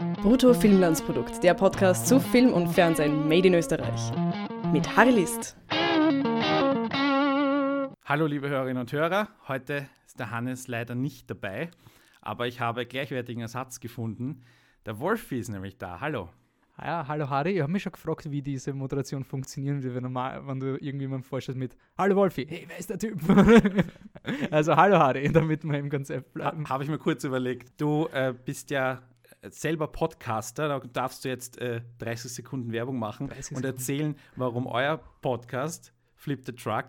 Brutto Filmlandsprodukt, der Podcast zu Film und Fernsehen made in Österreich. Mit Harry List. Hallo liebe Hörerinnen und Hörer, heute ist der Hannes leider nicht dabei, aber ich habe gleichwertigen Ersatz gefunden. Der Wolfi ist nämlich da. Hallo. Ja, hallo Harry, ich habe mich schon gefragt, wie diese Moderation funktionieren würde, wenn, normal, wenn du irgendjemandem vorstellst mit Hallo Wolfi, hey, wer ist der Typ? also hallo Harry, damit wir im Konzept bleiben. Ha, habe ich mir kurz überlegt. Du äh, bist ja selber Podcaster, da darfst du jetzt äh, 30 Sekunden Werbung machen und erzählen, warum euer Podcast Flip the Truck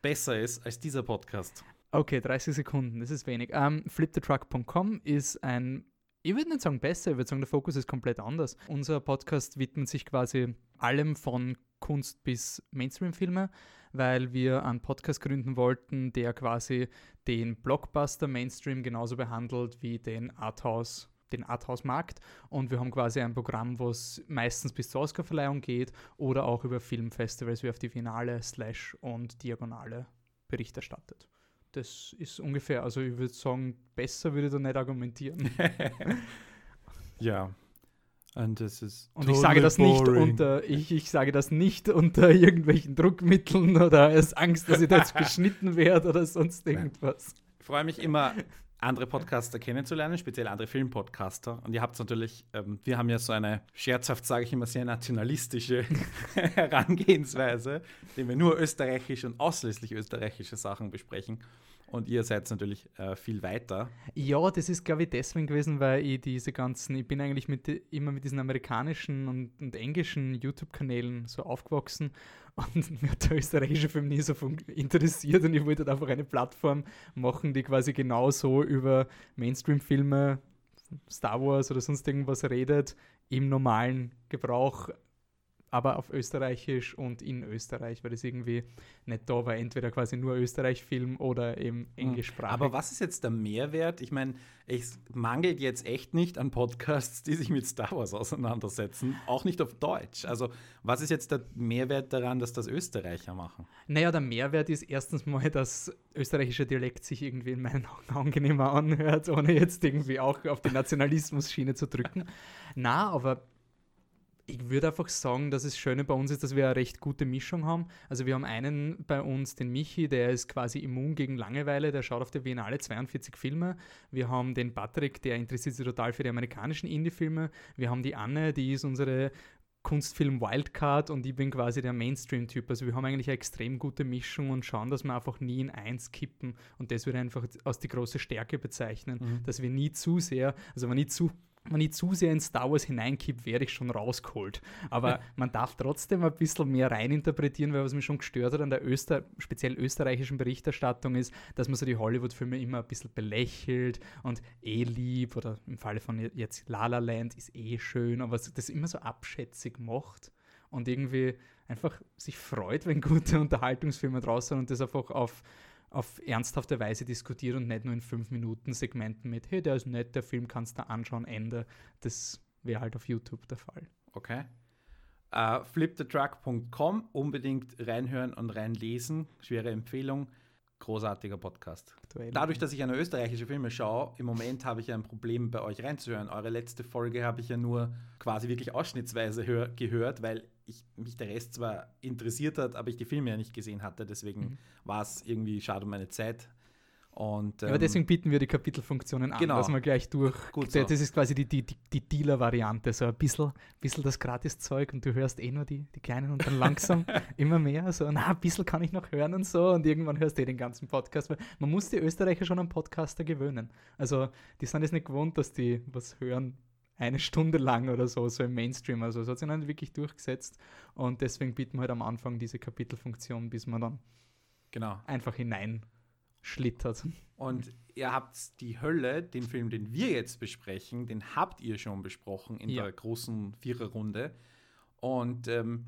besser ist als dieser Podcast. Okay, 30 Sekunden, das ist wenig. Um, ähm, flipthetruck.com ist ein ich würde nicht sagen besser, ich würde sagen, der Fokus ist komplett anders. Unser Podcast widmet sich quasi allem von Kunst bis Mainstream-Filme, weil wir einen Podcast gründen wollten, der quasi den Blockbuster-Mainstream genauso behandelt wie den Arthouse den Arthouse-Markt und wir haben quasi ein Programm, was meistens bis zur Oscarverleihung geht oder auch über Filmfestivals wie auf die Finale, Slash und Diagonale Bericht erstattet das ist ungefähr, also ich würde sagen, besser würde ich da nicht argumentieren. ja. Und, das ist und ich sage das nicht unter, ich, ich sage das nicht unter irgendwelchen Druckmitteln oder aus Angst, dass ich da jetzt geschnitten werde oder sonst irgendwas. Ich freue mich immer, andere Podcaster kennenzulernen, speziell andere Filmpodcaster. Und ihr habt natürlich, ähm, wir haben ja so eine scherzhaft, sage ich immer, sehr nationalistische Herangehensweise, indem wir nur österreichische und ausschließlich österreichische Sachen besprechen. Und ihr seid natürlich äh, viel weiter. Ja, das ist, glaube ich, deswegen gewesen, weil ich diese ganzen, ich bin eigentlich mit, immer mit diesen amerikanischen und, und englischen YouTube-Kanälen so aufgewachsen und mir hat der österreichische Film nie so interessiert und ich wollte einfach eine Plattform machen, die quasi genauso über Mainstream-Filme, Star Wars oder sonst irgendwas redet, im normalen Gebrauch aber auf Österreichisch und in Österreich, weil das irgendwie nicht da war. Entweder quasi nur Österreich-Film oder eben hm. englischsprachig. Aber was ist jetzt der Mehrwert? Ich meine, es mangelt jetzt echt nicht an Podcasts, die sich mit Star Wars auseinandersetzen, auch nicht auf Deutsch. Also, was ist jetzt der Mehrwert daran, dass das Österreicher machen? Naja, der Mehrwert ist erstens mal, dass österreichischer Dialekt sich irgendwie in meinen Augen angenehmer anhört, ohne jetzt irgendwie auch auf die Nationalismus-Schiene zu drücken. Na, aber ich würde einfach sagen, dass das Schöne bei uns ist, dass wir eine recht gute Mischung haben. Also wir haben einen bei uns, den Michi, der ist quasi immun gegen Langeweile, der schaut auf der Biennale 42 Filme. Wir haben den Patrick, der interessiert sich total für die amerikanischen Indie-Filme. Wir haben die Anne, die ist unsere Kunstfilm Wildcard und ich bin quasi der Mainstream-Typ. Also wir haben eigentlich eine extrem gute Mischung und schauen, dass wir einfach nie in eins kippen und das würde einfach als die große Stärke bezeichnen, mhm. dass wir nie zu sehr, also wenn ich zu wenn ich zu sehr in Star Wars hineinkippe, werde ich schon rausgeholt. Aber man darf trotzdem ein bisschen mehr reininterpretieren, weil was mich schon gestört hat an der Öster speziell österreichischen Berichterstattung ist, dass man so die Hollywood-Filme immer ein bisschen belächelt und eh lieb oder im Falle von jetzt La La Land ist eh schön, aber das immer so abschätzig macht und irgendwie einfach sich freut, wenn gute Unterhaltungsfilme draußen sind und das einfach auf auf ernsthafte Weise diskutiert und nicht nur in 5 Minuten Segmenten mit, hey, der ist nett, der Film kannst du anschauen, Ende. Das wäre halt auf YouTube der Fall. Okay. Uh, flipthetruck.com, unbedingt reinhören und reinlesen. Schwere Empfehlung. Großartiger Podcast. Aktuell. Dadurch, dass ich eine österreichische Filme schaue, im Moment habe ich ein Problem, bei euch reinzuhören. Eure letzte Folge habe ich ja nur quasi wirklich ausschnittsweise gehört, weil ich, mich der Rest zwar interessiert hat, aber ich die Filme ja nicht gesehen hatte. Deswegen mhm. war es irgendwie schade um meine Zeit. Und, ähm, aber deswegen bieten wir die Kapitelfunktionen an, genau. dass man gleich durch. Gut so. Das ist quasi die, die, die Dealer-Variante, so ein bisschen, bisschen das Gratiszeug und du hörst eh nur die, die kleinen und dann langsam immer mehr. So, na, ein bisschen kann ich noch hören und so und irgendwann hörst du eh den ganzen Podcast. Weil man muss die Österreicher schon am Podcaster gewöhnen. Also, die sind es nicht gewohnt, dass die was hören eine Stunde lang oder so, so im Mainstream. Also es hat sich dann wirklich durchgesetzt und deswegen bieten wir halt am Anfang diese Kapitelfunktion, bis man dann genau. einfach hineinschlittert. Und ihr habt die Hölle, den Film, den wir jetzt besprechen, den habt ihr schon besprochen in ja. der großen Viererrunde. Und ähm,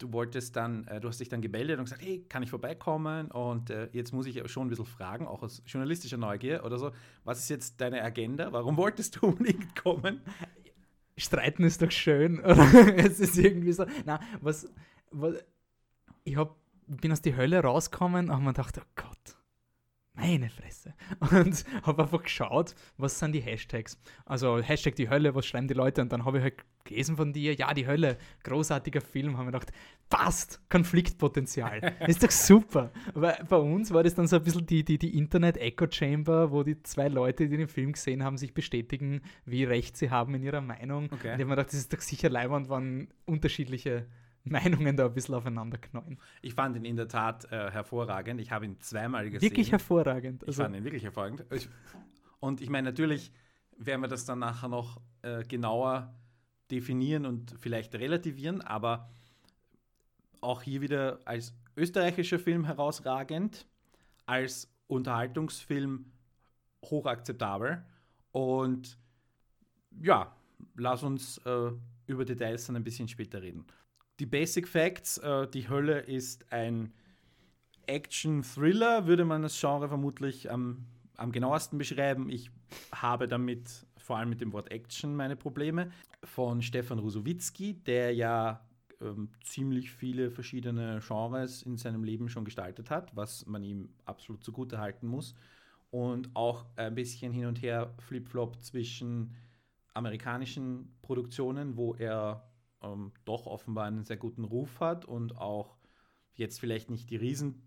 du wolltest dann, äh, du hast dich dann gemeldet und gesagt, hey, kann ich vorbeikommen? Und äh, jetzt muss ich schon ein bisschen fragen, auch aus journalistischer Neugier oder so, was ist jetzt deine Agenda? Warum wolltest du unbedingt kommen? Streiten ist doch schön, es ist irgendwie so, na, was, was ich hab, bin aus der Hölle rausgekommen und man dachte, oh Gott, meine Fresse. Und habe einfach geschaut, was sind die Hashtags. Also Hashtag die Hölle, was schreiben die Leute? Und dann habe ich halt gelesen von dir, ja, die Hölle, großartiger Film. Haben wir gedacht, passt, Konfliktpotenzial. ist doch super. Aber bei uns war das dann so ein bisschen die, die, die Internet-Echo-Chamber, wo die zwei Leute, die den Film gesehen haben, sich bestätigen, wie recht sie haben in ihrer Meinung. Okay. Und ich habe mir gedacht, das ist doch sicher leibend, wann unterschiedliche Meinungen da ein bisschen aufeinander knallen. Ich fand ihn in der Tat äh, hervorragend. Ich habe ihn zweimal gesehen. Wirklich hervorragend. Also ich fand ihn wirklich hervorragend. Und ich meine, natürlich werden wir das dann nachher noch äh, genauer definieren und vielleicht relativieren, aber auch hier wieder als österreichischer Film herausragend, als Unterhaltungsfilm hochakzeptabel. Und ja, lass uns äh, über Details dann ein bisschen später reden die Basic Facts, äh, die Hölle ist ein Action-Thriller, würde man das Genre vermutlich am, am genauesten beschreiben. Ich habe damit vor allem mit dem Wort Action meine Probleme. Von Stefan Rusowitzki, der ja ähm, ziemlich viele verschiedene Genres in seinem Leben schon gestaltet hat, was man ihm absolut zugute halten muss. Und auch ein bisschen hin und her Flip-Flop zwischen amerikanischen Produktionen, wo er ähm, doch offenbar einen sehr guten Ruf hat und auch jetzt vielleicht nicht die riesen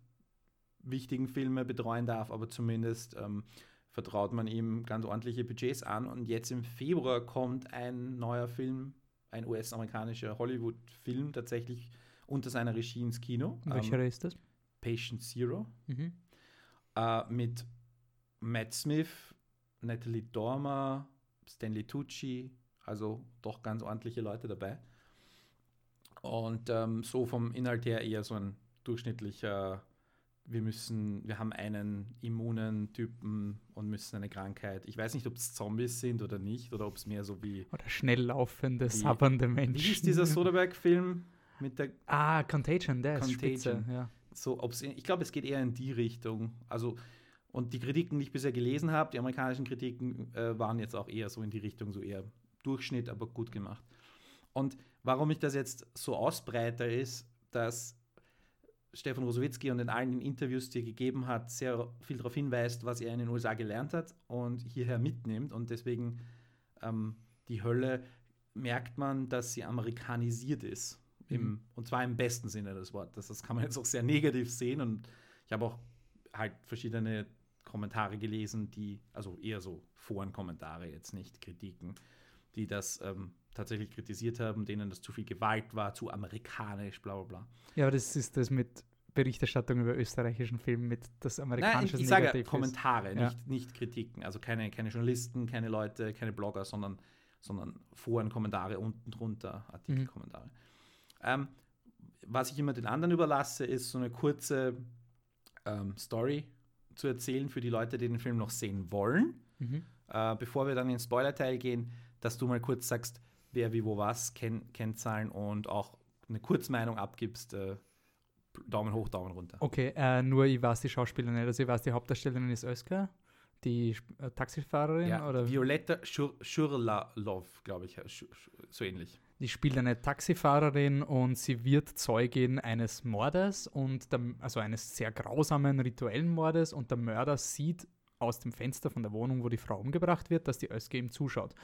wichtigen Filme betreuen darf, aber zumindest ähm, vertraut man ihm ganz ordentliche Budgets an. Und jetzt im Februar kommt ein neuer Film, ein US-amerikanischer Hollywood-Film tatsächlich unter seiner Regie ins Kino. Welcher ähm, ist das? Patient Zero. Mhm. Äh, mit Matt Smith, Natalie Dormer, Stanley Tucci, also doch ganz ordentliche Leute dabei. Und ähm, so vom Inhalt her eher so ein durchschnittlicher, wir müssen, wir haben einen immunen Typen und müssen eine Krankheit. Ich weiß nicht, ob es Zombies sind oder nicht, oder ob es mehr so wie. Oder schnell laufende, sabbernde Menschen. Wie ist dieser Soderbergh-Film mit der. Ah, Contagion, der Contagion. ist Spitze, ja. So, ob's, ich glaube, es geht eher in die Richtung. Also, und die Kritiken, die ich bisher gelesen habe, die amerikanischen Kritiken, äh, waren jetzt auch eher so in die Richtung, so eher Durchschnitt, aber gut gemacht. Und warum ich das jetzt so ausbreite, ist, dass Stefan Rosowitzki und in allen Interviews, die er gegeben hat, sehr viel darauf hinweist, was er in den USA gelernt hat und hierher mitnimmt. Und deswegen ähm, die Hölle merkt man, dass sie amerikanisiert ist. Im, mhm. Und zwar im besten Sinne des Wortes. Das kann man jetzt auch sehr negativ sehen. Und ich habe auch halt verschiedene Kommentare gelesen, die, also eher so Forenkommentare, jetzt nicht Kritiken, die das ähm, tatsächlich kritisiert haben, denen das zu viel Gewalt war, zu amerikanisch, bla bla bla. Ja, aber das ist das mit Berichterstattung über österreichischen Filmen mit das amerikanische Nein, ich sage ja, Kommentare, ja. nicht, nicht Kritiken. Also keine, keine Journalisten, keine Leute, keine Blogger, sondern, sondern Foren-Kommentare unten drunter, Artikelkommentare. Mhm. Ähm, was ich immer den anderen überlasse, ist so eine kurze ähm, Story zu erzählen für die Leute, die den Film noch sehen wollen. Mhm. Äh, bevor wir dann in den Spoiler-Teil gehen, dass du mal kurz sagst, wer wie wo was, Ken Kennzahlen und auch eine Kurzmeinung abgibst. Äh, Daumen hoch, Daumen runter. Okay, äh, nur ich weiß die Schauspielerin nicht. Also ich weiß, die Hauptdarstellerin ist Özka, die äh, Taxifahrerin. Ja, oder? Violetta Schurlalov, glaube ich, so ähnlich. Die spielt eine Taxifahrerin und sie wird Zeugin eines Mordes und der, also eines sehr grausamen rituellen Mordes und der Mörder sieht aus dem Fenster von der Wohnung, wo die Frau umgebracht wird, dass die Özge ihm zuschaut.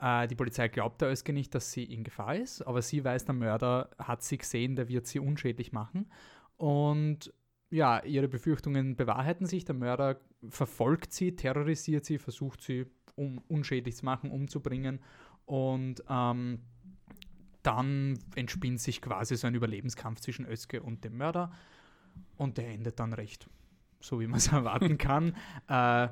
Äh, die Polizei glaubt der Özge nicht, dass sie in Gefahr ist, aber sie weiß, der Mörder hat sie gesehen, der wird sie unschädlich machen. Und ja, ihre Befürchtungen bewahrheiten sich. Der Mörder verfolgt sie, terrorisiert sie, versucht sie um unschädlich zu machen, umzubringen. Und ähm, dann entspinnt sich quasi so ein Überlebenskampf zwischen Özge und dem Mörder. Und der endet dann recht, so wie man es erwarten kann. Äh,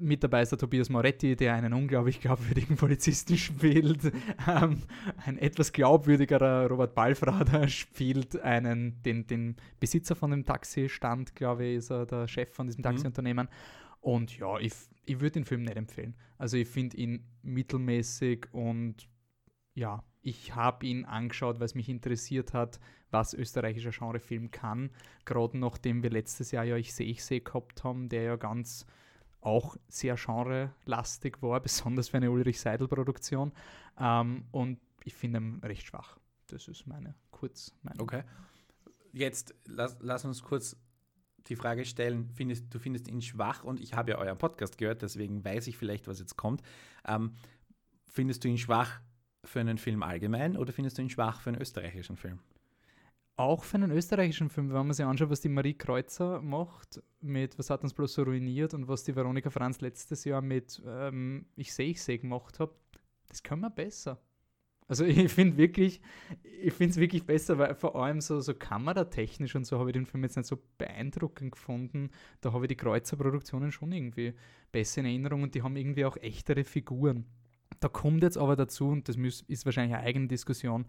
mit dabei ist der Tobias Moretti, der einen unglaublich glaubwürdigen Polizisten spielt. Ähm, ein etwas glaubwürdigerer Robert Balfrader spielt einen, den, den Besitzer von dem Taxistand, glaube ich, ist er der Chef von diesem mhm. Taxiunternehmen. Mhm. Und ja, ich, ich würde den Film nicht empfehlen. Also ich finde ihn mittelmäßig und ja, ich habe ihn angeschaut, weil es mich interessiert hat, was österreichischer Genrefilm kann. Gerade nachdem wir letztes Jahr ja Ich sehe, ich sehe gehabt haben, der ja ganz auch sehr genrelastig war, besonders für eine Ulrich Seidel-Produktion. Ähm, und ich finde ihn recht schwach. Das ist meine Kurzmeinung. Okay. Jetzt lass, lass uns kurz die Frage stellen, findest, du findest ihn schwach und ich habe ja euren Podcast gehört, deswegen weiß ich vielleicht, was jetzt kommt. Ähm, findest du ihn schwach für einen Film allgemein oder findest du ihn schwach für einen österreichischen Film? Auch für einen österreichischen Film, wenn man sich anschaut, was die Marie Kreuzer macht, mit Was hat uns bloß so ruiniert und was die Veronika Franz letztes Jahr mit ähm, Ich sehe, ich sehe gemacht hat, das können wir besser. Also ich finde wirklich, ich finde es wirklich besser, weil vor allem so, so kameratechnisch und so habe ich den Film jetzt nicht so beeindruckend gefunden. Da habe ich die Kreuzer-Produktionen schon irgendwie besser in Erinnerung und die haben irgendwie auch echtere Figuren. Da kommt jetzt aber dazu, und das ist wahrscheinlich eine eigene Diskussion,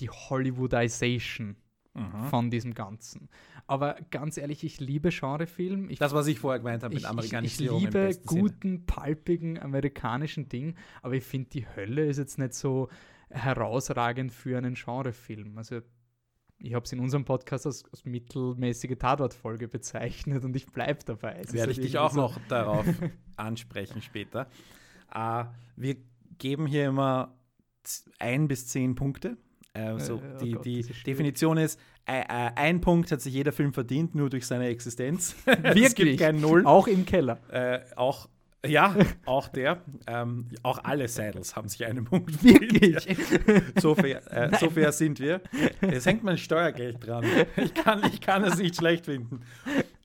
die Hollywoodization mhm. von diesem Ganzen. Aber ganz ehrlich, ich liebe Genrefilm. Ich, das, was ich vorher gemeint habe mit Amerikanisierung. Ich, ich liebe guten, Sinne. palpigen amerikanischen Ding, aber ich finde, die Hölle ist jetzt nicht so herausragend für einen Genrefilm. Also ich habe es in unserem Podcast als, als mittelmäßige Tatortfolge bezeichnet und ich bleibe dabei. Es Werde ich dich auch so noch darauf ansprechen später. Uh, wir geben hier immer ein bis zehn Punkte also oh die, Gott, die Definition ist, äh, äh, ein Punkt hat sich jeder Film verdient, nur durch seine Existenz. Wirklich? es gibt keinen Null. Auch im Keller. Äh, auch, ja, auch der. Ähm, auch alle Saddles haben sich einen Punkt Wirklich? So, fair, äh, so fair sind wir. Es hängt mein Steuergeld dran. Ich kann, ich kann es nicht schlecht finden.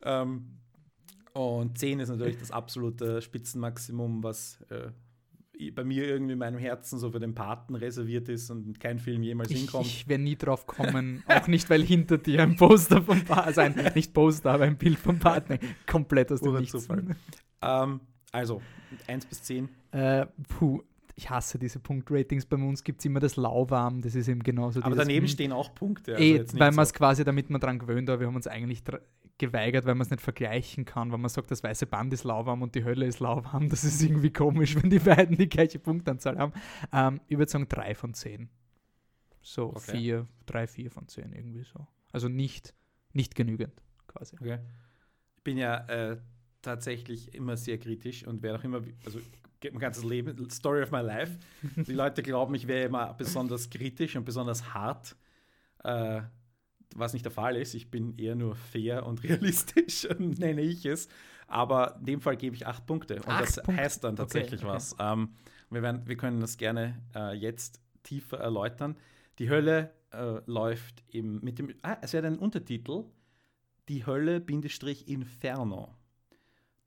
Ähm, und 10 ist natürlich das absolute Spitzenmaximum, was äh, bei mir irgendwie in meinem Herzen so für den Paten reserviert ist und kein Film jemals ich, hinkommt. Ich werde nie drauf kommen, auch nicht, weil hinter dir ein Poster vom Paten, also ein, nicht Poster, aber ein Bild vom Paten, komplett aus dem Nichts. Ähm, also, 1 bis 10. Äh, puh, ich hasse diese Punktratings. Bei uns gibt es immer das Lauwarm, das ist eben genauso. Aber daneben stehen auch Punkte. Also eh, weil man es so. quasi, damit man dran gewöhnt, aber wir haben uns eigentlich geweigert, weil man es nicht vergleichen kann, weil man sagt, das weiße Band ist lauwarm und die Hölle ist lauwarm. Das ist irgendwie komisch, wenn die beiden die gleiche Punktanzahl haben. Ähm, ich würde sagen 3 von 10. So 4, 3, 4 von 10 irgendwie so. Also nicht, nicht genügend quasi. Okay. Ich bin ja äh, tatsächlich immer sehr kritisch und werde auch immer, also mein ganzes Leben, Story of my life. Die Leute glauben, ich wäre immer besonders kritisch und besonders hart. Äh, was nicht der Fall ist. Ich bin eher nur fair und realistisch, nenne ich es. Aber in dem Fall gebe ich acht Punkte. Und acht das Punkte. heißt dann tatsächlich okay, okay. was. Ähm, wir, werden, wir können das gerne äh, jetzt tiefer erläutern. Die Hölle äh, läuft im, mit dem. Ah, es wäre ein Untertitel. Die Hölle, Bindestrich Inferno.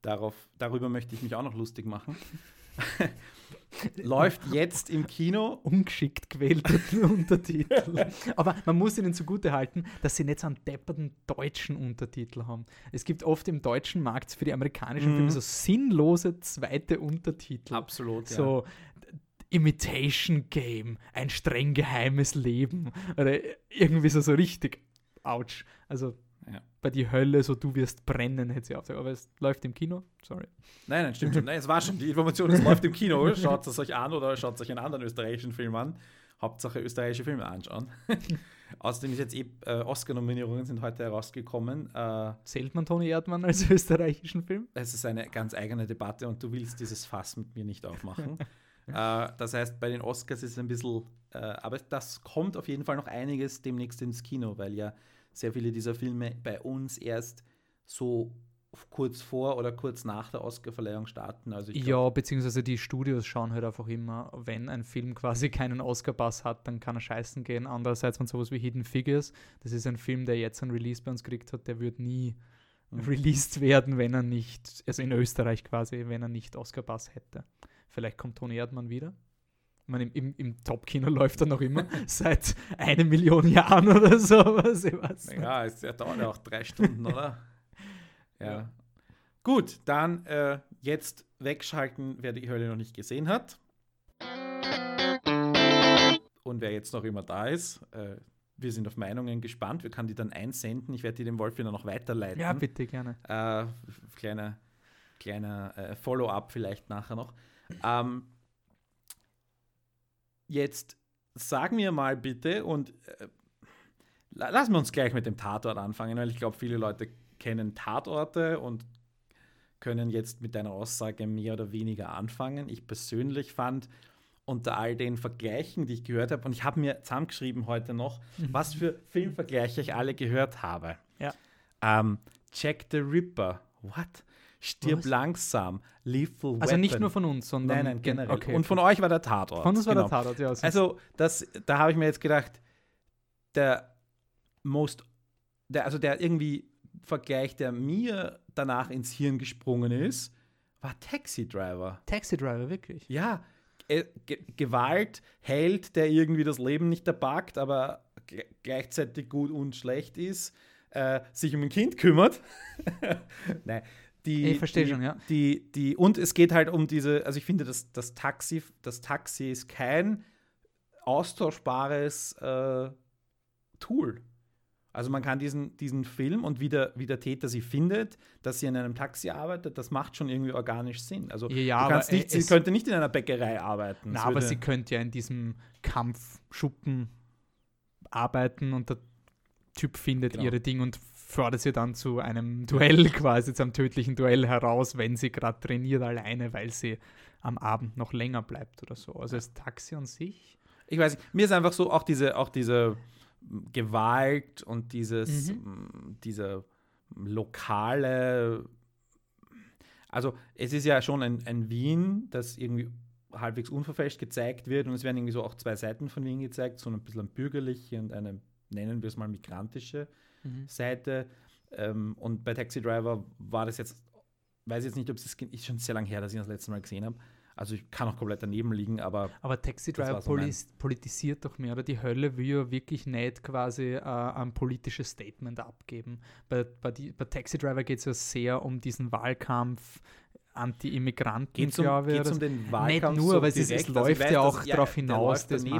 Darauf, darüber möchte ich mich auch noch lustig machen. läuft jetzt im Kino. Ungeschickt gewählte Untertitel. Aber man muss ihnen zugute halten, dass sie nicht so einen depperten deutschen Untertitel haben. Es gibt oft im deutschen Markt für die amerikanischen mhm. Filme so sinnlose zweite Untertitel. Absolut. So ja. Imitation Game, ein streng geheimes Leben. Oder irgendwie so, so richtig. Autsch. Also ja. bei die Hölle, so du wirst brennen, hätte sie auch gesagt. Aber es läuft im Kino, sorry. Nein, nein, stimmt schon. Nein, es war schon die Information, es läuft im Kino. Schaut es euch an oder schaut euch einen anderen österreichischen Film an. Hauptsache österreichische Filme anschauen. Außerdem ist jetzt eh, äh, Oscar-Nominierungen sind heute herausgekommen. Äh, Zählt man Toni Erdmann als österreichischen Film? Es ist eine ganz eigene Debatte und du willst dieses Fass mit mir nicht aufmachen. äh, das heißt, bei den Oscars ist es ein bisschen, äh, aber das kommt auf jeden Fall noch einiges demnächst ins Kino, weil ja sehr viele dieser Filme bei uns erst so kurz vor oder kurz nach der Oscarverleihung starten. Also ja, beziehungsweise die Studios schauen halt einfach immer, wenn ein Film quasi keinen Oscar-Pass hat, dann kann er scheißen gehen. Andererseits von sowas wie Hidden Figures, das ist ein Film, der jetzt ein Release bei uns gekriegt hat, der wird nie mhm. released werden, wenn er nicht, also in Österreich quasi, wenn er nicht Oscar-Pass hätte. Vielleicht kommt Toni Erdmann wieder. Ich meine, im, im Top-Kino läuft er noch immer seit einer Million Jahren oder sowas. Ich weiß ja, es dauert ja auch drei Stunden, oder? Ja. ja. Gut, dann äh, jetzt wegschalten, wer die Hölle noch nicht gesehen hat. Und wer jetzt noch immer da ist, äh, wir sind auf Meinungen gespannt. Wir können die dann einsenden. Ich werde die dem Wolf wieder noch weiterleiten. Ja, bitte, gerne. Äh, kleiner kleiner äh, Follow-up vielleicht nachher noch. Ähm, Jetzt sag mir mal bitte und äh, lassen wir uns gleich mit dem Tatort anfangen, weil ich glaube, viele Leute kennen Tatorte und können jetzt mit deiner Aussage mehr oder weniger anfangen. Ich persönlich fand unter all den Vergleichen, die ich gehört habe, und ich habe mir zusammengeschrieben heute noch, mhm. was für Filmvergleiche ich alle gehört habe. Ja. Ähm, Jack the Ripper. What? Stirb Was? langsam. Lethal Weapon. Also nicht nur von uns, sondern Nein, nein, gen- generell. Okay, Und von okay. euch war der Tatort. Von uns war genau. der Tatort, ja. Also, das, da habe ich mir jetzt gedacht, der most, der, also der irgendwie Vergleich, der mir danach ins Hirn gesprungen ist, war Taxi Driver. Taxi Driver, wirklich. Ja, äh, Ge Gewalt, Held, der irgendwie das Leben nicht erpackt, aber gleichzeitig gut und schlecht ist, äh, sich um ein Kind kümmert. Nein, die, Ich verstehe die, schon, ja. Die, die, und es geht halt um diese, also ich finde, das, das, Taxi, das Taxi ist kein austauschbares äh, Tool. Also man kann diesen, diesen Film und wie der, wie der Täter sie findet, dass sie in einem Taxi arbeitet, das macht schon irgendwie organisch Sinn. Also Ja, kannst nicht, sie könnte nicht in einer Bäckerei arbeiten. Na, aber sie könnte ja in diesem Kampfschuppen arbeiten und der Typ findet Genau. ihre Dinge und fördert sie dann zu einem Duell quasi, zu einem tödlichen Duell heraus, wenn sie gerade trainiert alleine, weil sie am Abend noch länger bleibt oder so. Also das Taxi an sich. ich weiß nicht, mir ist einfach so auch diese, auch diese Gewalt und dieses, Mhm. diese lokale, also es ist ja schon ein, ein Wien, das irgendwie halbwegs unverfälscht gezeigt wird und es werden irgendwie so auch zwei Seiten von Wien gezeigt, so ein bisschen bürgerliche und eine, nennen wir es mal, migrantische Seite. Ähm, und bei Taxi Driver war das jetzt, weiß jetzt nicht, ob es das ist schon sehr lange her, dass ich das letzte Mal gesehen habe. Also ich kann auch komplett daneben liegen, aber Aber Taxi Driver so politisiert doch mehr, oder? Die Hölle will ja wirklich nicht quasi äh, ein politisches Statement abgeben. Bei, bei, die, bei Taxi Driver geht es ja sehr um diesen Wahlkampf Anti-Immigranten, geht es um, glaube ich. geht's um den Nicht Wahlkampf nur, so aber es, ist, es? Also ich läuft weiß, ja auch darauf hinaus, das ich.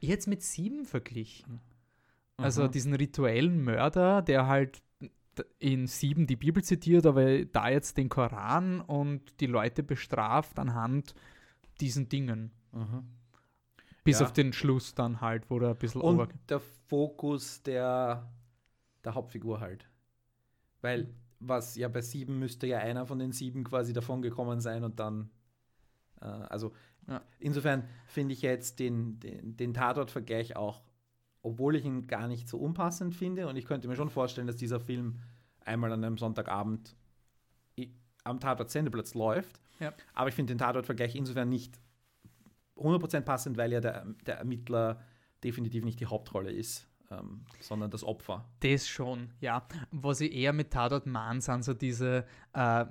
Jetzt mit sieben verglichen. Also Mhm. diesen rituellen Mörder, der halt in sieben die Bibel zitiert, aber da jetzt den Koran und die Leute bestraft anhand diesen Dingen. Mhm. Bis Ja. auf den Schluss dann halt, wo er ein bisschen Und der Fokus der, der Hauptfigur halt. Weil, was ja bei sieben müsste ja einer von den sieben quasi davon gekommen sein und dann. Äh, also, Ja. insofern finde ich jetzt den, den, den Tatort-Vergleich auch, obwohl ich ihn gar nicht so unpassend finde und ich könnte mir schon vorstellen, dass dieser Film einmal an einem Sonntagabend am Tatort-Sendeplatz läuft. Ja. Aber ich finde den Tatort-Vergleich insofern nicht 100% passend, weil ja der, der Ermittler definitiv nicht die Hauptrolle ist, ähm, sondern das Opfer. Das schon, ja. Was ich eher mit Tatort mahn, sind so diese, äh,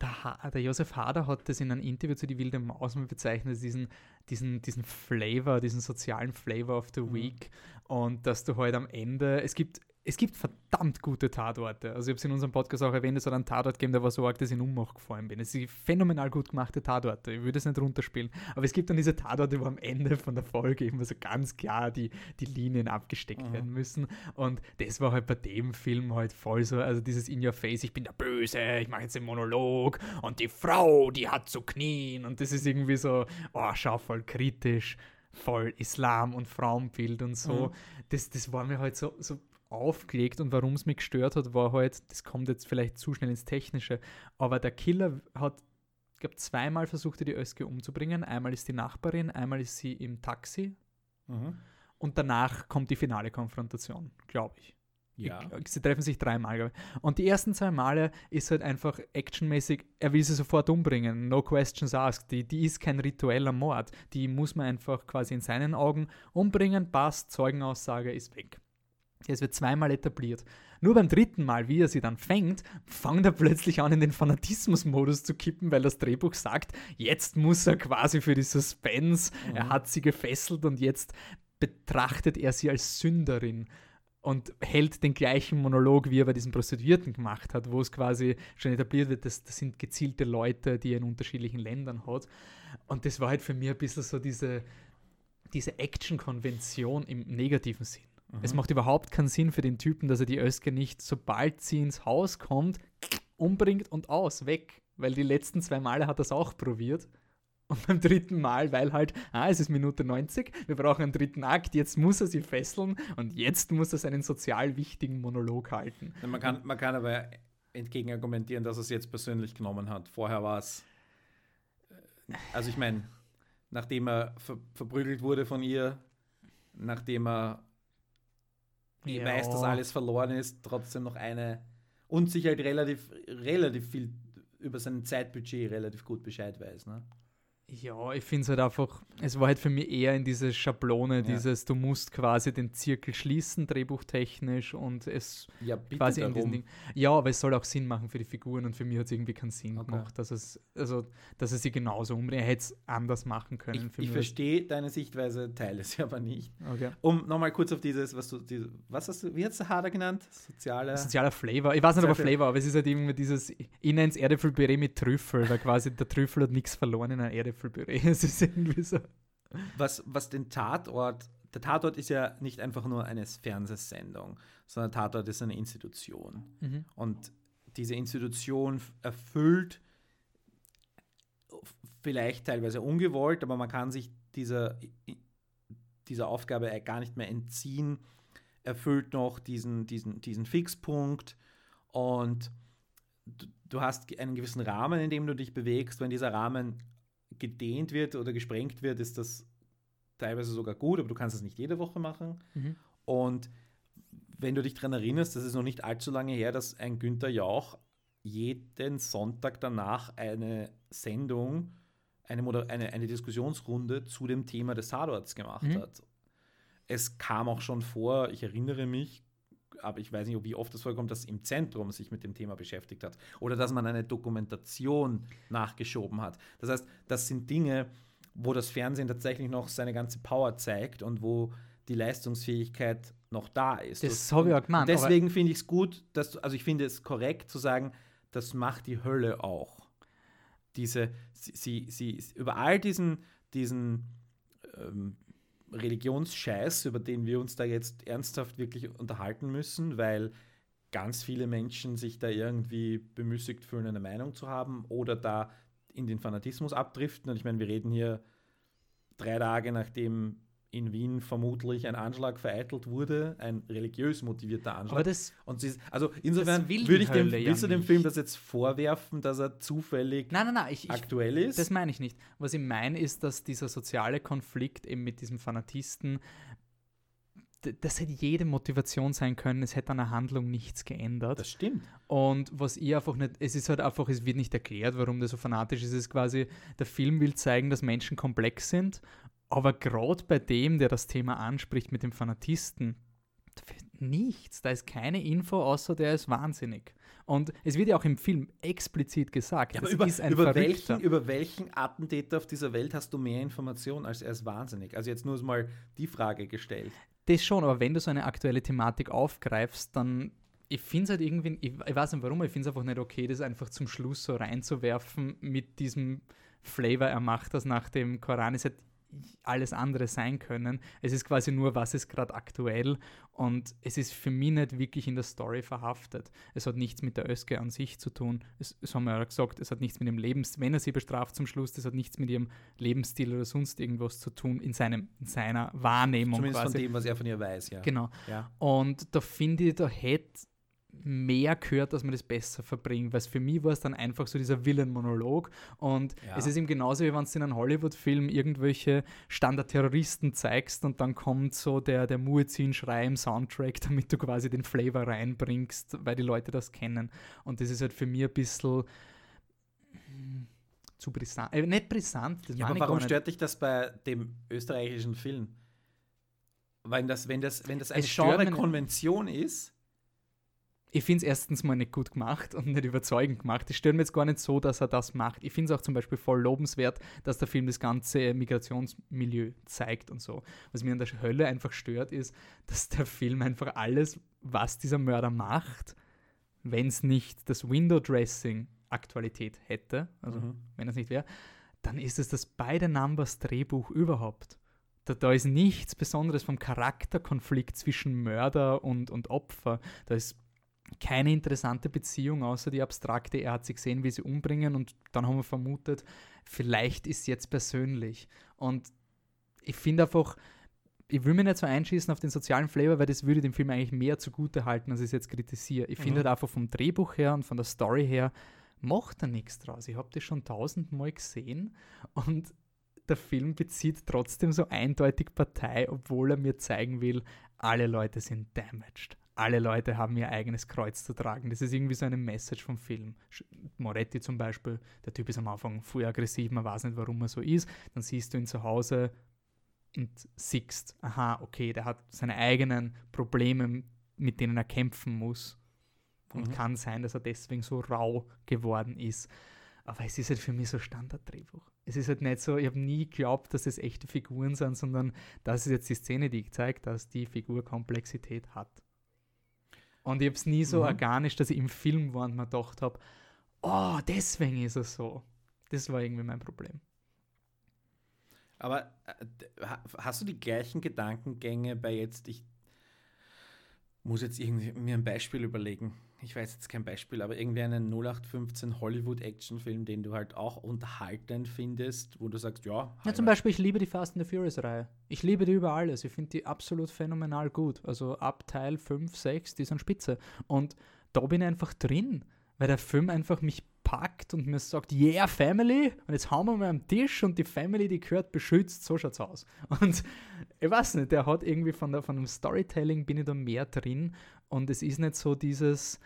der, Ha- der Josef Hader hat das in einem Interview zu Die Wilde Maus mal bezeichnet, diesen, diesen, diesen Flavor, diesen sozialen Flavor of the Mhm. Week. Und dass du halt am Ende, es gibt, es gibt verdammt gute Tatorte. Also ich habe es in unserem Podcast auch erwähnt, es hat einen Tatort gegeben, der war so arg, dass ich in Unmacht gefallen bin. Es sind phänomenal gut gemachte Tatorte. Ich würde es nicht runterspielen. Aber es gibt dann diese Tatorte, wo am Ende von der Folge immer so ganz klar die, die Linien abgesteckt Mhm. werden müssen. Und das war halt bei dem Film halt voll so, also dieses In Your Face, ich bin der Böse, ich mache jetzt den Monolog und die Frau, die hat zu knien. Und das ist irgendwie so, oh, schau, voll kritisch, voll Islam und Frauenbild und so. Mhm. Das, das war mir halt so, so aufgelegt und warum es mich gestört hat, war halt, das kommt jetzt vielleicht zu schnell ins Technische, aber der Killer hat, ich glaube, zweimal versucht, er die Özge umzubringen. Einmal ist die Nachbarin, einmal ist sie im Taxi und danach kommt die finale Konfrontation, glaube ich. Ja. Sie treffen sich dreimal, glaube ich. Und die ersten zwei Male ist halt einfach actionmäßig, er will sie sofort umbringen, no questions asked. Die, die ist kein ritueller Mord. Die muss man einfach quasi in seinen Augen umbringen, passt, Zeugenaussage ist weg. Es wird zweimal etabliert. Nur beim dritten Mal, wie er sie dann fängt, fängt er plötzlich an, in den Fanatismus-Modus zu kippen, weil das Drehbuch sagt, jetzt muss er quasi für die Suspense, er hat sie gefesselt und jetzt betrachtet er sie als Sünderin und hält den gleichen Monolog, wie er bei diesen Prostituierten gemacht hat, wo es quasi schon etabliert wird, dass das sind gezielte Leute, die er in unterschiedlichen Ländern hat. Und das war halt für mich ein bisschen so diese, diese Action-Konvention im negativen Sinn. Es macht überhaupt keinen Sinn für den Typen, dass er die Özge nicht, sobald sie ins Haus kommt, umbringt und aus, weg. Weil die letzten zwei Male hat er es auch probiert. Und beim dritten Mal, weil halt, ah, es ist Minute 90, wir brauchen einen dritten Akt, jetzt muss er sie fesseln und jetzt muss er seinen sozial wichtigen Monolog halten. Man kann, man kann aber entgegen argumentieren, dass er es jetzt persönlich genommen hat. Vorher war es. äh, Also, ich meine, nachdem er ver verprügelt wurde von ihr, nachdem er Ja. weiß, dass alles verloren ist, trotzdem noch eine. und sich halt relativ, relativ viel über sein Zeitbudget relativ gut Bescheid weiß. Ne? Ja, ich finde es halt einfach, es war halt für mich eher in diese Schablone, ja. dieses, du musst quasi den Zirkel schließen, drehbuchtechnisch und es ja, quasi darum. in diesen Ding. Ja, aber es soll auch Sinn machen für die Figuren und für mich hat es irgendwie keinen Sinn okay. gemacht, dass es, also, dass es sie genauso umbringt. Er hätte es anders machen können. Ich, ich verstehe deine Sichtweise, teile sie aber nicht. Okay. Um nochmal kurz auf dieses, was du, diese, was hast du, wie hast du Hader genannt? Soziale. Sozialer Flavor. Ich weiß nicht, ob Flavor, aber es ist halt irgendwie dieses, ich nenne es Erdäpfelpüree mit Trüffel, weil quasi der Trüffel hat nichts verloren in einer Erdäpfel Kartoffelpüree. Es ist irgendwie so. Was, was den Tatort, der Tatort ist ja nicht einfach nur eine Fernsehsendung, sondern der Tatort ist eine Institution. Mhm. Und diese Institution erfüllt vielleicht teilweise ungewollt, aber man kann sich dieser, dieser Aufgabe gar nicht mehr entziehen, erfüllt noch diesen, diesen, diesen Fixpunkt und du, du hast einen gewissen Rahmen, in dem du dich bewegst. Wenn dieser Rahmen gedehnt wird oder gesprengt wird, ist das teilweise sogar gut, aber du kannst es nicht jede Woche machen. Mhm. Und wenn du dich daran erinnerst, das ist noch nicht allzu lange her, dass ein Günther Jauch jeden Sonntag danach eine Sendung, eine, eine, eine Diskussionsrunde zu dem Thema des Tatorts gemacht mhm. hat. Es kam auch schon vor, ich erinnere mich, aber ich weiß nicht, wie oft es vorkommt, dass im Zentrum sich mit dem Thema beschäftigt hat oder dass man eine Dokumentation nachgeschoben hat. Das heißt, das sind Dinge, wo das Fernsehen tatsächlich noch seine ganze Power zeigt und wo die Leistungsfähigkeit noch da ist. Das habe ich auch gemeint. Deswegen finde ich es gut, dass du, also ich finde es korrekt zu sagen, das macht die Hölle auch. Diese, sie, sie, sie über all diesen, diesen ähm, Religionsscheiß, über den wir uns da jetzt ernsthaft wirklich unterhalten müssen, weil ganz viele Menschen sich da irgendwie bemüßigt fühlen, eine Meinung zu haben oder da in den Fanatismus abdriften. Und ich meine, wir reden hier drei Tage nachdem in Wien vermutlich ein Anschlag vereitelt wurde, ein religiös motivierter Anschlag. Aber das, und ist, also insofern würde ich dem, willst du dem Film das jetzt vorwerfen, dass er zufällig nein, nein, nein, ich, aktuell ist? Das meine ich nicht. Was ich meine ist, dass dieser soziale Konflikt eben mit diesem Fanatisten das hätte jede Motivation sein können, es hätte an der Handlung nichts geändert. Das stimmt. Und was ich einfach nicht, es ist halt einfach, es wird nicht erklärt, warum das so fanatisch ist. Es ist quasi, der Film will zeigen, dass Menschen komplex sind aber gerade bei dem, der das Thema anspricht mit dem Fanatisten, nichts. Da ist keine Info, außer der ist wahnsinnig. Und es wird ja auch im Film explizit gesagt, ja, über, über welchen, über welchen Attentäter auf dieser Welt hast du mehr Informationen als er ist wahnsinnig? Also jetzt nur mal die Frage gestellt. Das schon, aber wenn du so eine aktuelle Thematik aufgreifst, dann ich finde es halt irgendwie, ich, ich, weiß nicht warum, ich finde es einfach nicht okay, das einfach zum Schluss so reinzuwerfen mit diesem Flavor, er macht das nach dem Koran. Es hat alles andere sein können. Es ist quasi nur, was ist gerade aktuell und es ist für mich nicht wirklich in der Story verhaftet. Es hat nichts mit der Öske an sich zu tun. Es, das haben wir ja gesagt, es hat nichts mit dem Lebens, wenn er sie bestraft zum Schluss, das hat nichts mit ihrem Lebensstil oder sonst irgendwas zu tun in, seinem, in seiner Wahrnehmung. Zumindest quasi. von dem, was er von ihr weiß, ja. Genau. Ja. Und da finde ich, da hätte mehr gehört, dass man das besser verbringt, weil für mich war es dann einfach so dieser Villain-Monolog und ja. es ist eben genauso, wie wenn du in einem Hollywood-Film irgendwelche Standard-Terroristen zeigst und dann kommt so der, der Muezzin-Schrei im Soundtrack, damit du quasi den Flavor reinbringst, weil die Leute das kennen und das ist halt für mich ein bisschen hm, zu brisant, äh, nicht brisant. ja, aber warum stört dich das bei dem österreichischen Film? Weil das, wenn das, wenn das eine störe Konvention ist, ich finde es erstens mal nicht gut gemacht und nicht überzeugend gemacht. Ich stelle mir jetzt gar nicht so, dass er das macht. Ich finde es auch zum Beispiel voll lobenswert, dass der Film das ganze Migrationsmilieu zeigt und so. Was mir an der Hölle einfach stört, ist, dass der Film einfach alles, was dieser Mörder macht, wenn es nicht das Window-Dressing Aktualität hätte, also mhm. wenn es nicht wäre, dann ist es das beide Numbers Drehbuch überhaupt. Da, da, ist nichts Besonderes vom Charakterkonflikt zwischen Mörder und, und Opfer. Da ist keine interessante Beziehung, außer die abstrakte, er hat sie gesehen, wie sie umbringen und dann haben wir vermutet, vielleicht ist es jetzt persönlich. Und ich finde einfach, ich will mir nicht so einschießen auf den sozialen Flavor, weil das würde dem Film eigentlich mehr zugute halten, als ich es jetzt kritisiere. Ich mhm. finde halt einfach vom Drehbuch her und von der Story her macht er nichts draus. Ich habe das schon tausendmal gesehen und der Film bezieht trotzdem so eindeutig Partei, obwohl er mir zeigen will, alle Leute sind damaged alle Leute haben ihr eigenes Kreuz zu tragen. Das ist irgendwie so eine Message vom Film. Moretti zum Beispiel, der Typ ist am Anfang voll aggressiv, man weiß nicht, warum er so ist. Dann siehst du ihn zu Hause und siehst, aha, okay, der hat seine eigenen Probleme, mit denen er kämpfen muss. Und mhm. kann sein, dass er deswegen so rau geworden ist. Aber es ist halt für mich so Standarddrehbuch. Es ist halt nicht so, ich habe nie geglaubt, dass es echte Figuren sind, sondern das ist jetzt die Szene, die zeigt, dass die Figur Komplexität hat. Und ich habe es nie so mhm. organisch, dass ich im Film war und mir gedacht habe, oh, deswegen ist er so. Das war irgendwie mein Problem. Aber äh, hast du die gleichen Gedankengänge bei jetzt, ich muss jetzt irgendwie mir ein Beispiel überlegen. Ich weiß jetzt kein Beispiel, aber irgendwie einen 0815 Hollywood-Actionfilm, den du halt auch unterhaltend findest, wo du sagst, ja. Ja, zum Beispiel, ich liebe die Fast and the Furious-Reihe. Ich liebe die über alles. Ich finde die absolut phänomenal gut. Also ab Teil 5, 6, die sind spitze. Und da bin ich einfach drin, weil der Film einfach mich packt und mir sagt, yeah, Family, und jetzt hauen wir mal am Tisch und die Family, die gehört, beschützt, so schaut's aus. Und ich weiß nicht, der hat irgendwie von, der, von dem Storytelling bin ich da mehr drin und es ist nicht so dieses,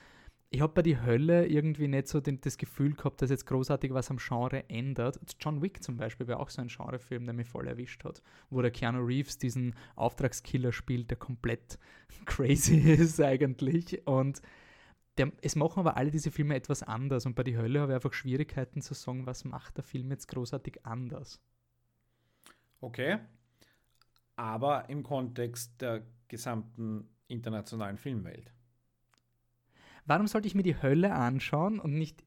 ich habe bei die Hölle irgendwie nicht so den, das Gefühl gehabt, dass jetzt großartig was am Genre ändert. John Wick zum Beispiel wäre auch so ein Genrefilm, der mich voll erwischt hat, wo der Keanu Reeves diesen Auftragskiller spielt, der komplett crazy ist eigentlich und der, es machen aber alle diese Filme etwas anders und bei Die Hölle habe ich einfach Schwierigkeiten zu sagen, was macht der Film jetzt großartig anders. Okay. Aber im Kontext der gesamten internationalen Filmwelt. Warum sollte ich mir die Hölle anschauen und nicht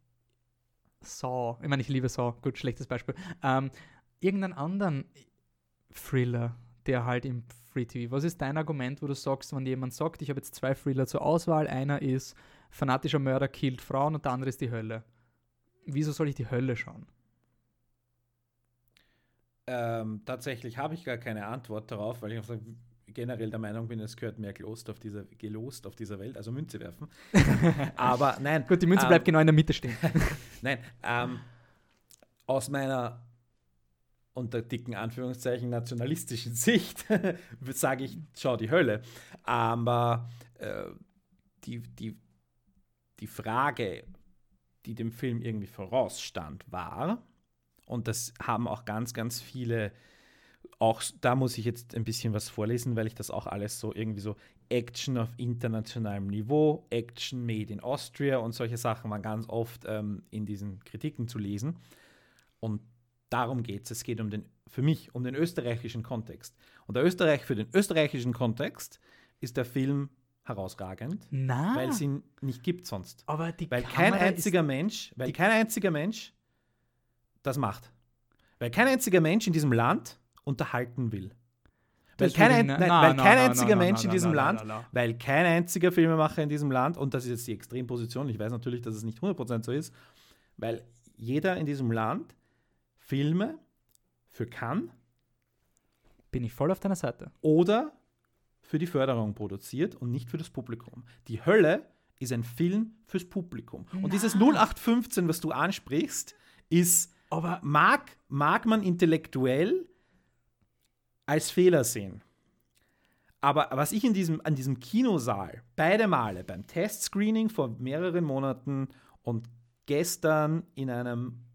Saw? Ich meine, ich liebe Saw, gut, schlechtes Beispiel. Ähm, irgendeinen anderen Thriller, der halt im Free TV. Was ist dein Argument, wo du sagst, wenn jemand sagt, ich habe jetzt zwei Thriller zur Auswahl, einer ist fanatischer Mörder killt Frauen und der andere ist die Hölle. Wieso soll ich die Hölle schauen? Ähm, tatsächlich habe ich gar keine Antwort darauf, weil ich generell der Meinung bin, es gehört mehr gelost auf dieser, gelost auf dieser Welt, also Münze werfen. Aber nein. Gut, die Münze ähm, bleibt genau in der Mitte stehen. nein, ähm, aus meiner unter dicken Anführungszeichen nationalistischen Sicht sage ich, schau die Hölle. Aber äh, die, die, die Frage, die dem Film irgendwie vorausstand, war, und das haben auch ganz, ganz viele, auch da muss ich jetzt ein bisschen was vorlesen, weil ich das auch alles so irgendwie so Action auf internationalem Niveau, Action made in Austria und solche Sachen waren ganz oft ähm, in diesen Kritiken zu lesen. Und darum geht es. Es geht um den, für mich um den österreichischen Kontext. Und der Österreich, für den österreichischen Kontext ist der Film herausragend, Na. weil es ihn nicht gibt sonst. Aber die weil kein einziger Mensch, weil kein einziger Mensch das macht. Weil kein einziger Mensch in diesem Land unterhalten will. Weil kein, ein, nein, na, weil na, kein na, einziger Mensch in diesem Land, weil kein einziger Filmemacher in diesem Land, und das ist jetzt die Extremposition, ich weiß natürlich, dass es nicht 100% so ist, weil jeder in diesem Land Filme für kann. Bin ich voll auf deiner Seite. Oder für die Förderung produziert und nicht für das Publikum. Die Hölle ist ein Film fürs Publikum. Und dieses 0815, was du ansprichst, ist, aber mag, mag man intellektuell als Fehler sehen. Aber was ich in diesem, an diesem Kinosaal beide Male beim Testscreening vor mehreren Monaten und gestern in einem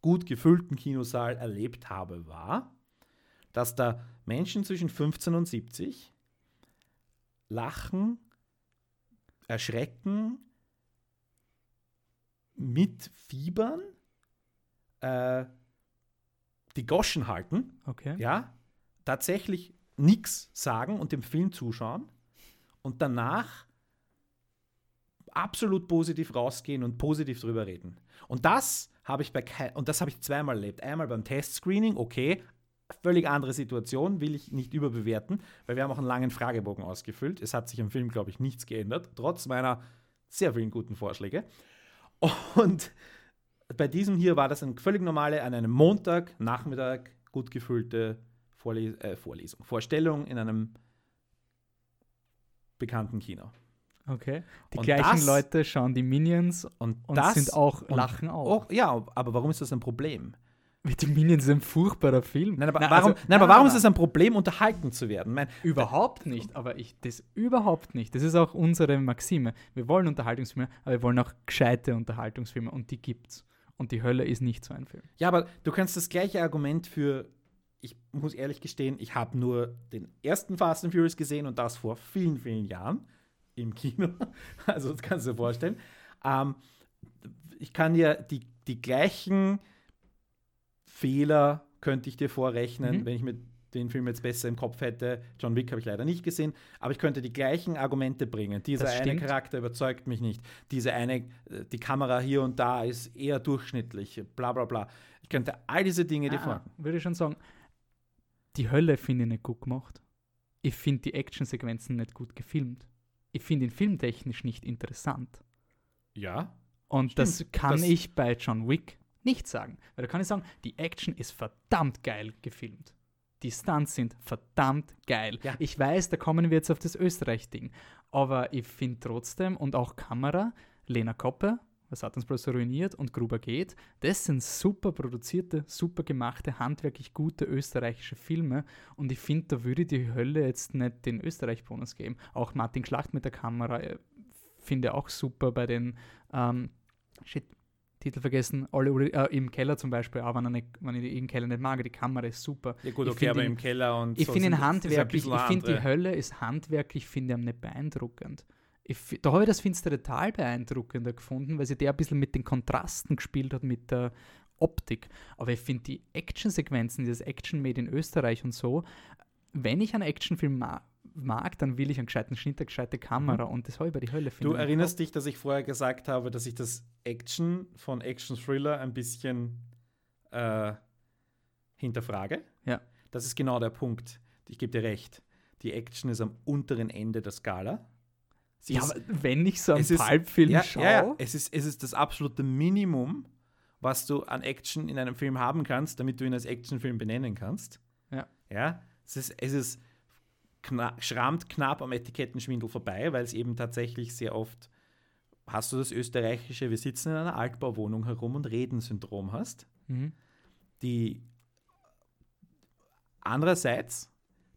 gut gefüllten Kinosaal erlebt habe, war, dass da Menschen zwischen 15 und 70 lachen, erschrecken, mit Fiebern, äh, die Goschen halten, okay. ja, tatsächlich nichts sagen und dem Film zuschauen und danach absolut positiv rausgehen und positiv drüber reden. Und das habe ich bei und das habe ich zweimal erlebt. Einmal beim Testscreening, okay, völlig andere Situation, will ich nicht überbewerten, weil wir haben auch einen langen Fragebogen ausgefüllt. Es hat sich im Film, glaube ich, nichts geändert, trotz meiner sehr vielen guten Vorschläge. Und bei diesem hier war das eine völlig normale, an einem Montag, Nachmittag, gut gefüllte Vorles äh, Vorlesung, Vorstellung in einem bekannten Kino. Okay. Die und gleichen das, Leute schauen die Minions und, und das, sind auch, lachen auch. auch. Ja, aber warum ist das ein Problem? Die Minions ist ein furchtbarer Film. Nein, aber nein, warum, also, nein, aber warum ist es ein Problem, unterhalten zu werden? Mein, überhaupt nicht, aber ich das überhaupt nicht. Das ist auch unsere Maxime. Wir wollen Unterhaltungsfilme, aber wir wollen auch gescheite Unterhaltungsfilme und die gibt's. Und die Hölle ist nicht so ein Film. Ja, aber du kannst das gleiche Argument für, ich muss ehrlich gestehen, ich habe nur den ersten Fast and Furious gesehen und das vor vielen, vielen Jahren im Kino. Also das kannst du dir vorstellen. Ähm, ich kann dir die, die gleichen Fehler könnte ich dir vorrechnen, mhm. wenn ich mir den Film jetzt besser im Kopf hätte. John Wick habe ich leider nicht gesehen, aber ich könnte die gleichen Argumente bringen. Dieser eine Charakter überzeugt mich nicht. Diese eine, äh, die Kamera hier und da ist eher durchschnittlich, bla bla bla. Ich könnte all diese Dinge dir ah, Würde ich schon sagen, die Hölle finde ich nicht gut gemacht. Ich finde die Actionsequenzen nicht gut gefilmt. Ich finde ihn filmtechnisch nicht interessant. Ja. Und stimmt. das kann das ich bei John Wick nicht sagen. Weil da kann ich sagen, die Action ist verdammt geil gefilmt. Die Stunts sind verdammt geil. Ja. Ich weiß, da kommen wir jetzt auf das Österreich-Ding. Aber ich finde trotzdem, und auch Kamera, Lena Koppe, was hat uns bloß ruiniert und Gruber geht, das sind super produzierte, super gemachte, handwerklich gute österreichische Filme. Und ich finde, da würde die Hölle jetzt nicht den Österreich-Bonus geben. Auch Martin Schlacht mit der Kamera äh, finde auch super bei den ähm, shit, Titel vergessen, alle äh, im Keller zum Beispiel, auch wenn, nicht, wenn ich im Keller nicht mag, die Kamera ist super. Ja gut, okay, aber ihn, im Keller und Ich so finde ihn handwerklich, ich finde die Hölle ist handwerklich, finde ich nicht beeindruckend. Ich, da habe ich das finstere Tal beeindruckender gefunden, weil sie der ein bisschen mit den Kontrasten gespielt hat, mit der Optik. Aber ich finde die Actionsequenzen, dieses Action-Made in Österreich und so, wenn ich einen Actionfilm mag, mag, dann will ich einen gescheiten Schnitt, eine gescheite Kamera mhm. und das habe ich bei die Hölle. Du erinnerst dich, dass ich vorher gesagt habe, dass ich das Action von Action Thriller ein bisschen äh, hinterfrage? Ja. Das ist genau der Punkt. Ich gebe dir recht. Die Action ist am unteren Ende der Skala. Sie ja, ist, wenn ich so einen Pulp-Film ja, schaue. Ja, ja, es ist, es ist das absolute Minimum, was du an Action in einem Film haben kannst, damit du ihn als Actionfilm benennen kannst. Ja. Ja, es ist, es ist kna schrammt knapp am Etikettenschwindel vorbei, weil es eben tatsächlich sehr oft hast du das österreichische, wir sitzen in einer Altbauwohnung herum und reden Syndrom hast. Mhm. Die andererseits,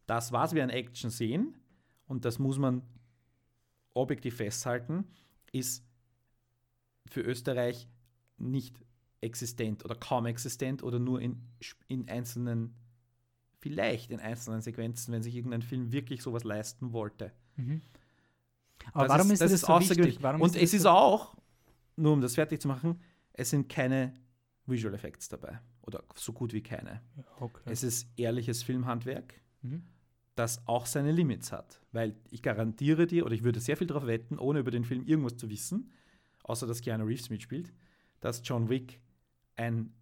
das, was wir an Action sehen, und das muss man objektiv festhalten, ist für Österreich nicht existent oder kaum existent oder nur in, in einzelnen vielleicht in einzelnen Sequenzen, wenn sich irgendein Film wirklich sowas leisten wollte. Mhm. Aber das warum ist, ist das, das so wichtig? Warum Und ist es ist so auch, nur um das fertig zu machen, es sind keine Visual Effects dabei. Oder so gut wie keine. Okay. Es ist ehrliches Filmhandwerk, mhm. Das auch seine Limits hat. Weil ich garantiere dir, oder ich würde sehr viel darauf wetten, ohne über den Film irgendwas zu wissen, außer dass Keanu Reeves mitspielt, dass John Wick ein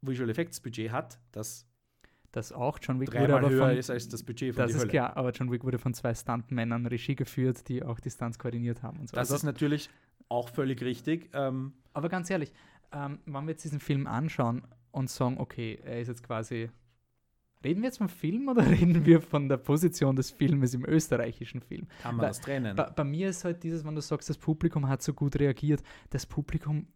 Visual Effects Budget hat, das das auch. John Wick wurde aber höher von, ist als das Budget von Das ist Hölle. klar, aber John Wick wurde von zwei Stuntmännern Regie geführt, die auch die Stunts koordiniert haben und so. Das also, ist natürlich auch völlig richtig. Ähm, aber ganz ehrlich, ähm, wenn wir jetzt diesen Film anschauen und sagen, okay, er ist jetzt quasi Reden wir jetzt vom Film oder reden wir von der Position des Filmes im österreichischen Film? Kann man bei, das trennen? Bei, bei, mir ist halt dieses, wenn du sagst, das Publikum hat so gut reagiert, das Publikum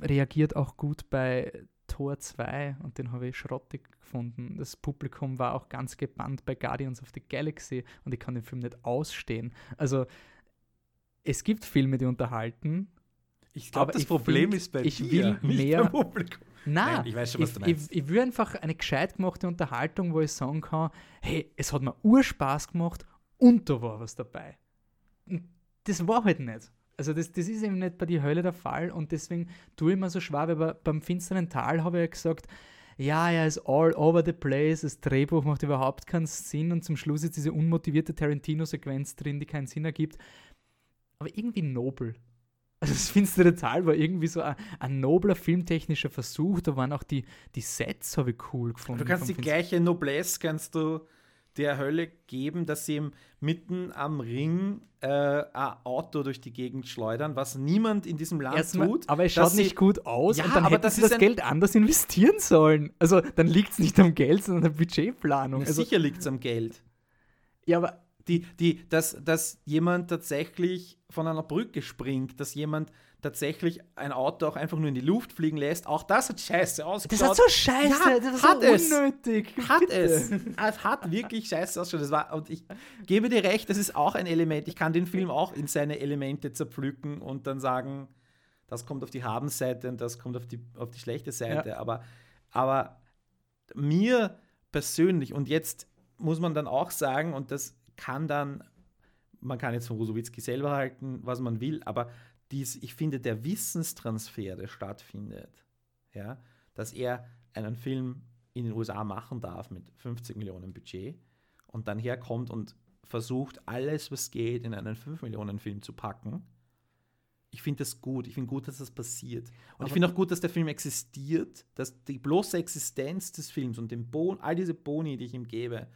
reagiert auch gut bei Tor 2 und den habe ich schrottig gefunden. Das Publikum war auch ganz gebannt bei Guardians of the Galaxy und ich kann den Film nicht ausstehen. Also es gibt Filme, die unterhalten. Ich glaube, das Problem find, ist bei ich dir, will mehr. Nein, Nein, ich weiß schon, was ich, du meinst. Ich, ich will einfach eine gescheit gemachte Unterhaltung, wo ich sagen kann, hey, es hat mir Urspaß gemacht und da war was dabei. Und das war halt nicht. Also das, das ist eben nicht bei die Hölle der Fall und deswegen tue ich mir so schwer, weil beim finsteren Tal habe ich ja gesagt, ja, er ist all over the place, das Drehbuch macht überhaupt keinen Sinn und zum Schluss ist diese unmotivierte Tarantino-Sequenz drin, die keinen Sinn ergibt. Aber irgendwie nobel. Also das finstere Tal war irgendwie so ein, ein, nobler filmtechnischer Versuch. Da waren auch die, die Sets, habe ich cool gefunden. Du kannst die gleiche Noblesse, kannst du der Hölle geben, dass sie ihm mitten am Ring äh, ein Auto durch die Gegend schleudern, was niemand in diesem Land Erstmal, tut. Aber es schaut nicht gut aus ja, und dann aber hätten das sie das Geld anders investieren sollen. Also dann liegt es nicht am Geld, sondern an der Budgetplanung. Also, sicher liegt es am Geld. Ja, aber die, die, dass, dass jemand tatsächlich von einer Brücke springt, dass jemand tatsächlich ein Auto auch einfach nur in die Luft fliegen lässt. Auch das hat scheiße ausgeschaut. Das hat so scheiße, ja, das hat so es. unnötig. Hat Bitte. es. Es hat wirklich scheiße ausgeschaut. Das war, und ich gebe dir recht, das ist auch ein Element. Ich kann den Film auch in seine Elemente zerpflücken und dann sagen, das kommt auf die Habenseite und das kommt auf die, auf die schlechte Seite. Ja. Aber, aber mir persönlich, und jetzt muss man dann auch sagen, und das kann dann, man kann jetzt von Rusowitzki selber halten, was man will, aber dies, ich finde, der Wissenstransfer, der stattfindet, ja, dass er einen Film in den USA machen darf mit 50 Millionen Budget und dann herkommt und versucht, alles, was geht, in einen 5 Millionen Film zu packen. Ich finde das gut. Ich finde gut, dass das passiert. Und Aber- ich finde auch gut, dass der Film existiert, dass die bloße Existenz des Films und den bon, all diese Boni, die ich ihm gebe,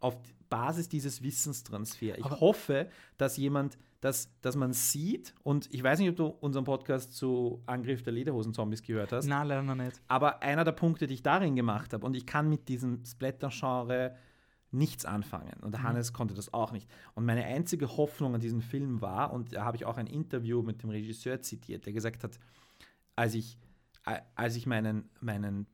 auf Basis dieses Wissenstransfer. Ich Aber- hoffe, dass jemand, dass, dass man sieht, und ich weiß nicht, ob du unseren Podcast zu Angriff der Lederhosen-Zombies gehört hast, Nein, leider noch nicht. aber einer der Punkte, die ich darin gemacht habe, und ich kann mit diesem Splatter-Genre nichts anfangen. Und der Hannes konnte das auch nicht. Und meine einzige Hoffnung an diesem Film war, und da habe ich auch ein Interview mit dem Regisseur zitiert, der gesagt hat, als ich, als ich meinen, meinen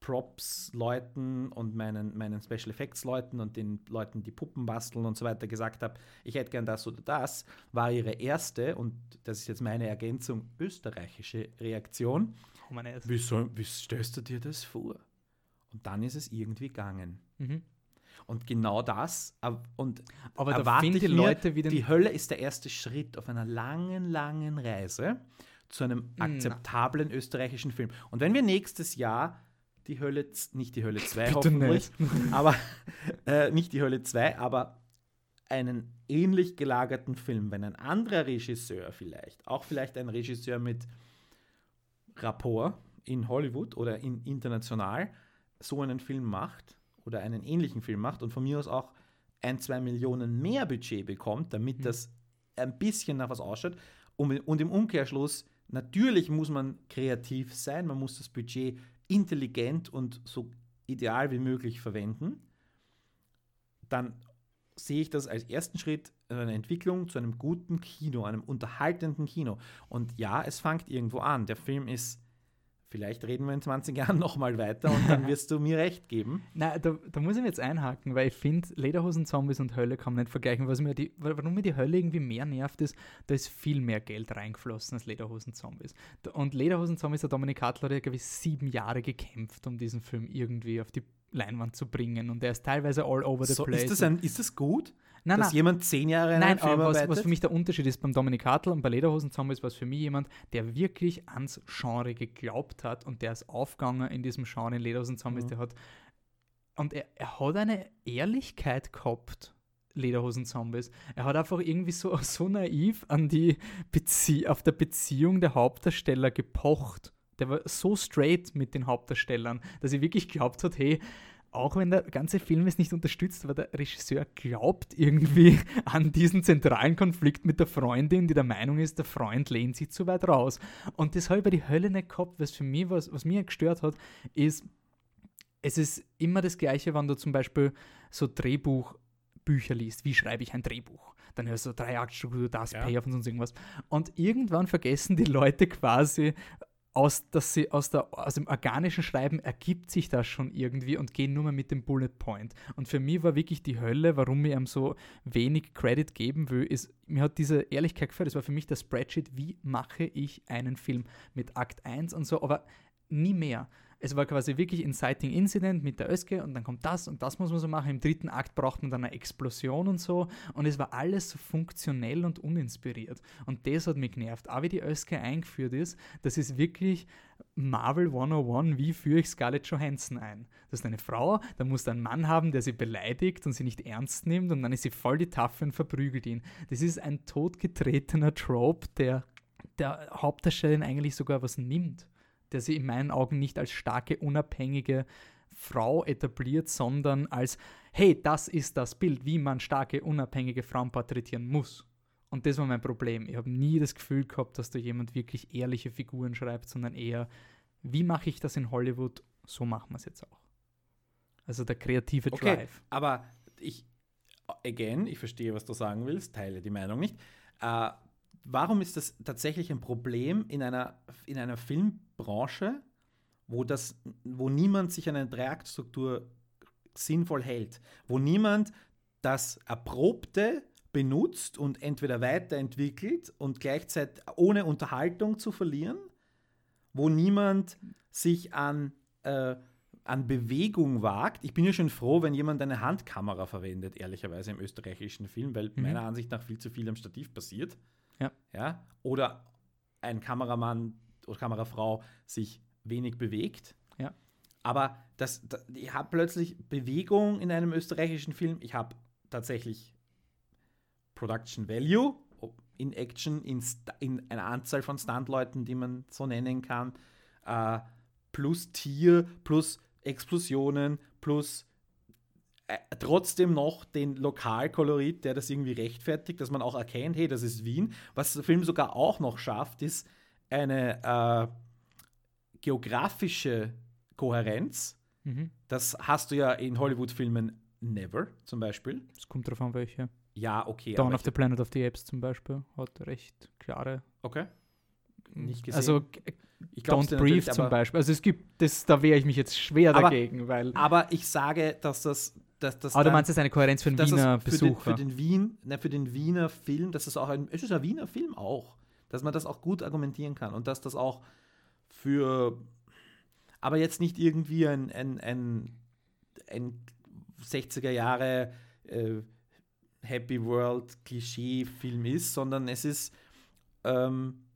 Props-Leuten und meinen, meinen Special Effects-Leuten und den Leuten, die Puppen basteln und so weiter gesagt habe, ich hätte gern das oder das, war ihre erste, und das ist jetzt meine Ergänzung, österreichische Reaktion. Oh, meine. Wie, soll, wie stellst du dir das vor? Und dann ist es irgendwie gegangen. Mhm. Und genau das, ab- und Aber da die ich Leute wieder. die Hölle ist der erste Schritt auf einer langen, langen Reise zu einem Na. akzeptablen österreichischen Film. Und wenn wir nächstes Jahr die Hölle, nicht die Hölle 2 Bitte hoffentlich, aber äh, nicht die Hölle 2, aber einen ähnlich gelagerten Film, wenn ein anderer Regisseur vielleicht, auch vielleicht ein Regisseur mit Rapport in Hollywood oder in international, so einen Film macht oder einen ähnlichen Film macht und von mir aus auch ein, zwei Millionen mehr Budget bekommt, damit Mhm. das ein bisschen nach was ausschaut. Und, und im Umkehrschluss, natürlich muss man kreativ sein, man muss das Budget intelligent und so ideal wie möglich verwenden. Dann sehe ich das als ersten Schritt in einer Entwicklung zu einem guten Kino, einem unterhaltenden Kino. Und ja, es fängt irgendwo an. Der Film ist, vielleicht reden wir in 20 Jahren nochmal weiter und dann wirst du mir recht geben. Nein, da, da muss ich mir jetzt einhaken, weil ich finde, Lederhosen-Zombies und Hölle kann man nicht vergleichen. Was mir die, wa- warum mir die Hölle irgendwie mehr nervt, ist, da ist viel mehr Geld reingeflossen als Lederhosen-Zombies. Da- Und Lederhosen-Zombies, der Dominik Hartl hat ja, glaube ich, sieben Jahre gekämpft, um diesen Film irgendwie auf die Leinwand zu bringen. Und er ist teilweise all over the So, place. ist, das ein, ist das gut, nein, dass nein, jemand zehn Jahre in Nein, einem Film aber was, was für mich der Unterschied ist beim Dominik Hartl und bei Lederhosen Zombies, war es für mich jemand, der wirklich ans Genre geglaubt hat und der ist aufgegangen in diesem Genre in Lederhosen Zombies, Mhm. der hat und er, er hat eine Ehrlichkeit gehabt, Lederhosen Zombies. Er hat einfach irgendwie so, so naiv an die Bezie auf der Beziehung der Hauptdarsteller gepocht. Der war so straight mit den Hauptdarstellern, dass er wirklich glaubt hat, hey, auch wenn der ganze Film es nicht unterstützt, aber der Regisseur glaubt irgendwie an diesen zentralen Konflikt mit der Freundin, die der Meinung ist, der Freund lehnt sich zu weit raus. Und das habe ich bei die Hölle nicht gehabt, was für mich, was, was mir gestört hat, ist, es ist immer das Gleiche, wenn du zum Beispiel so Drehbuchbücher liest. Wie schreibe ich ein Drehbuch? Dann hörst du drei Aktstruktur, das Ja. Payoff und sonst irgendwas. Und irgendwann vergessen die Leute quasi, aus, dass sie aus, der, aus dem organischen Schreiben ergibt sich das schon irgendwie und gehen nur mehr mit dem Bullet Point. Und für mich war wirklich die Hölle, warum ich ihm so wenig Credit geben will, ist, mir hat diese Ehrlichkeit gefällt. Das war für mich der Spreadsheet, wie mache ich einen Film mit Akt 1 und so, aber nie mehr. Es war quasi wirklich Inciting Incident mit der Öske und dann kommt das und das muss man so machen. Im dritten Akt braucht man dann eine Explosion und so und es war alles so funktionell und uninspiriert. Und das hat mich genervt. Aber wie die Öske eingeführt ist, das ist wirklich Marvel 101, wie führe ich Scarlett Johansson ein? Das ist eine Frau, da muss ein Mann haben, der sie beleidigt und sie nicht ernst nimmt und dann ist sie voll die Taffe und verprügelt ihn. Das ist ein totgetretener Trope, der der Hauptdarstellerin eigentlich sogar was nimmt der sie in meinen Augen nicht als starke, unabhängige Frau etabliert, sondern als, hey, das ist das Bild, wie man starke, unabhängige Frauen porträtieren muss. Und das war mein Problem. Ich habe nie das Gefühl gehabt, dass da jemand wirklich ehrliche Figuren schreibt, sondern eher, wie mache ich das in Hollywood? So machen wir es jetzt auch. Also der kreative Okay, Drive. aber ich, again, ich verstehe, was du sagen willst, teile die Meinung nicht. Äh, warum ist das tatsächlich ein Problem in einer, in einer Filmbranche, wo, das, wo niemand sich an eine Dreiaktstruktur sinnvoll hält, wo niemand das Erprobte benutzt und entweder weiterentwickelt und gleichzeitig ohne Unterhaltung zu verlieren, wo niemand sich an, äh, an Bewegung wagt. Ich bin ja schon froh, wenn jemand eine Handkamera verwendet, ehrlicherweise im österreichischen Film, weil mhm. meiner Ansicht nach viel zu viel am Stativ passiert. Ja. ja. Oder ein Kameramann oder Kamerafrau sich wenig bewegt. Ja. Aber das, das ich habe plötzlich Bewegung in einem österreichischen Film. Ich habe tatsächlich Production Value in Action, in, in einer Anzahl von Stuntleuten, die man so nennen kann, äh, plus Tier, plus Explosionen, plus trotzdem noch den Lokalkolorit, der das irgendwie rechtfertigt, dass man auch erkennt, hey, das ist Wien. Was der Film sogar auch noch schafft, ist eine äh, geografische Kohärenz. Mhm. Das hast du ja in Hollywood-Filmen never, zum Beispiel. Es kommt darauf an, welche. Ja, okay. Dawn of the Planet of the Apes zum Beispiel hat recht klare. Okay. Nicht gesehen. Also ich Don't Breathe zum Beispiel. Also es gibt, das, da wehre ich mich jetzt schwer aber, dagegen, weil. Aber ich sage, dass das. Dass das aber du meinst, es ist eine Kohärenz für den Wiener für Besucher. Den, für, den Wien, ne, für den Wiener Film, dass es auch ein, es ist ein Wiener Film auch, dass man das auch gut argumentieren kann und dass das auch für, aber jetzt nicht irgendwie ein, ein, ein, ein 60er Jahre äh, Happy World Klischee-Film ist, sondern es ist ähm,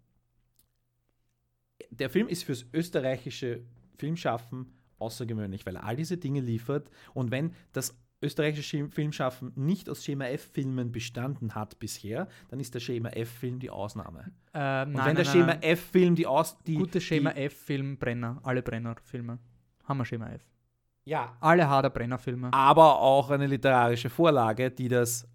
der Film ist fürs österreichische Filmschaffen außergewöhnlich, weil er all diese Dinge liefert. Und wenn das österreichische Filmschaffen nicht aus Schema F-Filmen bestanden hat bisher, dann ist der Schema F-Film die Ausnahme. Ähm, und nein, wenn der nein, Schema F-Film die Aus... Die, Gute Schema F-Film, Brenner, alle Brenner-Filme. Haben wir Schema F. Ja. Alle harder Brenner-Filme. Aber auch eine literarische Vorlage, die das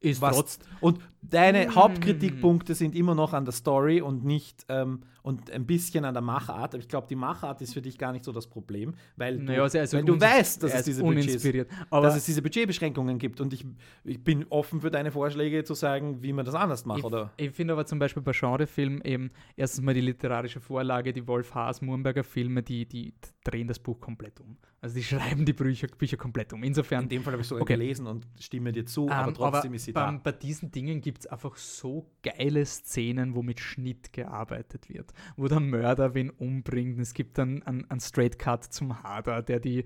ist was, trotz und deine mm. Hauptkritikpunkte sind immer noch an der Story und nicht ähm, und ein bisschen an der Machart. Aber ich glaube, die Machart ist für dich gar nicht so das Problem, weil du, naja, also weil du weißt, dass es, diese Budgets, dass es diese Budgetbeschränkungen gibt. Und ich, ich bin offen für deine Vorschläge zu sagen, wie man das anders macht. Ich, oder? ich finde aber zum Beispiel bei Genrefilmen eben erstens mal die literarische Vorlage, die Wolf Haas Murnberger Filme, die, die drehen das Buch komplett um. Also die schreiben die Bücher, Bücher komplett um. Insofern. In dem Fall habe ich sogar okay. gelesen und stimme dir zu, um, aber ähm, trotzdem aber ist sie da. Bei diesen Dingen gibt es einfach so geile Szenen, wo mit Schnitt gearbeitet wird, wo der Mörder wen umbringt. Es gibt dann einen, einen Straight Cut zum Hader, der die,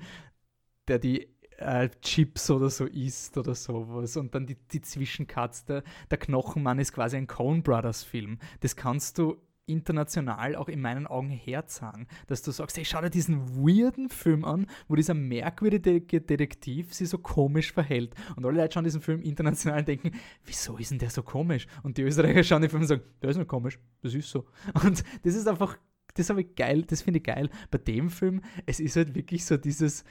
der die äh, Chips oder so isst oder sowas. Und dann die, die Zwischencuts. Der, der Knochenmann ist quasi ein Coen Brothers Film. Das kannst du international auch in meinen Augen herzagen, dass du sagst, hey, schau dir diesen weirden Film an, wo dieser merkwürdige Detektiv sich so komisch verhält. Und alle Leute schauen diesen Film international und denken, wieso ist denn der so komisch? Und die Österreicher schauen den Film und sagen, der ist nicht komisch, das ist so. Und das ist einfach das habe ich geil, das finde ich geil. Bei dem Film, es ist halt wirklich so dieses,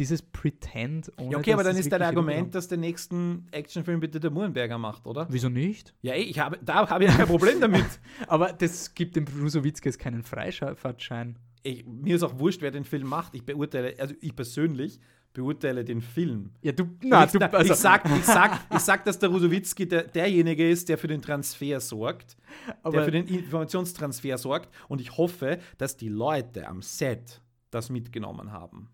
dieses Pretend. ja, okay, aber dann ist dein Argument, dass der nächsten Actionfilm bitte der Murenberger macht, oder? Wieso nicht? Ja, ich habe, da habe ich kein Problem damit. aber das gibt dem Brusowitzkes keinen Freifahrtschein. Ich, mir ist auch wurscht, wer den Film macht. Ich beurteile, also ich persönlich beurteile den Film. Ja, du, na, ich, du also. ich, sag, ich, sag, ich sag, dass der Rusowitzki der, derjenige ist, der für den Transfer sorgt, aber der für den Informationstransfer sorgt. Und ich hoffe, dass die Leute am Set das mitgenommen haben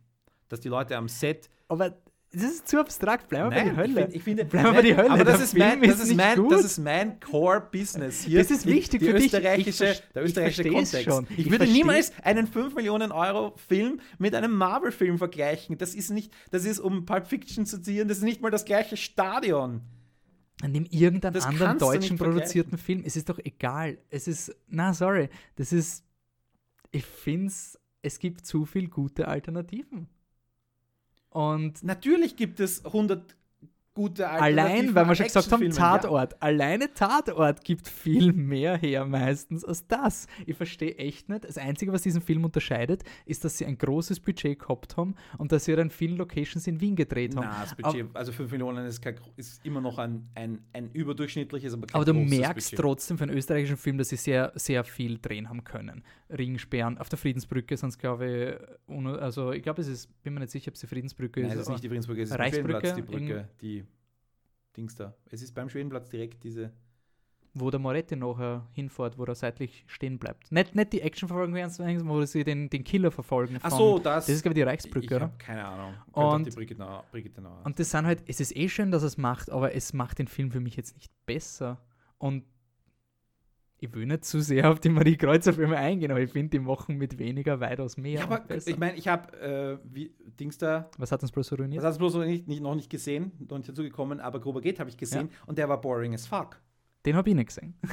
dass die Leute am Set. Aber das ist zu abstrakt, bleiben wir bei der Hölle. Ich, finde, bleiben wir bei der Hölle. Aber das, ist mein, das, ist mein, das ist mein Core-Business hier. Das ist wichtig die, die für österreichische, dich. Ich, der österreichische Kontext. Schon. Ich, ich würde niemals einen 5 Millionen Euro Film mit einem Marvel-Film vergleichen. Das ist nicht, das ist, um Pulp Fiction zu ziehen, das ist nicht mal das gleiche Stadion. Nimm irgendeinen das anderen deutschen produzierten Film. Es ist doch egal. Es ist, na, sorry. Das ist, ich finde es, es gibt zu viele gute Alternativen. Und natürlich gibt es 100 gute Allein, weil wir schon gesagt haben, Tatort. Ja. Alleine Tatort gibt viel mehr her meistens als das. Ich verstehe echt nicht. Das Einzige, was diesen Film unterscheidet, ist, dass sie ein großes Budget gehabt haben und dass sie an vielen Locations in Wien gedreht haben. Na, das Budget, aber, also 5 Millionen ist, kein, ist, immer noch ein, ein, ein überdurchschnittliches, aber kein Aber du merkst Budget. trotzdem für einen österreichischen Film, dass sie sehr, sehr viel drehen haben können. Ringsperren auf der Friedensbrücke, sonst glaube ich, also ich glaube, es ist, bin mir nicht sicher, ob es die Friedensbrücke Nein, ist. Nein, es ist nicht die Friedensbrücke, es ist die Brücke, die Dings da. Es ist beim Schwedenplatz direkt diese. wo der Moretti nachher hinfährt, wo er seitlich stehen bleibt. Nicht, nicht die Actionverfolgung, wo sie den, den Killer verfolgen. Ach so, das. Das ist, glaube ich, die Reichsbrücke, ich oder? keine Ahnung. Und- die Brigitte Nauer. Brigitte Nauer. Und das sind halt, es ist eh schön, dass es macht, aber es macht den Film für mich jetzt nicht besser. Und ich will nicht zu sehr auf die Marie Kreuzer Filme eingehen, aber ich finde, die machen mit weniger weitaus mehr. ja, aber ich meine, ich habe, äh, wie, Dings da, Was hat uns bloß ruiniert? hast du bloß noch nicht, nicht, noch nicht gesehen, noch nicht dazugekommen, aber Grober geht habe ich gesehen und der war boring as fuck. Den habe ich nicht gesehen.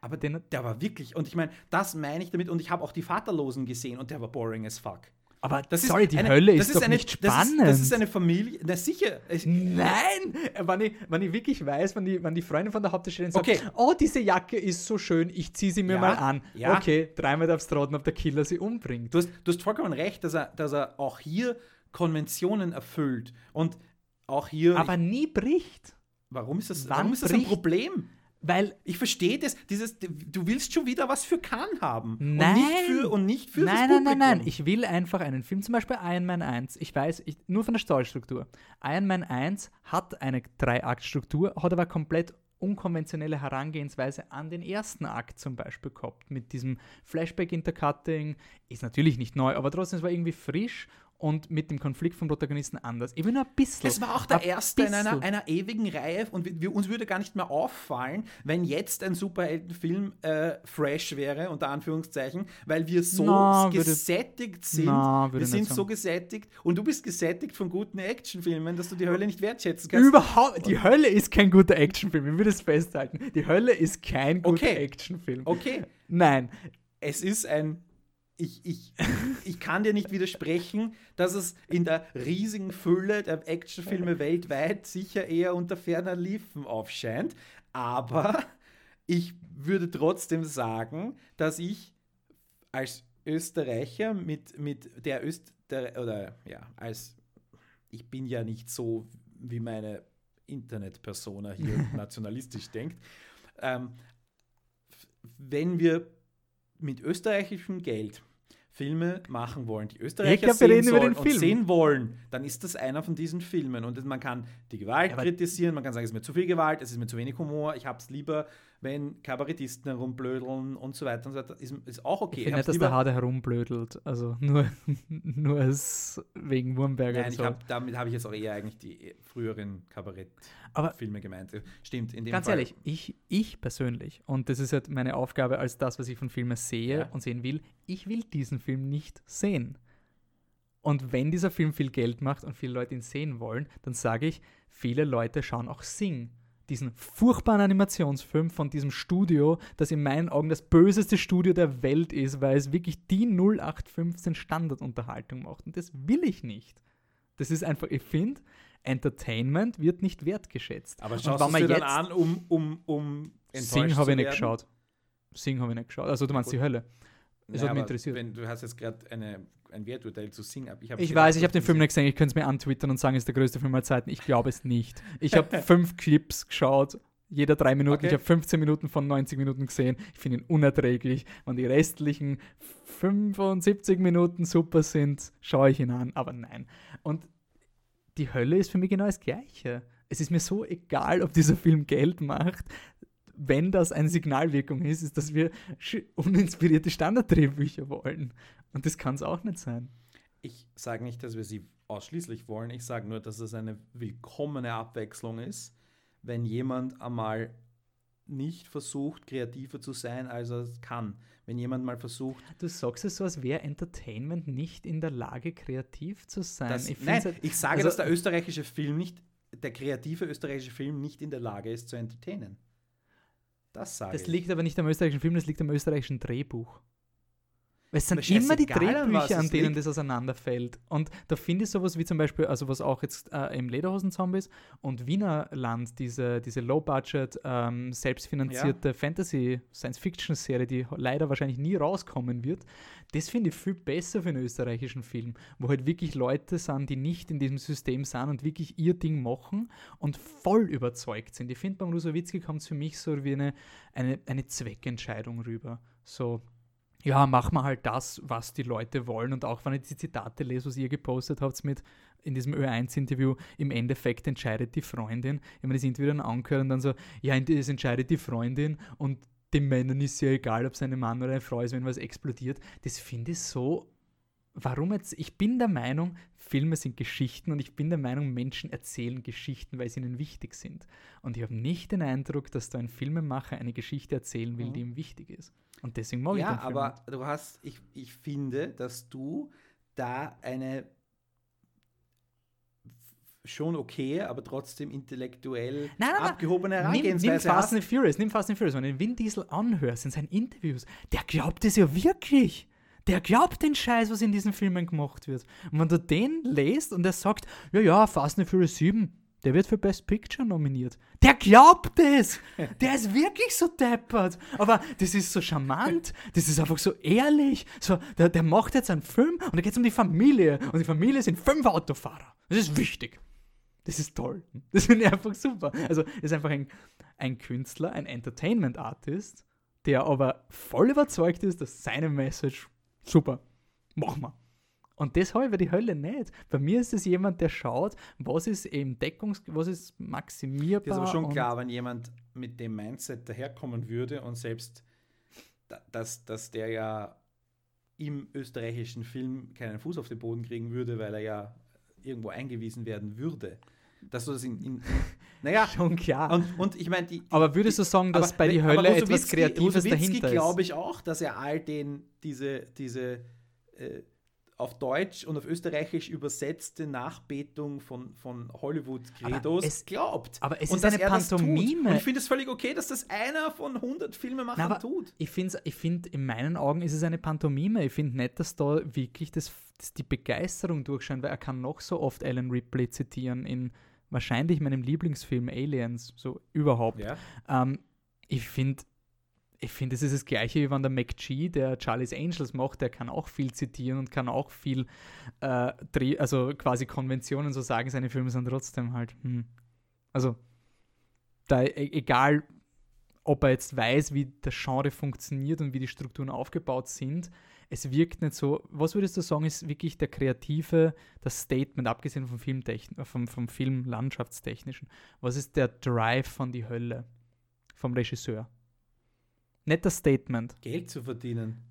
Aber Den, der war wirklich, und ich meine, das meine ich damit, und ich habe auch die Vaterlosen gesehen und der war boring as fuck. Aber Das sorry, die eine- Hölle das ist, doch eine, nicht das spannend. ist, das ist eine Familie, na sicher. Ich, Nein! Wenn ich, wenn ich wirklich weiß, wenn die, wenn die Freundin von der Hauptdarstellerin sagt, Okay. oh, diese Jacke ist so schön, ich ziehe sie mir Ja, mal an. ja. Okay, dreimal aufs Trotten, ob der Killer sie umbringt. Du hast, du hast vollkommen recht, dass er, dass er auch hier Konventionen erfüllt. Und auch hier. Aber nie bricht. warum ist das, wann warum ist das ein bricht- Problem? Weil Ich verstehe das, dieses, du willst schon wieder was für Cannes haben. Nein. Und nicht für, und nicht für nein, das nein, Publikum. nein, nein. Ich will einfach einen Film, zum Beispiel Iron Man 1. Ich weiß, ich, nur von der Storystruktur. Iron Man 1 hat eine Drei-Akt-Struktur, hat aber komplett unkonventionelle Herangehensweise an den ersten Akt zum Beispiel gehabt. Mit diesem Flashback-Intercutting. Ist natürlich nicht neu, aber trotzdem es war irgendwie frisch und mit dem Konflikt vom Protagonisten anders. Ich will nur ein bisschen. Es war auch der erste in einer, bisschen. einer ewigen Reihe und wir, wir, uns würde gar nicht mehr auffallen, wenn jetzt ein Superheldenfilm äh, fresh wäre, unter Anführungszeichen, weil wir so würde- gesättigt sind. Würde wir sind so gesättigt und du bist gesättigt von guten Actionfilmen, dass du die Hölle nicht wertschätzen kannst. Überhaupt, die Hölle ist kein guter Actionfilm, ich will das festhalten. Die Hölle ist kein guter Okay. Actionfilm. Okay, Nein, es ist ein. Ich, ich, ich kann dir nicht widersprechen, dass es in der riesigen Fülle der Actionfilme weltweit sicher eher unter ferner Liefen aufscheint. Aber ich würde trotzdem sagen, dass ich als Österreicher mit, mit der Öster oder ja, als ich bin ja nicht so wie meine Internetpersona hier nationalistisch denkt. Ähm, wenn wir mit österreichischem Geld Filme machen wollen, die Österreicher glaub, sehen sollen und Film. sehen wollen, dann ist das einer von diesen Filmen. Und man kann die Gewalt Aber- kritisieren, man kann sagen, es ist mir zu viel Gewalt, es ist mir zu wenig Humor, ich habe es lieber, wenn Kabarettisten herumblödeln und so weiter und so weiter. Ist, ist auch okay. ich finde nicht, dass der Hade herumblödelt. Also nur, nur als wegen Wurmberger Nein, so. hab, damit habe ich jetzt auch eher eigentlich die früheren Kabarettfilme gemeint. Stimmt, in dem Ganz Fall. ehrlich, ich, ich persönlich, und das ist halt meine Aufgabe als das, was ich von Filmen sehe Ja. und sehen will, ich will diesen Film nicht sehen. Und wenn dieser Film viel Geld macht und viele Leute ihn sehen wollen, dann sage ich, viele Leute schauen auch Sing. Diesen furchtbaren Animationsfilm von diesem Studio, das in meinen Augen das böseste Studio der Welt ist, weil es wirklich die 0815 Standardunterhaltung macht. Und das will ich nicht. Das ist einfach, ich finde, Entertainment wird nicht wertgeschätzt. Aber schaust du dir jetzt- dann an, um, um, um Sing habe ich nicht geschaut. Sing habe ich nicht geschaut. Also du meinst die Hölle. Es Naja, hat mich interessiert. Wenn, du hast jetzt gerade ein Werturteil zu Sing hab Ich gedacht, weiß, ich habe den das Film nicht gesehen. Ich könnte es mir antwittern und sagen, es ist der größte Film aller Zeiten. Ich glaube es nicht. Ich habe fünf Clips geschaut, jeder drei Minuten. Okay. Ich habe 15 Minuten von 90 Minuten gesehen. Ich finde ihn unerträglich. Wenn die restlichen 75 Minuten super sind, schaue ich ihn an. Aber nein. Und die Hölle ist für mich genau das Gleiche. Es ist mir so egal, ob dieser Film Geld macht. Wenn das eine Signalwirkung ist, ist, dass wir uninspirierte Standarddrehbücher wollen. Und das kann es auch nicht sein. Ich sage nicht, dass wir sie ausschließlich wollen. Ich sage nur, dass es eine willkommene Abwechslung ist, wenn jemand einmal nicht versucht, kreativer zu sein, als er es kann. Wenn jemand mal versucht, Du sagst es so, als wäre Entertainment nicht in der Lage, kreativ zu sein. dass, ich nein, halt- ich sage, also- dass der österreichische Film nicht, der kreative österreichische Film nicht in der Lage ist zu entertainen. Das sage das ich. liegt aber nicht am österreichischen Film, das liegt am österreichischen Drehbuch. Weil Es sind immer die Drehbücher, an denen liegt. das auseinanderfällt. Und da finde ich sowas wie zum Beispiel, also was auch jetzt äh, im Lederhosen-Zombies und Wiener Land, diese, diese Low-Budget, ähm, selbstfinanzierte Fantasy-Science-Fiction-Serie, die leider wahrscheinlich nie rauskommen wird, das finde ich viel besser für einen österreichischen Film, wo halt wirklich Leute sind, die nicht in diesem System sind und wirklich ihr Ding machen und voll überzeugt sind. Ich finde, beim Rusowitzki kommt es für mich so wie eine, eine, eine Zweckentscheidung rüber. So, ja, mach mal halt das, was die Leute wollen. Und auch wenn ich die Zitate lese, was ihr gepostet habt mit in diesem Ö1-Interview, im Endeffekt entscheidet die Freundin. Ich mir das Interview dann angehört und dann so, ja, es entscheidet die Freundin und den Männern ist ja egal, ob es ein Mann oder eine Frau ist, wenn was explodiert. Das finde ich so. Warum jetzt? Ich bin der Meinung, Filme sind Geschichten und ich bin der Meinung, Menschen erzählen Geschichten, weil sie ihnen wichtig sind. Und ich habe nicht den Eindruck, dass da ein Filmemacher eine Geschichte erzählen will, mhm. die ihm wichtig ist. Und deswegen mag ja, ich den Film. Ja, aber du hast, ich, ich finde, dass du da eine schon okay, aber trotzdem intellektuell nein, nein, abgehobene Herangehensweise nimm, nimm Fast and Furious, nimm Fast and Furious, wenn du den Vin Diesel anhörst in seinen Interviews, der glaubt es ja wirklich. Der glaubt den Scheiß, was in diesen Filmen gemacht wird. Und wenn du den lest und er sagt, ja, ja, Fast and Furious 7, der wird für Best Picture nominiert. Der glaubt es! Der ist wirklich so deppert. Aber das ist so charmant, das ist einfach so ehrlich. So, der, der macht jetzt einen Film und da geht es um die Familie. Und die Familie sind fünf Autofahrer. Das ist wichtig. Das ist toll. Das finde ich einfach super. Also, ist einfach ein, ein Künstler, ein Entertainment-Artist, der aber voll überzeugt ist, dass seine Message super, machen wir. Und das habe ich bei die Hölle nicht. Bei mir ist es jemand, der schaut, was ist eben Deckungs-, was ist maximierbar. Das ist aber schon klar, wenn jemand mit dem Mindset daherkommen würde und selbst, dass, dass der ja im österreichischen Film keinen Fuß auf den Boden kriegen würde, weil er ja irgendwo eingewiesen werden würde dass du das in, in, naja, schon klar. Und, und ich meine, die, aber würdest du sagen, dass bei die Hölle etwas Kreatives dahinter ist? glaube ich auch, dass er all den diese diese äh, auf Deutsch und auf Österreichisch übersetzte Nachbetung von, von Hollywood-Credos glaubt. Aber es und ist eine Pantomime. Und ich finde es völlig okay, dass das einer von 100 Filmemachern Na, tut. Ich finde, ich find, in meinen Augen ist es eine Pantomime. Ich finde nicht, dass da wirklich das, das die Begeisterung durchscheint, weil er kann noch so oft Alan Ripley zitieren in wahrscheinlich meinem Lieblingsfilm Aliens, so überhaupt. Ja. Ähm, ich finde, ich finde, es ist das Gleiche, wie wenn der McG, der Charlie's Angels macht, der kann auch viel zitieren und kann auch viel, äh, also quasi Konventionen so sagen, seine Filme sind trotzdem halt, hm. also, da, e egal, ob er jetzt weiß, wie das Genre funktioniert und wie die Strukturen aufgebaut sind, es wirkt nicht so. Was würdest du sagen, ist wirklich der kreative, das Statement, abgesehen vom, Filmtechn vom, vom Film landschaftstechnischen? Was ist der Drive von die Hölle vom Regisseur? Das Statement. Geld zu verdienen.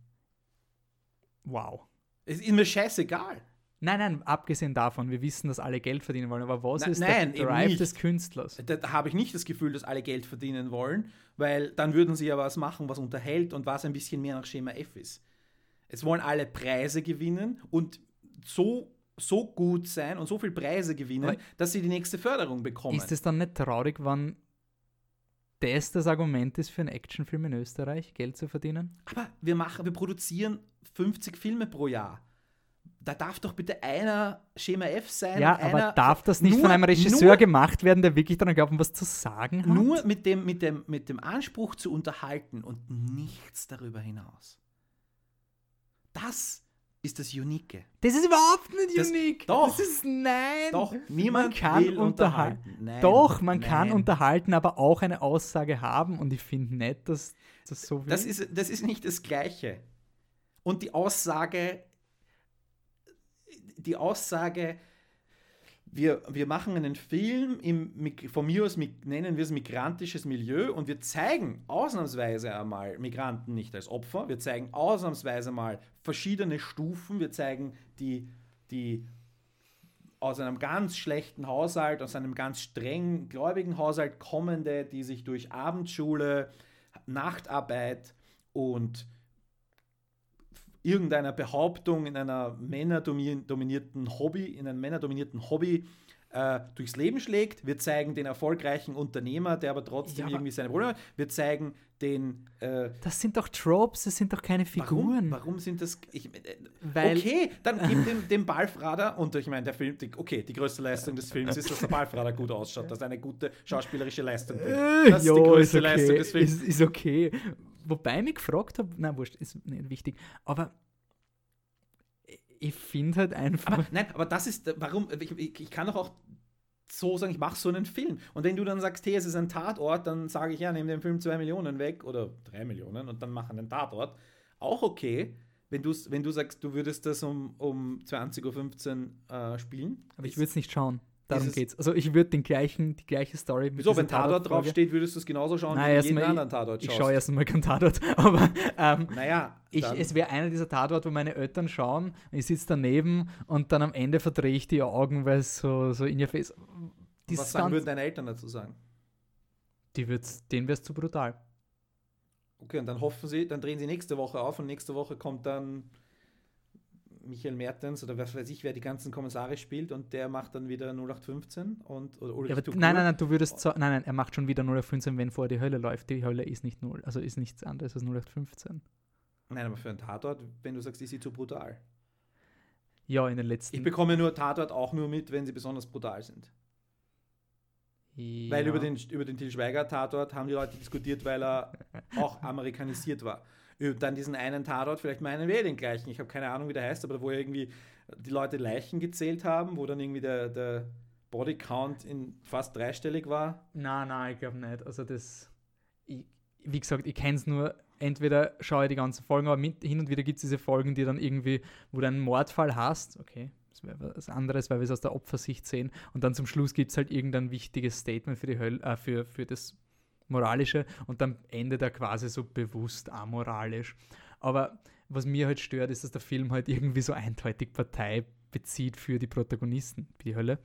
Wow. Es ist mir scheißegal. Nein, nein, abgesehen davon, wir wissen, dass alle Geld verdienen wollen, aber was Na, ist nein, der Drive des Künstlers? Da, da habe ich nicht das Gefühl, dass alle Geld verdienen wollen, weil dann würden sie ja was machen, was unterhält und was ein bisschen mehr nach Schema F ist. Es wollen alle Preise gewinnen und so, so gut sein und so viel Preise gewinnen, aber dass sie die nächste Förderung bekommen. Ist es dann nicht traurig, wann das das Argument ist für einen Actionfilm in Österreich, Geld zu verdienen? Aber wir machen, wir produzieren 50 Filme pro Jahr. Da darf doch bitte einer Schema F sein. Ja, aber darf das nicht nur, von einem Regisseur nur, gemacht werden, der wirklich daran glaubt, was zu sagen hat? Nur mit dem, mit, dem, mit dem Anspruch zu unterhalten und nichts darüber hinaus. Das ist das Unique. Das ist überhaupt nicht das, unique. Doch. Das ist nein. Doch, niemand man kann will unterhalten. unterhalten. Nein, doch, man nein. kann unterhalten, aber auch eine Aussage haben und ich finde nicht, dass das so will. Das ist, das ist nicht das Gleiche. Und die Aussage, die Aussage, wir, wir machen einen Film im, von mir aus nennen wir es migrantisches Milieu und wir zeigen ausnahmsweise einmal Migranten nicht als Opfer, wir zeigen ausnahmsweise mal verschiedene Stufen, wir zeigen die, die aus einem ganz schlechten Haushalt, aus einem ganz streng gläubigen Haushalt kommende, die sich durch Abendschule, Nachtarbeit und irgendeiner Behauptung in einer männerdominierten Hobby, in einem männerdominierten Hobby äh, durchs Leben schlägt. Wir zeigen den erfolgreichen Unternehmer, der aber trotzdem ja, irgendwie seine Probleme hat. Wir zeigen den. Äh, das sind doch Tropes, das sind doch keine Figuren. Warum, warum sind das. Ich, äh, Weil, okay, dann gib dem, dem Balfrader, und ich meine, der Film, die, okay, die größte Leistung des Films ist, dass der Balfrader gut ausschaut, dass er eine gute schauspielerische Leistung bringt. Äh, das ist jo, die größte ist okay, Leistung des Films. Ist, ist okay. Wobei ich mich gefragt habe, na wurscht, ist nicht wichtig, aber ich finde halt einfach. Aber, nein, aber das ist, warum, ich, ich, ich kann doch auch so sagen, ich mache so einen Film. Und wenn du dann sagst, hey, es ist ein Tatort, dann sage ich, ja, nehme den Film zwei Millionen weg oder drei Millionen und dann mache einen Tatort. Auch okay, wenn, wenn du sagst, du würdest das um, um 20.15 Uhr äh, spielen. Aber ich würde es nicht schauen. Darum geht's. Also ich würde den gleichen, die gleiche Story. Wieso, wenn Tatort draufsteht, würdest du es genauso schauen Nein, wie jeden mal, anderen Tatort schaust? Ich schaue erst einmal keinen Tatort. Aber ähm, naja, ich, es wäre einer dieser Tatort, wo meine Eltern schauen, ich sitze daneben und dann am Ende verdrehe ich die Augen, weil es so, so in ihr Face. Was sagen würden deine Eltern dazu sagen? Die wird's, denen wäre es zu brutal. Okay, und dann hoffen sie, dann drehen sie nächste Woche auf und nächste Woche kommt dann Michael Mertens oder was weiß ich, wer die ganzen Kommissare spielt und der macht dann wieder 0815 und oder ja, nein, nein, nein, du würdest so, nein, nein, er macht schon wieder 0815, wenn vor die Hölle läuft. Die Hölle ist nicht null, also ist nichts anderes als 0815. Nein, aber für einen Tatort, wenn du sagst, ist sie zu brutal. Ja, in den letzten. Ich bekomme nur Tatort auch nur mit, wenn sie besonders brutal sind. Ja. Weil über den, über den Til Schweiger-Tatort haben die Leute diskutiert, weil er auch amerikanisiert war. Dann diesen einen Tatort, vielleicht meinen wir den gleichen, ich habe keine Ahnung, wie der heißt, aber wo irgendwie die Leute Leichen gezählt haben, wo dann irgendwie der, der Bodycount in fast dreistellig war. Nein, nein, ich glaube nicht. Also das, ich, wie gesagt, ich kenne es nur, entweder schaue ich die ganzen Folgen, aber mit, hin und wieder gibt es diese Folgen, die dann irgendwie, wo du einen Mordfall hast, okay, das wäre was anderes, weil wir es aus der Opfersicht sehen. Und dann zum Schluss gibt es halt irgendein wichtiges Statement für die Hölle, äh, für, für das Moralische und dann endet er quasi so bewusst amoralisch. Aber was mir halt stört, ist, dass der Film halt irgendwie so eindeutig Partei bezieht für die Protagonisten, die Hölle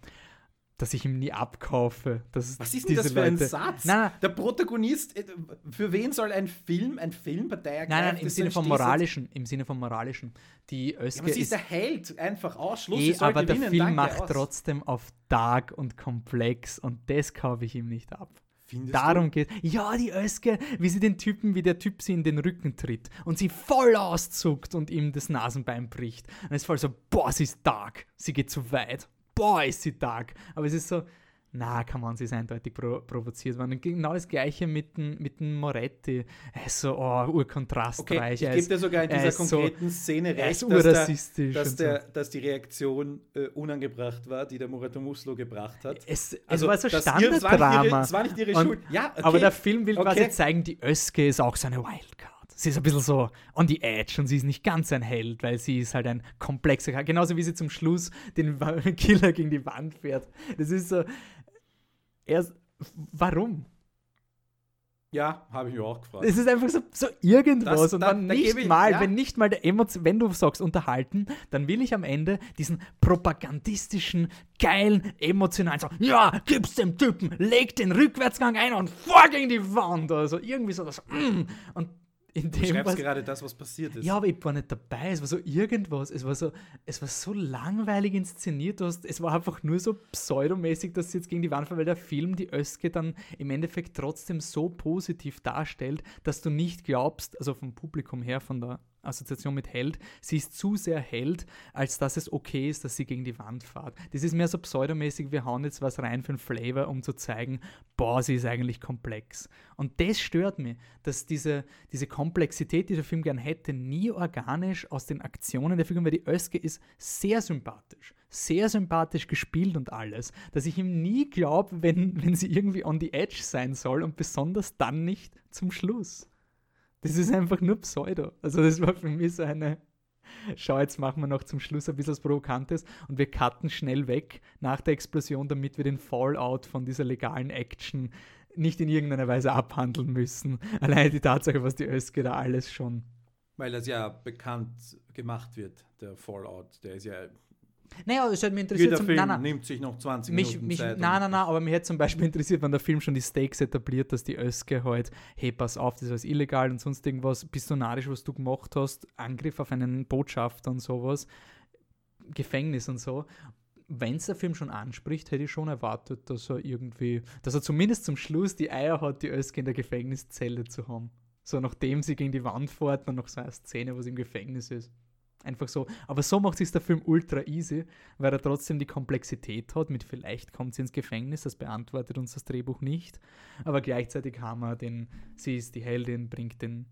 dass ich ihm nie abkaufe. Dass Was ist denn das für Leute, ein Satz? Nein, nein, der Protagonist, äh, für wen soll ein Film, ein Filmpartei ergreifen? Nein, nein, im Sinne vom Moralischen, im Sinne vom Moralischen. Die Özge ja, aber sie ist, der Held, einfach Ausschluss. Eh, aber gewinnen, der Film macht aus. trotzdem auf dark und komplex und das kaufe ich ihm nicht ab. Findest Darum geht Ja, die Özge, wie sie den Typen, wie der Typ sie in den Rücken tritt und sie voll auszuckt und ihm das Nasenbein bricht. Und es ist voll so, boah, sie ist dark, sie geht zu weit boah, ist sie dark. Aber es ist so, na, kann man, sie ist eindeutig pro provoziert worden. Und genau das Gleiche mit dem, mit dem Moretti. Er ist so, oh, urkontrastreich. Okay, ich gebe dir sogar in dieser konkreten so, Szene recht, dass, der, dass, der, dass die Reaktion äh, unangebracht war, die der Moretto Muslo gebracht hat. Es, also, es war so Standarddrama. Es war nicht ihre, Schuld. Ja, okay. Aber der Film will okay. quasi zeigen, die Öske ist auch so eine Wildcard sie ist ein bisschen so on the edge und sie ist nicht ganz ein Held, weil sie ist halt ein komplexer Charakter. Genauso wie sie zum Schluss den Killer gegen die Wand fährt. Das ist so. Erst, warum? Ja, habe ich mir auch gefragt. Es ist einfach so, so irgendwas das, und dann da, nicht da mal, ja. wenn nicht mal der Emotion, wenn du sagst unterhalten, dann will ich am Ende diesen propagandistischen, geilen, emotionalen so, ja, gib's dem Typen, leg den Rückwärtsgang ein und vor gegen die Wand oder so, irgendwie so das, mm. und in dem, du schreibst was, gerade das, was passiert ist. Ja, aber ich war nicht dabei. Es war so irgendwas. Es war so, es war so langweilig inszeniert. Hast, es war einfach nur so pseudomäßig, dass sie jetzt gegen die Wand fahren, weil der Film die Öske dann im Endeffekt trotzdem so positiv darstellt, dass du nicht glaubst, also vom Publikum her, von der Assoziation mit Held, sie ist zu sehr Held, als dass es okay ist, dass sie gegen die Wand fährt. Das ist mehr so pseudomäßig, wir hauen jetzt was rein für einen Flavor, um zu zeigen, boah, sie ist eigentlich komplex. Und das stört mich, dass diese, diese Komplexität, die der Film gern hätte, nie organisch aus den Aktionen der Figur, weil die Öske ist sehr sympathisch, sehr sympathisch gespielt und alles, dass ich ihm nie glaube, wenn, wenn sie irgendwie on the edge sein soll und besonders dann nicht zum Schluss. Das ist einfach nur Pseudo. Also das war für mich so eine, schau, jetzt machen wir noch zum Schluss ein bisschen was Provokantes und wir cutten schnell weg nach der Explosion, damit wir den Fallout von dieser legalen Action nicht in irgendeiner Weise abhandeln müssen. Allein die Tatsache, was die Öske da alles schon. Weil das ja bekannt gemacht wird, der Fallout, der ist ja naja, es hat mich interessiert. Jeder zum, Film nein, nein, nimmt sich noch 20 mich, Minuten mich, Zeit. Nein, nein, nein, aber mich hätte zum Beispiel interessiert, wenn der Film schon die Stakes etabliert, dass die Öske halt, hey, pass auf, das ist alles illegal und sonst irgendwas, bist du narisch, was du gemacht hast, Angriff auf einen Botschafter und sowas, Gefängnis und so. Wenn es der Film schon anspricht, hätte ich schon erwartet, dass er irgendwie, dass er zumindest zum Schluss die Eier hat, die Öske in der Gefängniszelle zu haben. So nachdem sie gegen die Wand fährt, dann noch so eine Szene, was im Gefängnis ist. Einfach so. Aber so macht sich der Film ultra easy, weil er trotzdem die Komplexität hat, mit vielleicht kommt sie ins Gefängnis, das beantwortet uns das Drehbuch nicht. Aber gleichzeitig haben wir den, sie ist die Heldin, bringt den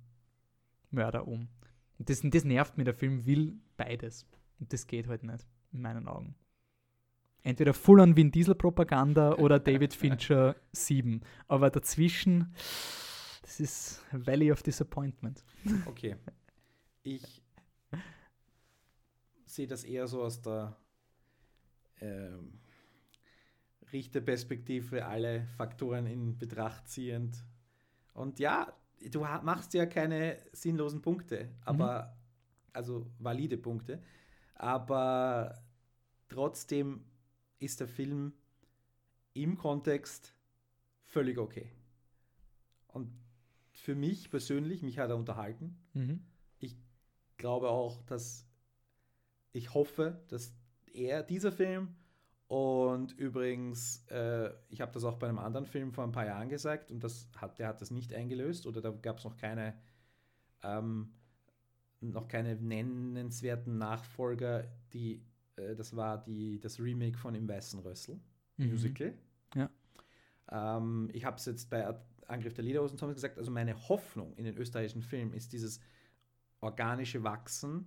Mörder um. Und das, das nervt mir, der Film will beides. Und das geht halt nicht, in meinen Augen. Entweder full on Vin Diesel Propaganda oder David Fincher 7. Aber dazwischen, das ist Valley of Disappointment. Okay. Ich sehe das eher so aus der ähm, Richterperspektive, alle Faktoren in Betracht ziehend. Und ja, du machst ja keine sinnlosen Punkte, aber mhm. also valide Punkte, aber trotzdem ist der Film im Kontext völlig okay. Und für mich persönlich, mich hat er unterhalten. Mhm. Ich glaube auch, dass ich hoffe, dass er, dieser Film und übrigens, äh, ich habe das auch bei einem anderen Film vor ein paar Jahren gesagt und das hat, der hat das nicht eingelöst oder da gab es noch keine ähm, noch keine nennenswerten Nachfolger, die äh, das war die, das Remake von Im Weißen Rössel, mhm. Musical. Ja. Ähm, ich habe es jetzt bei Angriff der Lederhosen Thomas gesagt, also meine Hoffnung in den österreichischen Film ist dieses organische Wachsen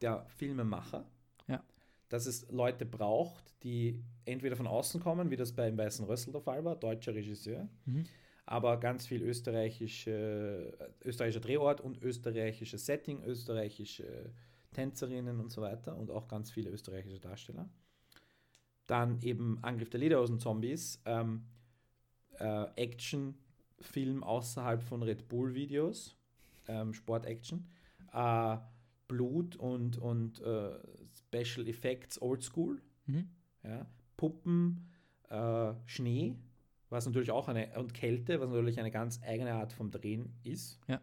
der Filmemacher. Ja. Dass es Leute braucht, die entweder von außen kommen, wie das beim Weißen Rössel der Fall war, deutscher Regisseur, mhm. aber ganz viel österreichische, österreichischer Drehort und österreichisches Setting, österreichische Tänzerinnen und so weiter und auch ganz viele österreichische Darsteller. Dann eben Angriff der Lederhosen-Zombies, ähm, äh, Action-Film außerhalb von Red Bull-Videos, ähm, Sport-Action, äh, Blut und, und äh, Special Effects Oldschool, mhm. ja, Puppen, äh, Schnee, was natürlich auch eine, und Kälte, was natürlich eine ganz eigene Art vom Drehen ist. Ja.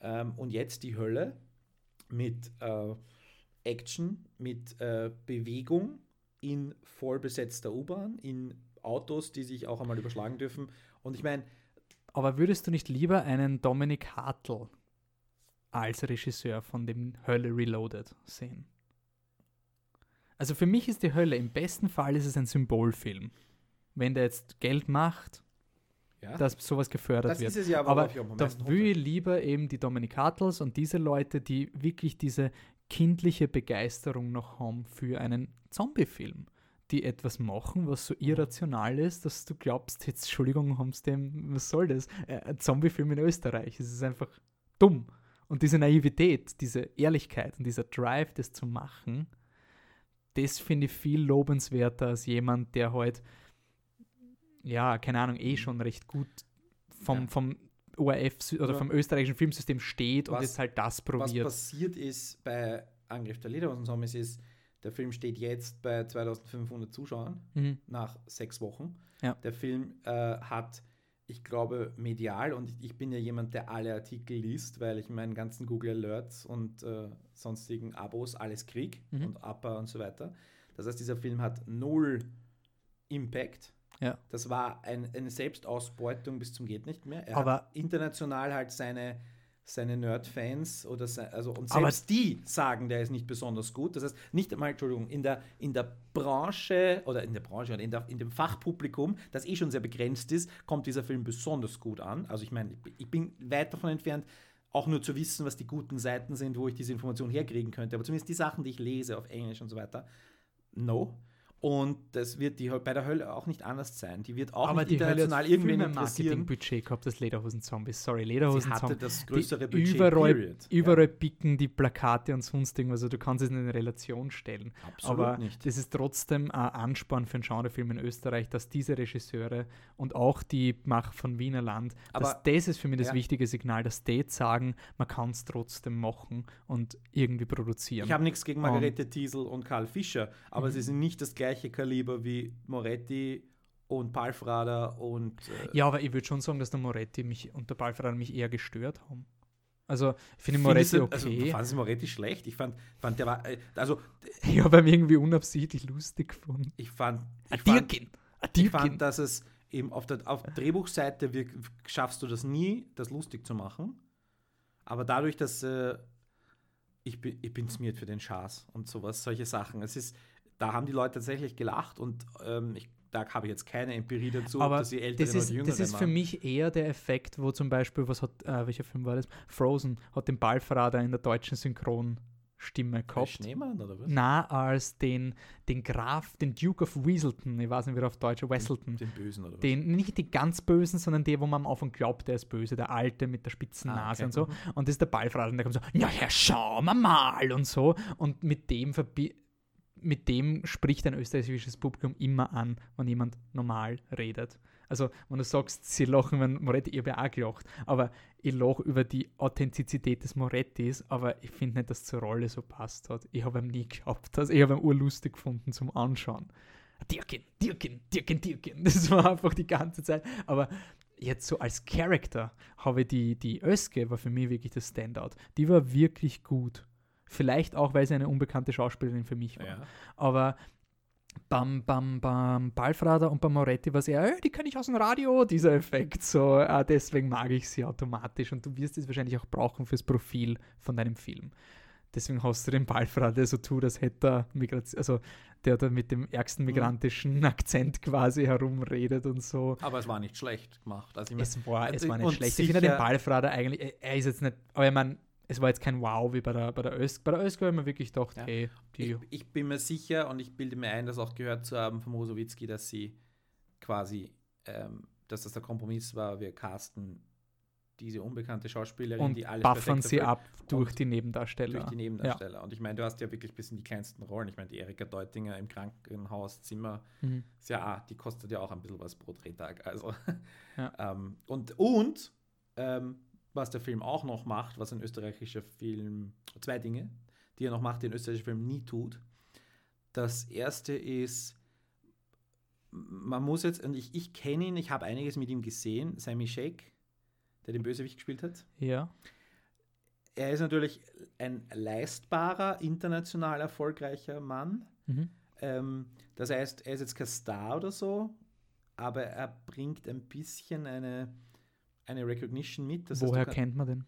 Ähm, und jetzt die Hölle mit äh, Action, mit äh, Bewegung in vollbesetzter U-Bahn, in Autos, die sich auch einmal überschlagen dürfen. Und ich meine. Aber würdest du nicht lieber einen Dominik Hartl als Regisseur von dem Hölle Reloaded sehen? Also für mich ist die Hölle, im besten Fall ist es ein Symbolfilm. Wenn der jetzt Geld macht, ja. dass sowas gefördert das wird. Ist es ja, aber da will ich lieber eben die Dominic Hartles und diese Leute, die wirklich diese kindliche Begeisterung noch haben für einen Zombie-Film die etwas machen, was so irrational ist, dass du glaubst, jetzt, Entschuldigung, haben dem, was soll das? Äh, ein Zombie-Film in Österreich. Es ist einfach dumm. Und diese Naivität, diese Ehrlichkeit und dieser Drive, das zu machen, das finde ich viel lobenswerter als jemand, der halt, ja, keine Ahnung, eh schon recht gut vom, ja. vom ORF oder ja. vom österreichischen Filmsystem steht was, und jetzt halt das probiert. Was passiert ist bei Angriff der Lederhosen-Zombies ist, der Film steht jetzt bei 2500 Zuschauern mhm. nach sechs Wochen. Ja. Der Film äh, hat, ich glaube, medial, und ich bin ja jemand, der alle Artikel liest, weil ich meinen ganzen Google Alerts und äh, sonstigen Abos alles kriege mhm. und APA und so weiter. Das heißt, dieser Film hat null Impact. Ja. Das war ein, eine Selbstausbeutung bis zum geht nicht mehr. Er Aber hat international halt seine seine Nerd-Fans oder se also und selbst Aber die sagen, der ist nicht besonders gut. Das heißt, nicht einmal, Entschuldigung, in der, in der Branche oder in der Branche oder in, der, in dem Fachpublikum, das eh schon sehr begrenzt ist, kommt dieser Film besonders gut an. Also ich meine, ich bin weit davon entfernt, auch nur zu wissen, was die guten Seiten sind, wo ich diese Information herkriegen könnte. Aber zumindest die Sachen, die ich lese auf Englisch und so weiter, no. Und das wird die bei der Hölle auch nicht anders sein. Die wird auch Aber nicht die international Hölle irgendwie ein Marketingbudget gehabt, das Lederhosen-Zombies. Sorry, Lederhosen-Zombies. hatte das größere Budget. Überall, period. überall ja. picken die Plakate und sonst irgendwas. Also du kannst es in eine Relation stellen. Absolut Aber nicht. das ist trotzdem ein Ansporn für einen Genrefilm in Österreich, dass diese Regisseure und auch die Macher von Wiener Land, dass das ist für mich das ja. wichtige Signal, dass die sagen, man kann es trotzdem machen und irgendwie produzieren. Ich habe nichts gegen Margarete um, Thiesel und Karl Fischer, aber mhm. sie sind nicht das gleiche gleiche Kaliber wie Moretti und Palfrader und. Äh ja, aber ich würde schon sagen, dass der Moretti mich und der Palfrader mich eher gestört haben. Also, ich finde Moretti okay. Also, du fandest Moretti schlecht? Ich fand, fand der war. Äh, also, ich habe ihn irgendwie unabsichtlich lustig gefunden. Ich fand. Ich fand, ich fand, dass es eben auf der, auf Drehbuchseite wir, schaffst du das nie, das lustig zu machen. Aber dadurch, dass äh, ich, bin, ich bin smiert für den Schaß und sowas, solche Sachen. Es ist, da haben die Leute tatsächlich gelacht und ähm, ich, da habe ich jetzt keine Empirie dazu, Aber dass sie ältere das ist, oder jüngere Das ist für mich eher der Effekt, wo zum Beispiel, was hat, äh, welcher Film war das? Frozen hat den Ballverrater in der deutschen Synchron Stimme gehabt. Schneemann oder was? Na, als den, den Graf, den Duke of Weaselton, ich weiß nicht, wie er auf Deutsch, Wesselton. Den Bösen oder was? Den, nicht die ganz Bösen, sondern der, wo man am Anfang glaubt, der ist böse, der Alte mit der spitzen Ah, Nase okay. und so. Mhm. Und das ist der Ballfrater und der kommt so, ja, Herr, schauen wir mal und so. Und mit dem verbi mit dem spricht ein österreichisches Publikum immer an, wenn jemand normal redet. Also, wenn du sagst, sie lachen, wenn Moretti, ich habe ja auch gelacht, aber ich lache über die Authentizität des Morettis, aber ich finde nicht, dass zur Rolle so passt hat. Ich habe ihm nie gehabt. Also, ich habe ihn urlustig gefunden zum Anschauen. Dirkin, Dirkin, Dirkin, Dirkin. Das war einfach die ganze Zeit. Aber jetzt so als Charakter habe ich die, die Öske, war für mich wirklich das Standout. Die war wirklich gut. Vielleicht auch, weil sie eine unbekannte Schauspielerin für mich war. Ja. Aber beim, beim, beim Ballfrader und beim Moretti war es eher, "Äh, die kenne ich aus dem Radio, dieser Effekt. So, äh, deswegen mag ich sie automatisch und du wirst es wahrscheinlich auch brauchen fürs Profil von deinem Film. Deswegen hast du den Ballfrader, der so tut, als hätte er Migration, also der da mit dem ärgsten migrantischen Akzent quasi herumredet und so. Aber es war nicht schlecht gemacht. Also ich mein, Es war, es und- war nicht schlecht. Ich finde den Ballfrader eigentlich, er ist jetzt nicht, aber ich meine, es war jetzt kein Wow wie bei der, bei der Ösk. Bei der Ösk habe ich mir wirklich gedacht, Ja. hey, die, ich, ich bin mir sicher und ich bilde mir ein, das auch gehört zu haben vom Rosowitzki, dass sie quasi, ähm, dass das der Kompromiss war, wir casten diese unbekannte Schauspielerin, und die alles buffern perfekt sie ab durch die Nebendarsteller. durch die Nebendarsteller. Und ich meine, du hast ja wirklich bis in die kleinsten Rollen. Ich meine, die Erika Deutinger im Krankenhauszimmer, Mhm. ist ja, auch, die kostet ja auch ein bisschen was pro Drehtag. Also, Ja. ähm, und und ähm, was der Film auch noch macht, was ein österreichischer Film, zwei Dinge, die er noch macht, die ein österreichischer Film nie tut. Das erste ist, man muss jetzt, und ich, ich kenne ihn, ich habe einiges mit ihm gesehen, Sammy Shake, der den Bösewicht gespielt hat. Ja. Er ist natürlich ein leistbarer, international erfolgreicher Mann. Mhm. Ähm, das heißt, er ist jetzt kein Star oder so, aber er bringt ein bisschen eine, eine Recognition mit. Das Woher kann- kennt man den?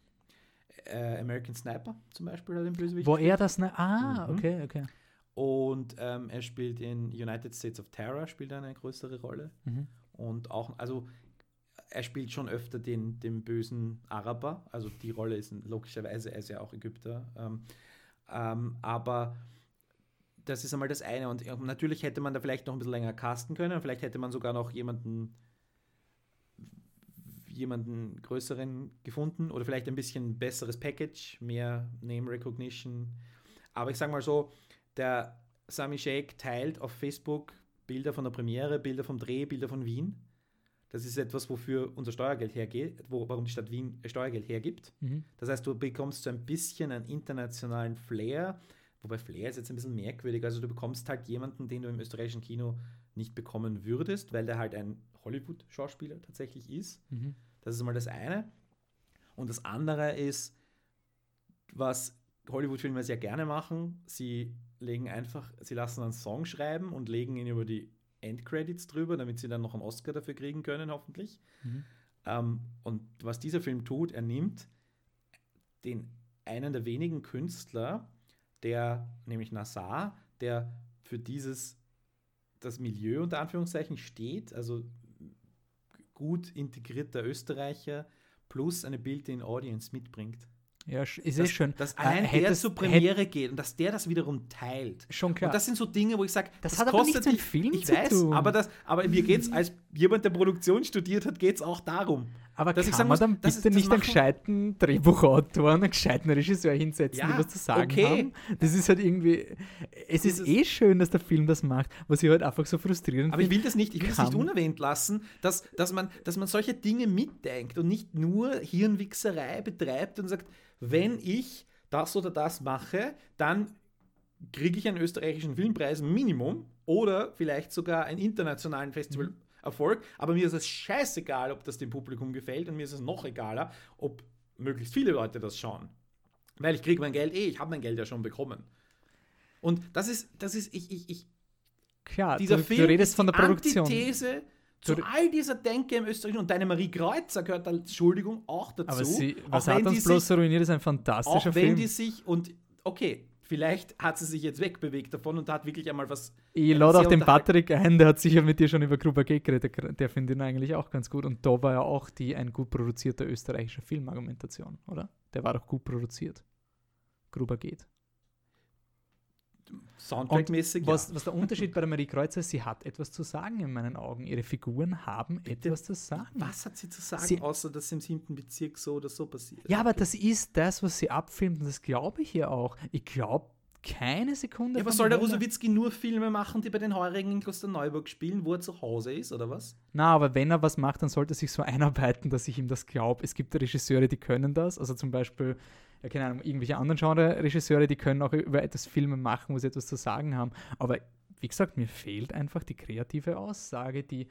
äh, American Sniper zum Beispiel hat den Bösewicht. Wo er das, ne? Ah, Mhm. okay, okay. Und ähm, er spielt in United States of Terror, spielt eine größere Rolle. Mhm. Und auch, also er spielt schon öfter den, den bösen Araber. Also die Rolle ist logischerweise, er ist ja auch Ägypter. Ähm, ähm, aber das ist einmal das eine. Und natürlich hätte man da vielleicht noch ein bisschen länger casten können. Vielleicht hätte man sogar noch jemanden jemanden größeren gefunden oder vielleicht ein bisschen besseres Package, mehr Name Recognition. Aber ich sage mal so, der Sami Sheikh teilt auf Facebook Bilder von der Premiere, Bilder vom Dreh, Bilder von Wien. Das ist etwas, wofür unser Steuergeld hergeht, wo, warum die Stadt Wien Steuergeld hergibt. Mhm. Das heißt, du bekommst so ein bisschen einen internationalen Flair, wobei Flair ist jetzt ein bisschen merkwürdig. Also du bekommst halt jemanden, den du im österreichischen Kino nicht bekommen würdest, weil der halt ein Hollywood-Schauspieler tatsächlich ist. Mhm. Das ist mal das eine. Und das andere ist, was Hollywood-Filme sehr gerne machen, sie legen einfach, sie lassen einen Song schreiben und legen ihn über die Endcredits drüber, damit sie dann noch einen Oscar dafür kriegen können, hoffentlich. Mhm. Ähm, und was dieser Film tut, er nimmt den einen der wenigen Künstler, der, nämlich Nassar, der für dieses, das Milieu unter Anführungszeichen steht, also gut integrierter Österreicher, plus eine Built-in-Audience mitbringt. Ja, ist eh dass, schön. Dass Äh, allein der hättest- zur Premiere geht und dass der das wiederum teilt. Schon klar. Und das sind so Dinge, wo ich sage, Das hat aber nichts mit Film ich zu weiß, tun. Aber, das, aber mir geht es, als jemand, der Produktion studiert hat, geht es auch darum. Aber dass kann ich sagen man muss, dann das bitte ist- das nicht einen gescheiten Drehbuchautor, einen gescheiten Regisseur hinsetzen, Ja, die was zu sagen okay. haben? Das ist halt irgendwie. Es ist Dieses- eh schön, dass der Film das macht, was ich halt einfach so frustrierend Aber ich will das nicht, ich will es nicht unerwähnt lassen, dass, dass, man, dass man solche Dinge mitdenkt und nicht nur Hirnwichserei betreibt und sagt, wenn ich das oder das mache, dann kriege ich einen österreichischen Filmpreis Minimum oder vielleicht sogar einen internationalen Festival Erfolg. Aber mir ist es scheißegal, ob das dem Publikum gefällt und mir ist es noch egaler, ob möglichst viele Leute das schauen. Weil ich kriege mein Geld eh, ich habe mein Geld ja schon bekommen. Und das ist, das ist, ich, ich, ich Klar, dieser du, Film du redest von der Produktion. Antithese zu Du- all dieser Denke im Österreichischen und deine Marie Kreuzer gehört da, Entschuldigung, auch dazu. Aber sie, auch was wenn hat uns bloß sich, ruiniert, ist ein fantastischer Auch wenn Film. die sich, und okay, vielleicht hat sie sich jetzt wegbewegt davon und hat wirklich einmal was. Ich lade auch den Patrick ein, der hat sicher mit dir schon über Gruber G geredet. Der- Der findet ihn eigentlich auch ganz gut. Und da war ja auch die ein gut produzierter österreichischer Filmargumentation, oder? Der war doch gut produziert. Gruber geht. Soundtrack-mäßig. Was, was der Unterschied bei der Marie Kreuzer ist, sie hat etwas zu sagen in meinen Augen. Ihre Figuren haben Bitte? etwas zu sagen. Was hat sie zu sagen, Sie- außer dass im siebten Bezirk so oder so passiert? Ja, aber das ist das, was sie abfilmt und das glaube ich ihr auch. Ich glaube keine Sekunde. Ja, aber soll der Hölle. Rusowitzki nur Filme machen, die bei den Heurigen in Klosterneuburg spielen, wo er zu Hause ist, oder was? Na, aber wenn er was macht, dann sollte er sich so einarbeiten, dass ich ihm das glaube. Es gibt Regisseure, die können das. Also zum Beispiel, ja, keine Ahnung, irgendwelche anderen Genre-Regisseure, die können auch über etwas Filme machen, wo sie etwas zu sagen haben. Aber wie gesagt, mir fehlt einfach die kreative Aussage, die,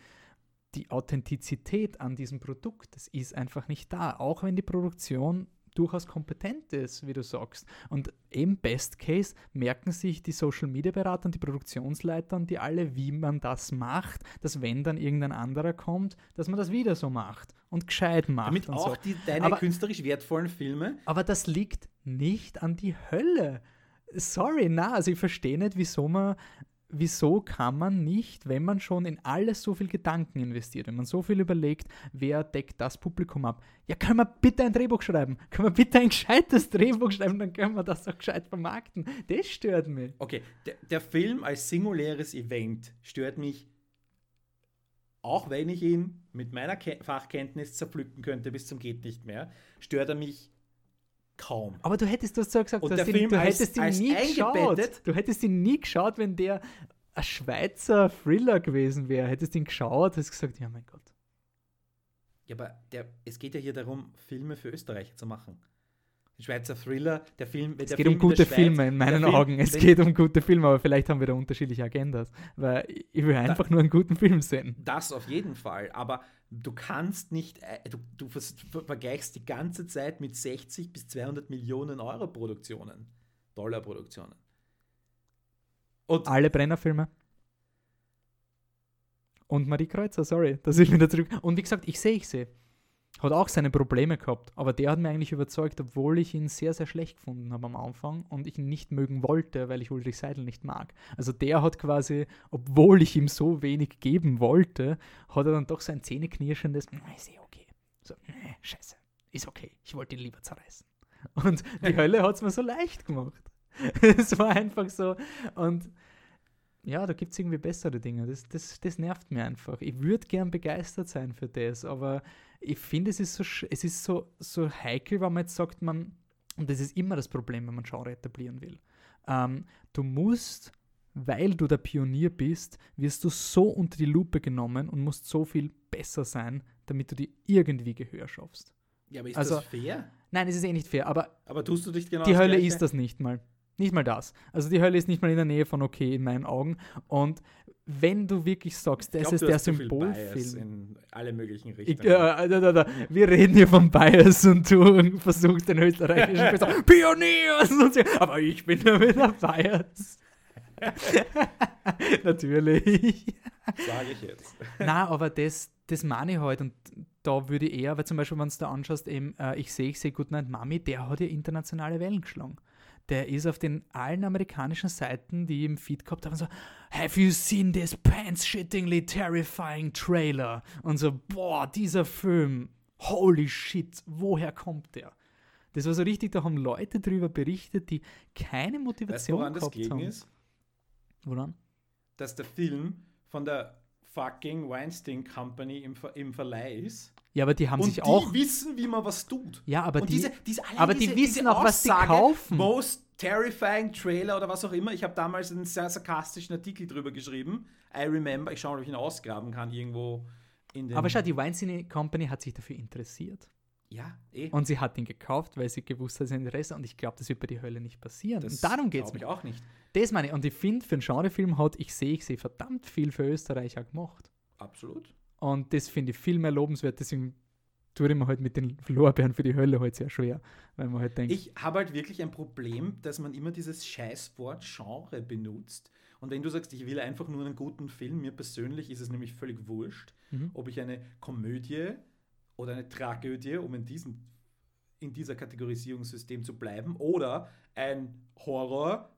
die Authentizität an diesem Produkt. Das ist einfach nicht da. Auch wenn die Produktion durchaus kompetent ist, wie du sagst. Und im Best Case merken sich die Social Media Berater und die Produktionsleiter und die alle, wie man das macht, dass wenn dann irgendein anderer kommt, dass man das wieder so macht und gescheit macht. Damit und auch so. die, deine Aber- künstlerisch wertvollen Filme. Aber das liegt nicht an die Hölle. Sorry, na, also ich verstehe nicht, wieso man, wieso kann man nicht, wenn man schon in alles so viel Gedanken investiert, wenn man so viel überlegt, wer deckt das Publikum ab, ja, können wir bitte ein Drehbuch schreiben? Können wir bitte ein gescheites Drehbuch schreiben, dann können wir das auch gescheit vermarkten. Das stört mich. Okay, der, der Film als singuläres Event stört mich, auch wenn ich ihn mit meiner Ke Fachkenntnis zerpflücken könnte bis zum geht nicht mehr, stört er mich kaum. Aber du hättest, du hast so gesagt, Und der ihn, Film du als- hättest ihn als nie geschaut. Du hättest ihn nie geschaut, wenn der ein Schweizer Thriller gewesen wäre. Hättest ihn geschaut, hättest gesagt, ja mein Gott. Ja, aber der, es geht ja hier darum, Filme für Österreicher zu machen. Ein Schweizer Thriller, der Film. Es geht um gute Filme in meinen Augen. Es geht um gute Filme, aber vielleicht haben wir da unterschiedliche Agendas. Weil ich will einfach nur einen guten Film sehen. Das auf jeden Fall, aber du kannst nicht, äh, du, du vergleichst die ganze Zeit mit 60 bis 200 Millionen Euro Produktionen, Dollar-Produktionen. Und Alle Brennerfilme. Und Marie Kreuzer, sorry, dass ich wieder zurück. Und wie gesagt, ich sehe, ich sehe. Hat auch seine Probleme gehabt, aber der hat mir eigentlich überzeugt, obwohl ich ihn sehr, sehr schlecht gefunden habe am Anfang und ich ihn nicht mögen wollte, weil ich Ulrich Seidel nicht mag. Also der hat quasi, obwohl ich ihm so wenig geben wollte, hat er dann doch sein zähneknirschendes, "Na, ist eh okay. So, nee, scheiße, ist okay, ich wollte ihn lieber zerreißen. Und die Hölle hat es mir so leicht gemacht. es war einfach so. Und ja, da gibt es irgendwie bessere Dinge. Das, das, das nervt mir einfach. Ich würde gern begeistert sein für das, aber ich finde, es ist so, es ist so, so heikel, wenn man jetzt sagt, man, und das ist immer das Problem, wenn man Genre etablieren will. Ähm, du musst, weil du der Pionier bist, wirst du so unter die Lupe genommen und musst so viel besser sein, damit du dir irgendwie Gehör schaffst. ja, aber ist also- das fair? Nein, es ist eh nicht fair, aber Aber tust du dich genau die Hölle Gleiche? ist das nicht mal. Nicht mal das. Also die Hölle ist nicht mal in der Nähe von okay in meinen Augen. Und wenn du wirklich sagst, Ich das glaub, ist der Symbolfilm. in alle möglichen Ich, Richtungen. äh, da, da, da. Wir reden hier von Bias und du versuchst den österreichischen sagen, Pionier! Aber ich bin ja wieder Bias. Natürlich. Sage ich jetzt. Na, aber das, das meine ich halt und da würde ich eher, weil zum Beispiel, wenn du da anschaust, eben, äh, ich sehe, ich sehe Goodnight Mommy, der hat ja internationale Wellen geschlagen. Der ist auf den allen amerikanischen Seiten, die im Feed gehabt haben, so, have you seen this pants-shittingly terrifying trailer? Und so, boah, dieser Film, holy shit, woher kommt der? Das war so richtig, da haben Leute drüber berichtet, die keine Weißt Motivation woran das gehabt gegen haben. ist? Woran? Dass der Film von der fucking Weinstein Company im, Ver im Verleih ist. Ja, aber die haben und sich die auch. wissen, wie man was tut. Ja, aber und die. diese, diese, aber die diese, wissen diese auch, was sie kaufen. Most terrifying Trailer oder was auch immer. Ich habe damals einen sehr sarkastischen Artikel drüber geschrieben. I remember. Ich schaue mal, ob ich ihn ausgraben kann irgendwo in den. Aber schau, die Weinstein Company hat sich dafür interessiert. Ja, eh. Und sie hat ihn gekauft, weil sie gewusst hat, sein Interesse. Und ich glaube, das wird bei die Hölle nicht passieren. Das und darum geht es mir. auch nicht. Das meine ich. Und ich finde, für einen Genrefilm hat, ich sehe, ich sehe verdammt viel für Österreich auch gemacht. Absolut. Und das finde ich viel mehr lobenswert. Deswegen tue ich mir halt mit den Lorbeeren für die Hölle halt sehr schwer. Weil man halt denkt, Ich habe halt wirklich ein Problem, dass man immer dieses Scheißwort Genre benutzt. Und wenn du sagst, ich will einfach nur einen guten Film, mir persönlich ist es nämlich völlig wurscht, Mhm. ob ich eine Komödie oder eine Tragödie, um in, diesem, in dieser Kategorisierungssystem zu bleiben, oder ein Horror,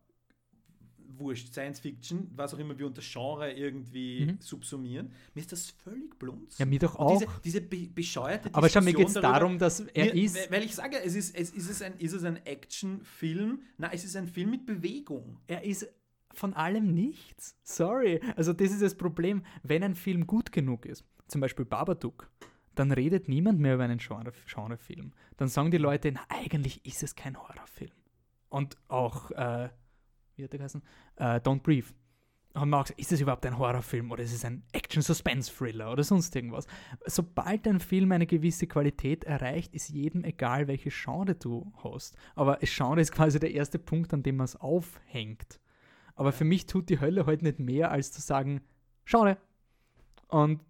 wurscht, Science Fiction, was auch immer wir unter Genre irgendwie Mhm. subsumieren. Mir ist das völlig blunz. ja, mir doch Und auch. Diese, diese be bescheuerte aber schau, mir geht es darum, dass er mir, ist. weil- Weil ich sage, es ist, es, ist, es ein, ist es ein Actionfilm? Nein, es ist ein Film mit Bewegung. Er ist von allem nichts. Sorry. Also das ist das Problem, wenn ein Film gut genug ist, zum Beispiel Babadook, dann redet niemand mehr über einen Genre, Genrefilm. Dann sagen die Leute, na, eigentlich ist es kein Horrorfilm. Und auch, äh, wie hat der geheißen? Äh, Don't Breathe. Haben wir auch gesagt, ist es überhaupt ein Horrorfilm oder ist es ein Action-Suspense-Thriller oder sonst irgendwas? Sobald ein Film eine gewisse Qualität erreicht, ist jedem egal, welches Genre du hast. Aber das Genre ist quasi der erste Punkt, an dem man es aufhängt. Aber für mich tut die Hölle heute halt nicht mehr, als zu sagen, Genre. Und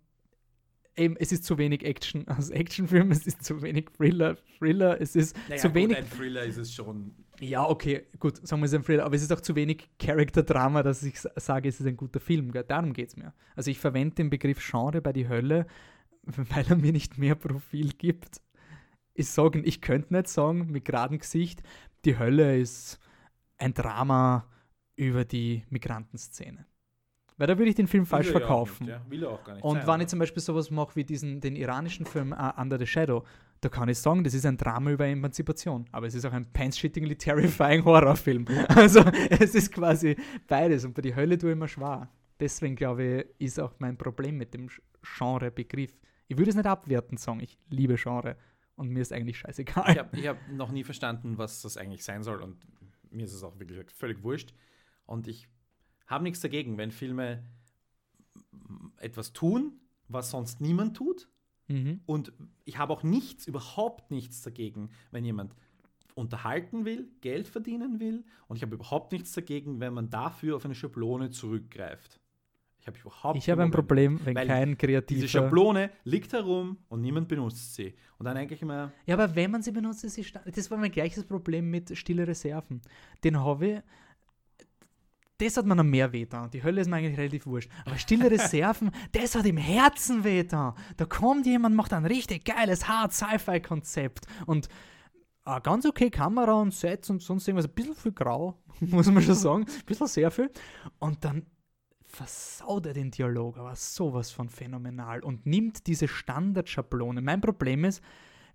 eben, es ist zu wenig Action als Actionfilm, es ist zu wenig Thriller, Thriller, es ist naja, zu gut, wenig. Ein Thriller ist es schon. Ja, okay, gut, sagen wir es ist ein Thriller, aber es ist auch zu wenig Character-Drama, dass ich sage, es ist ein guter Film. Gell? Darum geht es mir. Also ich verwende den Begriff Genre bei die Hölle, weil er mir nicht mehr Profil gibt. Ich sage, ich könnte nicht sagen, mit geradem Gesicht, die Hölle ist ein Drama über die Migrantenszene. Weil da würde ich den Film falsch verkaufen. Nicht, ja. Will auch gar nicht Und sein, wenn ich zum Beispiel sowas mache wie diesen, den iranischen Film uh, Under the Shadow, da kann ich sagen, das ist ein Drama über Emanzipation. Aber es ist auch ein pants-shittingly terrifying Horrorfilm. Also es ist quasi beides. Und bei die Hölle tue ich immer schwer. Deswegen glaube ich, ist auch mein Problem mit dem Genre-Begriff. Ich würde es nicht abwerten sagen, ich liebe Genre. Und mir ist eigentlich scheißegal. Ich habe hab noch nie verstanden, was das eigentlich sein soll. Und mir ist es auch wirklich völlig wurscht. Und ich habe nichts dagegen, wenn Filme etwas tun, was sonst niemand tut. Mhm. Und ich habe auch nichts, überhaupt nichts dagegen, wenn jemand unterhalten will, Geld verdienen will. Und ich habe überhaupt nichts dagegen, wenn man dafür auf eine Schablone zurückgreift. Ich habe überhaupt Ich habe ein Problem, wenn kein kreativer... Diese Schablone liegt herum und niemand benutzt sie. Und dann eigentlich immer... Ja, aber wenn man sie benutzt, ist sie... Das war mein gleiches Problem mit Stille Reserven. Den habe ich das hat mir noch mehr wehtan. Die Hölle ist mir eigentlich relativ wurscht. Aber stille Reserven, das hat im Herzen wehtan. Da kommt jemand, macht ein richtig geiles, hart Sci-Fi-Konzept und eine ganz okay Kamera und Sets und sonst irgendwas. Ein bisschen viel grau, muss man schon sagen. Ein bisschen sehr viel. Und dann versaut er den Dialog, aber sowas von phänomenal und nimmt diese Standardschablone. Mein Problem ist,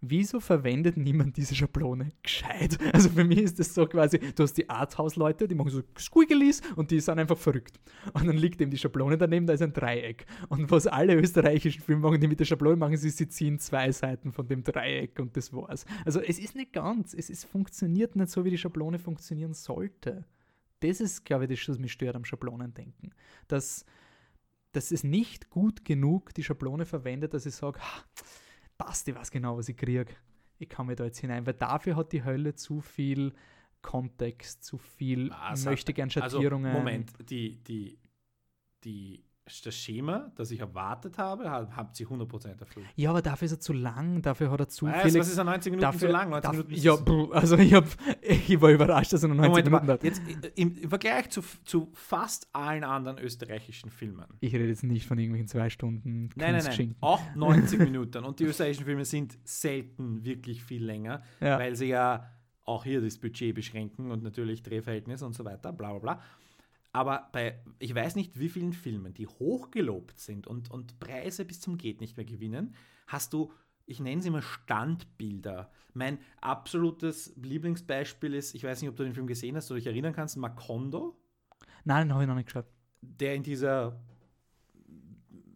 wieso verwendet niemand diese Schablone gescheit? Also für mich ist das so quasi, du hast die Arthouse-Leute, die machen so Squiggles und die sind einfach verrückt. Und dann liegt eben die Schablone daneben, da ist ein Dreieck. Und was alle österreichischen Filme machen, die mit der Schablone machen, ist, sie ziehen zwei Seiten von dem Dreieck und das war's. Also es ist nicht ganz, es ist, funktioniert nicht so, wie die Schablone funktionieren sollte. Das ist, glaube ich, das, was mich stört am Schablonendenken. Dass, dass es nicht gut genug die Schablone verwendet, dass ich sage, passt, ich weiß genau, was ich kriege. Ich kann mir da jetzt hinein, weil dafür hat die Hölle zu viel Kontext, zu viel also, möchte gern Schattierungen. Also, Moment, die, die, die das Schema, das ich erwartet habe, habt sie 100% erfüllt. Ja, aber dafür ist er zu lang, dafür hat er zu viele... Was ist an 90 Minuten dafür, zu lang? 90 Minuten ja, also ich, hab, ich war überrascht, dass er nur 90 Moment, Minuten hat. Jetzt, im, im, Vergleich zu, zu fast allen anderen österreichischen Filmen. Ich rede jetzt nicht von irgendwelchen zwei Stunden Nein, nein, nein, auch 90 Minuten. Und die österreichischen Filme sind selten wirklich viel länger, ja. weil sie ja auch hier das Budget beschränken und natürlich Drehverhältnisse und so weiter, bla bla bla. Aber bei, ich weiß nicht, wie vielen Filmen, die hochgelobt sind und, und Preise bis zum Geht nicht mehr gewinnen, hast du, ich nenne sie immer Standbilder. Mein absolutes Lieblingsbeispiel ist, ich weiß nicht, ob du den Film gesehen hast oder dich erinnern kannst, Macondo. Nein, den habe ich noch nicht geschaut. Der in dieser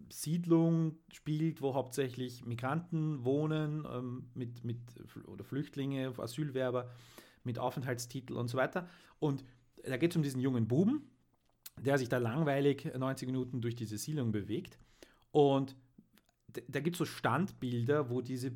Siedlung spielt, wo hauptsächlich Migranten wohnen, ähm, mit, mit, oder Flüchtlinge, Asylwerber mit Aufenthaltstitel und so weiter. Und da geht es um diesen jungen Buben, der sich da langweilig 90 Minuten durch diese Siedlung bewegt. Und da gibt es so Standbilder, wo diese,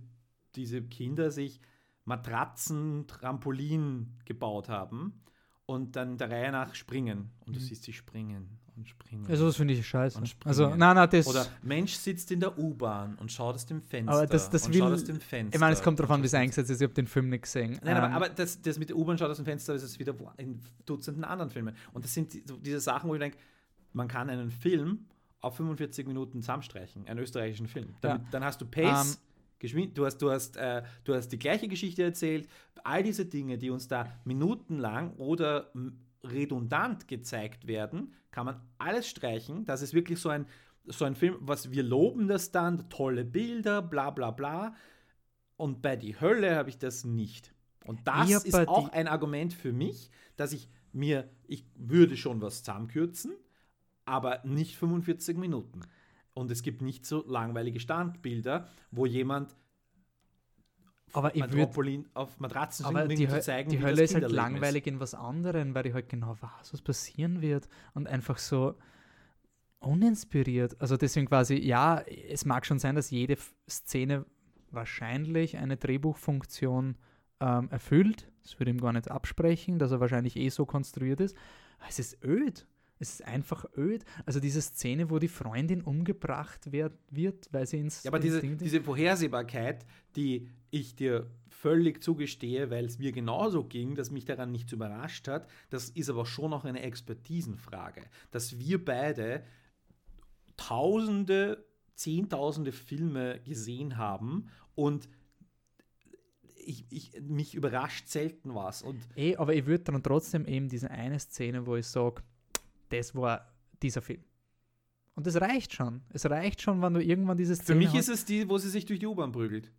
diese Kinder sich Matratzen, Trampolin gebaut haben und dann der Reihe nach springen. Und du mhm. siehst sie springen und springen. Also das finde ich scheiße. Also, nein, nein, das Oder Mensch sitzt in der U-Bahn und schaut aus dem Fenster. Aber das, das will, aus dem Fenster. Ich meine, es kommt darauf an, wie es eingesetzt ist. Ich habe den Film nicht gesehen. Nein, ähm, aber, aber das, das mit der U-Bahn schaut aus dem Fenster, das ist wieder in Dutzenden anderen Filmen. Und das sind die, diese Sachen, wo ich denke, man kann einen Film auf 45 Minuten zusammenstreichen, einen österreichischen Film. Damit, ja. Dann hast du Pace. Um, ähm, Geschwind du hast, du, hast, äh, du hast die gleiche Geschichte erzählt. All diese Dinge, die uns da minutenlang oder redundant gezeigt werden, kann man alles streichen. Das ist wirklich so ein, so ein Film, was wir loben das dann, tolle Bilder, bla bla bla. Und bei Die Hölle habe ich das nicht. Und das ist auch ein Argument für mich, dass ich mir, ich würde schon was zusammenkürzen, aber nicht 45 Minuten. Und es gibt nicht so langweilige Standbilder, wo jemand aber ich würd, auf Matratzen aber die, um zu zeigen, die Hölle ist halt langweilig ist. in was anderem, weil ich halt genau weiß, was passieren wird und einfach so uninspiriert. Also deswegen quasi, ja, es mag schon sein, dass jede Szene wahrscheinlich eine Drehbuchfunktion ähm, erfüllt. Das würde ihm gar nicht absprechen, dass er wahrscheinlich eh so konstruiert ist. Aber es ist öd. Es ist einfach öd. Also diese Szene, wo die Freundin umgebracht wird, wird weil sie ins. Ja, aber diese, diese Vorhersehbarkeit, die ich dir völlig zugestehe, weil es mir genauso ging, dass mich daran nichts überrascht hat, das ist aber schon noch eine Expertisenfrage. Dass wir beide Tausende, Zehntausende Filme gesehen haben und ich, ich, mich überrascht selten was. Und eh, aber ich würde dann trotzdem eben diese eine Szene, wo ich sage, das war dieser Film. Und das reicht schon. Es reicht schon, wenn du irgendwann diese Szene Für mich hast. ist es die, wo sie sich durch die U-Bahn prügelt.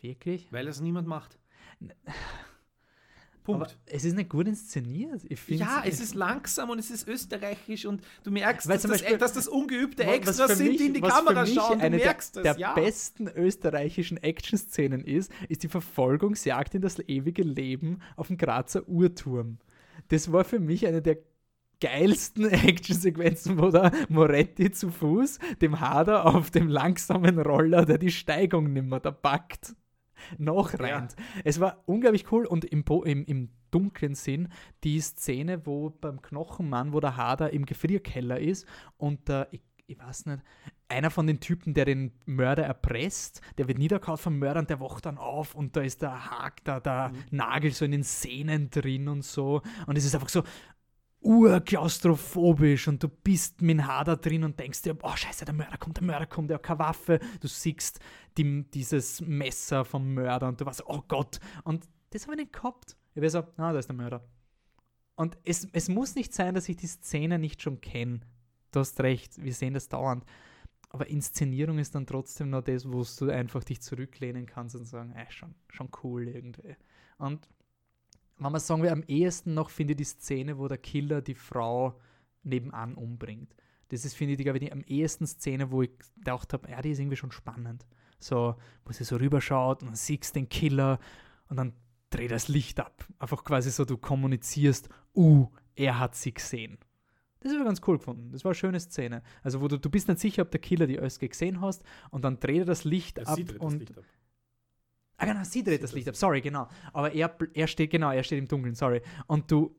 Wirklich? Weil das niemand macht. Punkt. Aber es ist nicht gut inszeniert. ja, es ist langsam und es ist österreichisch und du merkst, dass, Beispiel, das, dass, das, ungeübte Extras sind, die in die Kamera schauen. Eine der, das, der ja. besten österreichischen Action-Szenen ist, ist die Verfolgungsjagd in das ewige Leben auf dem Grazer Uhrturm. Das war für mich eine der geilsten Actionsequenzen, wo der Moretti zu Fuß dem Hader auf dem langsamen Roller, der die Steigung nimmer da packt noch rennt. Ja. Es war unglaublich cool und im, im, im dunklen Sinn die Szene, wo beim Knochenmann, wo der Hader im Gefrierkeller ist und der, ich, ich weiß nicht, einer von den Typen, der den Mörder erpresst, der wird niederkaut vom Mörder und der wacht dann auf und da ist der Hack, da, der mhm. Nagel so in den Sehnen drin und so. Und es ist einfach so, urklaustrophobisch und du bist mit dem da drin und denkst dir, oh scheiße, der Mörder kommt, der Mörder kommt, der hat keine Waffe. Du siehst die, dieses Messer vom Mörder und du warst, oh Gott. Und das habe ich nicht gehabt. Ich war so, ah, da ist der Mörder. Und es, es muss nicht sein, dass ich die Szene nicht schon kenne. Du hast recht, wir sehen das dauernd. Aber Inszenierung ist dann trotzdem noch das, wo du einfach dich zurücklehnen kannst und sagen, ey, schon, schon cool irgendwie. Und wenn man sagen wir, am ehesten noch finde ich die Szene, wo der Killer die Frau nebenan umbringt. Das ist, finde ich, glaube ich, am ehesten Szene, wo ich gedacht habe, ja, die ist irgendwie schon spannend. So, wo sie so rüberschaut und dann siehst den Killer und dann dreht das Licht ab. Einfach quasi so, du kommunizierst, uh, er hat sie gesehen. Das habe ich ganz cool gefunden. Das war eine schöne Szene. Also, wo du, du bist nicht sicher, ob der Killer die Öske gesehen hast und dann dreht er das Licht das ab und. Licht ab. Ah, genau, sie dreht das Licht ab. Sorry, genau. Aber er, er steht, genau, er steht im Dunkeln, sorry. Und du,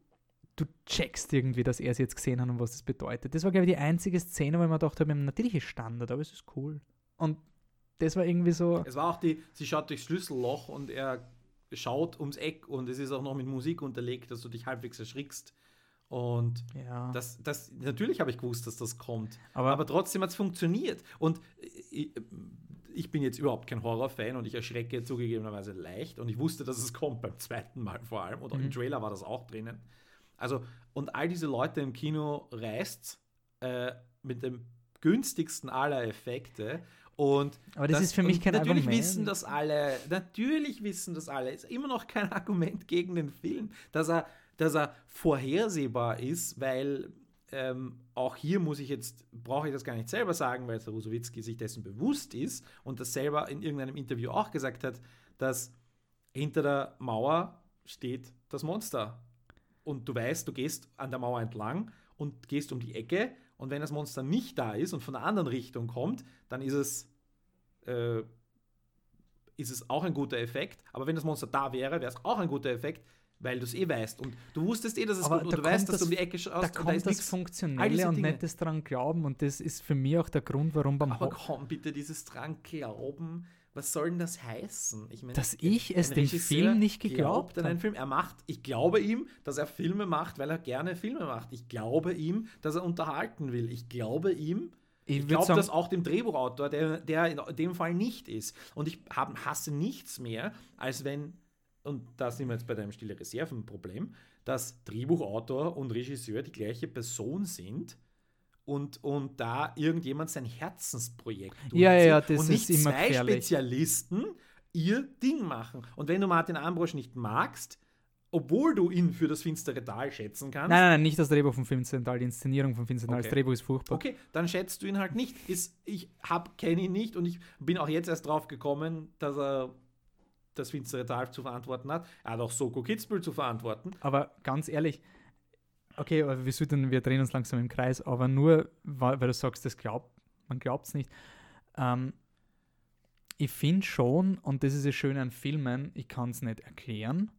du checkst irgendwie, dass er sie jetzt gesehen hat und was das bedeutet. Das war, glaube ich, die einzige Szene, wo ich mir gedacht habe, natürlich ist Standard, aber es ist cool. Und das war irgendwie so. Es war auch die, sie schaut durchs Schlüsselloch und er schaut ums Eck und es ist auch noch mit Musik unterlegt, dass du dich halbwegs erschrickst. Und ja. das, das, natürlich habe ich gewusst, dass das kommt. Aber, aber trotzdem hat es funktioniert. Und ich, bin jetzt überhaupt kein Horrorfan und ich erschrecke zugegebenerweise leicht. Und ich wusste, dass es kommt beim zweiten Mal vor allem. Oder mhm. im Trailer war das auch drinnen. Also, und all diese Leute im Kino reißt äh, mit dem günstigsten aller Effekte. Und Aber das, das ist für mich kein natürlich Argument. wissen das alle, natürlich wissen das alle. Ist immer noch kein Argument gegen den Film, dass er, dass er vorhersehbar ist, weil ähm, auch hier muss ich jetzt, brauche ich das gar nicht selber sagen, weil der Rusowitzki sich dessen bewusst ist und das selber in irgendeinem Interview auch gesagt hat, dass hinter der Mauer steht das Monster. Und du weißt, du gehst an der Mauer entlang und gehst um die Ecke und wenn das Monster nicht da ist und von der anderen Richtung kommt, dann ist es, äh, ist es auch ein guter Effekt. Aber wenn das Monster da wäre, wäre es auch ein guter Effekt, weil du es eh weißt. Und du wusstest eh, dass es aber gut und du weißt, dass das, du um die Ecke schaust. Da kommt da das Funktionelle und das dran glauben. Und das ist für mich auch der Grund, warum beim Aber komm bitte, dieses dran glauben. Was soll denn das heißen? Ich meine, dass ich es dem Film nicht geglaubt habe. Film. Er macht, ich glaube ihm, dass er Filme macht, weil er gerne Filme macht. Ich glaube ihm, dass er unterhalten will. Ich glaube ihm, ich, ich glaube das auch dem Drehbuchautor, der, der in dem Fall nicht ist. Und ich hab, hasse nichts mehr, als wenn und da sind wir jetzt bei deinem Stille Reserven-Problem, dass Drehbuchautor und Regisseur die gleiche Person sind und, und da irgendjemand sein Herzensprojekt durchzieht ja, ja, das und nicht ist immer zwei gefährlich. Spezialisten ihr Ding machen. Und wenn du Martin Ambrosch nicht magst, obwohl du ihn für das finstere Tal schätzen kannst. Nein, nein, nein, nicht das Drehbuch vom Finsteren Tal, die Inszenierung vom Finsteren Tal. Okay. Das Drehbuch ist furchtbar. Okay, dann schätzt du ihn halt nicht. Ist, ich kenne ihn nicht und ich bin auch jetzt erst drauf gekommen, dass er das finstere Tal zu verantworten hat. Er hat auch Soko Kitzbühel zu verantworten. Aber ganz ehrlich, okay, wir, sollten, wir drehen uns langsam im Kreis, aber nur, weil, weil du sagst, das glaubt, man glaubt es nicht. Ähm, ich finde schon, und das ist das Schöne an Filmen, ich kann es nicht erklären,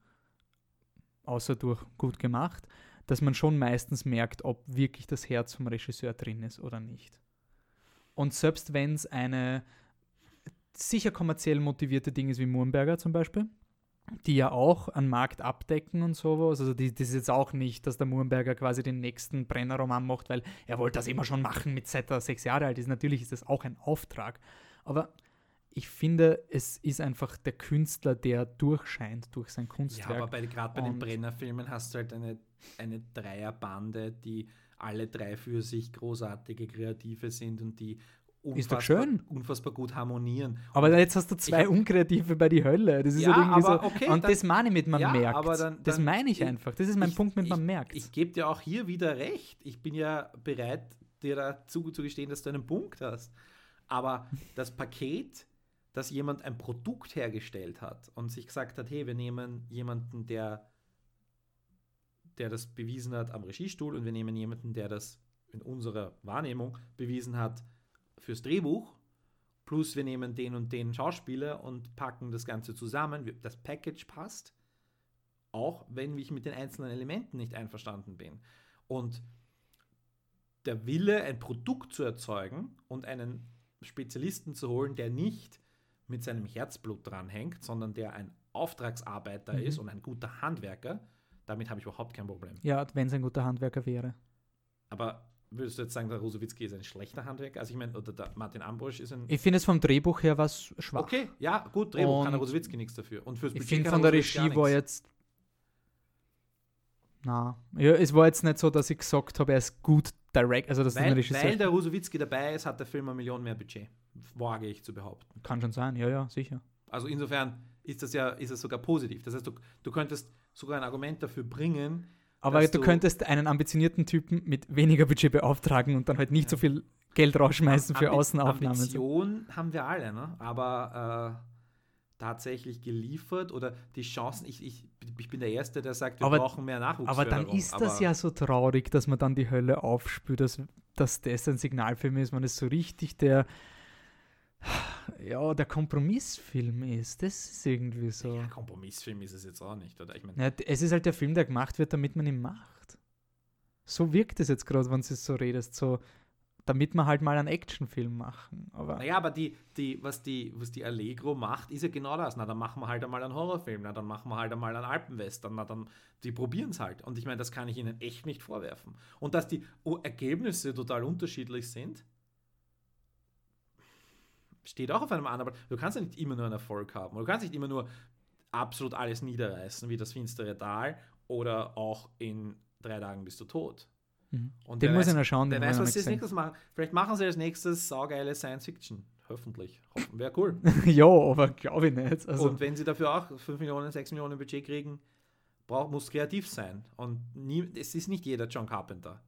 außer durch gut gemacht, dass man schon meistens merkt, ob wirklich das Herz vom Regisseur drin ist oder nicht. Und selbst wenn es eine sicher kommerziell motivierte Ding ist wie Murnberger zum Beispiel, die ja auch einen Markt abdecken und sowas. Also die, das ist jetzt auch nicht, dass der Murnberger quasi den nächsten Brenner-Roman macht, weil er wollte das immer schon machen, mit seit er sechs Jahre alt ist. Natürlich ist das auch ein Auftrag. Aber ich finde, es ist einfach der Künstler, der durchscheint durch sein Kunstwerk. Ja, aber gerade bei den Und- Brenner-Filmen hast du halt eine, eine Dreierbande, die alle drei für sich großartige Kreative sind und die Ist doch unfassbar, schön. unfassbar gut harmonieren. aber jetzt hast du zwei Ich- Unkreative bei die Hölle. Das ist Ja, halt irgendwie aber so. okay, und dann- das meine ich mit man Ja, merkt. aber dann- das dann- meine ich ich- einfach. Das ist mein ich- Punkt mit man merkt. Ich gebe dir auch hier wieder recht. Ich bin ja bereit, dir dazu zu gestehen, dass du einen Punkt hast. Aber das Paket, dass jemand ein Produkt hergestellt hat und sich gesagt hat, hey, wir nehmen jemanden, der, der das bewiesen hat am Regiestuhl und wir nehmen jemanden, der das in unserer Wahrnehmung bewiesen hat fürs Drehbuch, plus wir nehmen den und den Schauspieler und packen das Ganze zusammen. Das Package passt auch wenn ich mit den einzelnen Elementen nicht einverstanden bin. Und der Wille, ein Produkt zu erzeugen und einen Spezialisten zu holen, der nicht mit seinem Herzblut dranhängt, sondern der ein Auftragsarbeiter Mhm. ist und ein guter Handwerker, damit habe ich überhaupt kein Problem. ja, wenn es ein guter Handwerker wäre. Aber würdest du jetzt sagen, der Rosowitzki ist ein schlechter Handwerker? Also ich meine, oder der Martin Ambrosch ist ein... Ich finde es vom Drehbuch her was schwach. okay, ja, gut, Drehbuch kann der Und Rosowitzki nichts dafür. Und fürs Ich Budget finde kann von der Regie war jetzt. Na, ja, es war jetzt nicht so, dass ich gesagt habe, er ist gut direct, also das ein Weil, Regisseur weil der Rosowitzki dabei ist, hat der Film eine Million mehr Budget. Wage ich zu behaupten. kann schon sein, ja, ja, sicher. Also insofern ist das ja ist es sogar positiv. Das heißt, du, du könntest sogar ein Argument dafür bringen, Aber du, du- könntest einen ambitionierten Typen mit weniger Budget beauftragen und dann halt nicht so viel Geld rausschmeißen für Ambi- Außenaufnahmen. Ambition haben wir alle, ne? aber äh, tatsächlich geliefert oder die Chancen, ich, ich, ich bin der Erste, der sagt, wir Aber- brauchen mehr Aber Nachwuchsförderung. dann ist das aber ja so traurig, dass man dann die Hölle aufspürt, dass, dass das ein Signalfilm ist, man ist so richtig der ja, der Kompromissfilm ist. Das ist irgendwie so. Ja, Kompromissfilm ist es jetzt auch nicht, oder? Ich meine, Ja, es ist halt der Film, der gemacht wird, damit man ihn macht. So wirkt es jetzt gerade, wenn du es so redest, so damit wir halt mal einen Actionfilm machen. Aber Naja, aber die, die, was, die, was die Allegro macht, ist ja genau das. Na, dann machen wir halt einmal einen Horrorfilm, na, dann machen wir halt einmal einen Alpenwestern, na, dann, die probieren es halt. Und ich meine, das kann ich ihnen echt nicht vorwerfen. Und dass die Ergebnisse total unterschiedlich sind, steht auch auf einem anderen. Du kannst ja nicht immer nur einen Erfolg haben. Du kannst nicht immer nur absolut alles niederreißen, wie das finstere Tal oder auch in drei Tagen bist du tot. Mhm. Und den muss weiß- ich noch schauen. Den weiß, was sie als nächstes machen. Vielleicht machen sie als nächstes saugeile Science Fiction. Hoffentlich. Hoffen. Wäre cool. ja, aber glaube ich nicht. Also, Und wenn sie dafür auch 5 Millionen, 6 Millionen Budget kriegen, braucht, muss kreativ sein. Und nie, es ist nicht jeder John Carpenter.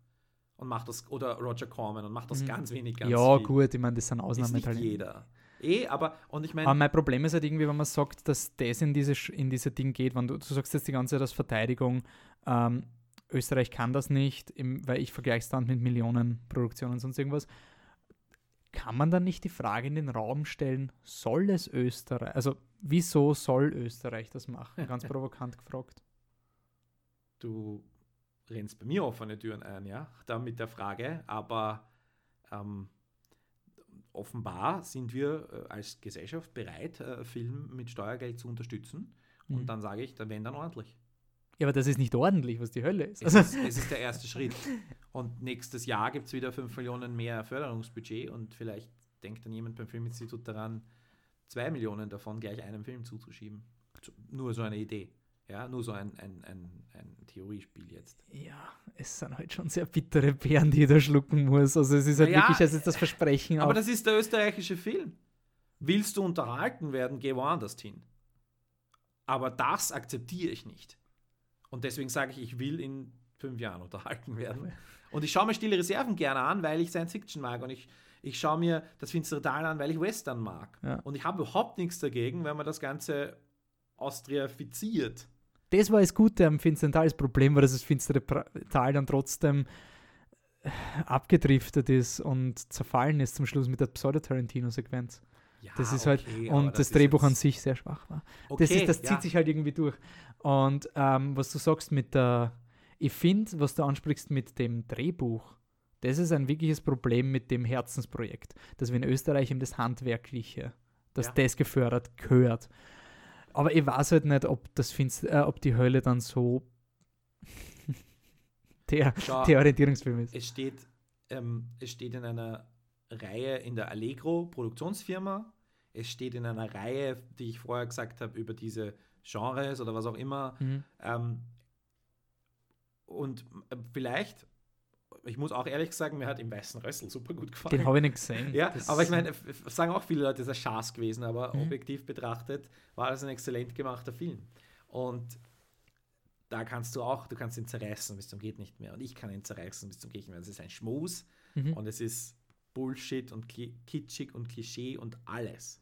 Und macht das, oder Roger Corman und macht das Mhm. ganz wenig, ganz ja, viel. gut, ich meine, das sind Ist nicht jeder. Eh, aber, und ich meine, Aber mein Problem ist halt irgendwie, wenn man sagt, dass das in diese, in diese Ding geht, wenn du, du sagst jetzt die ganze Zeit als Verteidigung, ähm, Österreich kann das nicht, im, weil ich vergleiche es dann mit Millionenproduktionen und sonst irgendwas. Kann man dann nicht die Frage in den Raum stellen, soll es Österreich, also wieso soll Österreich das machen? Ganz provokant gefragt. du rennst bei mir offene Türen ein, ja, da mit der Frage, aber ähm, offenbar sind wir äh, als Gesellschaft bereit, äh, Film mit Steuergeld zu unterstützen. Mhm. Und dann sage ich, dann wenn dann ordentlich. Ja, aber das ist nicht ordentlich, was die Hölle ist. Es, ist, es ist der erste Schritt. Und nächstes Jahr gibt es wieder 5 Millionen mehr Förderungsbudget und vielleicht denkt dann jemand beim Filminstitut daran, 2 Millionen davon gleich einem Film zuzuschieben. Zu- Nur so eine Idee. Ja, nur so ein, ein, ein, ein Theoriespiel jetzt. ja, es sind halt schon sehr bittere Beeren, die da schlucken muss. Also es ist halt Naja, wirklich, es ist das Versprechen. Aber das ist der österreichische Film. Willst du unterhalten werden, geh woanders hin. Aber das akzeptiere ich nicht. Und deswegen sage ich, ich will in fünf Jahren unterhalten werden. Und ich schaue mir Stille Reserven gerne an, weil ich Science Fiction mag. Und ich, ich schaue mir das Finstere Tal an, weil ich Western mag. Ja. Und ich habe überhaupt nichts dagegen, wenn man das Ganze austriafiziert. Das war das Gute am Finsteren Tal. Das Problem war, dass das Finstere Tal dann trotzdem abgedriftet ist und zerfallen ist zum Schluss mit der Pseudo-Tarantino-Sequenz. Ja, Das ist halt, okay, und das, ist Drehbuch an sich sehr schwach war. Okay, das ist, das ja. zieht sich halt irgendwie durch. Und ähm, was du sagst mit der, ich finde, was du ansprichst mit dem Drehbuch, das ist ein wirkliches Problem mit dem Herzensprojekt, dass wir in Österreich eben das Handwerkliche, dass Ja. das gefördert gehört. Aber ich weiß halt nicht, ob das Finst äh, ob die Hölle dann so der, Schau, der Orientierungsfilm ist. es steht, ähm, es steht in einer Reihe in der Allegro Produktionsfirma. Es steht in einer Reihe, die ich vorher gesagt habe, über diese Genres oder was auch immer. Mhm. Ähm, und äh, vielleicht, ich muss auch ehrlich sagen, mir hat im Weißen Rössel super gut gefallen. Den habe ich nicht gesehen. Ja, Das- aber ich meine, sagen auch viele Leute, es ist ein Schaß gewesen, aber Mhm. objektiv betrachtet war das ein exzellent gemachter Film. Und da kannst du auch, du kannst ihn zerreißen bis zum geht nicht mehr. Und ich kann ihn zerreißen bis zum geht nicht mehr. Es ist ein Schmus Mhm. und es ist Bullshit und kitschig und Klischee und alles.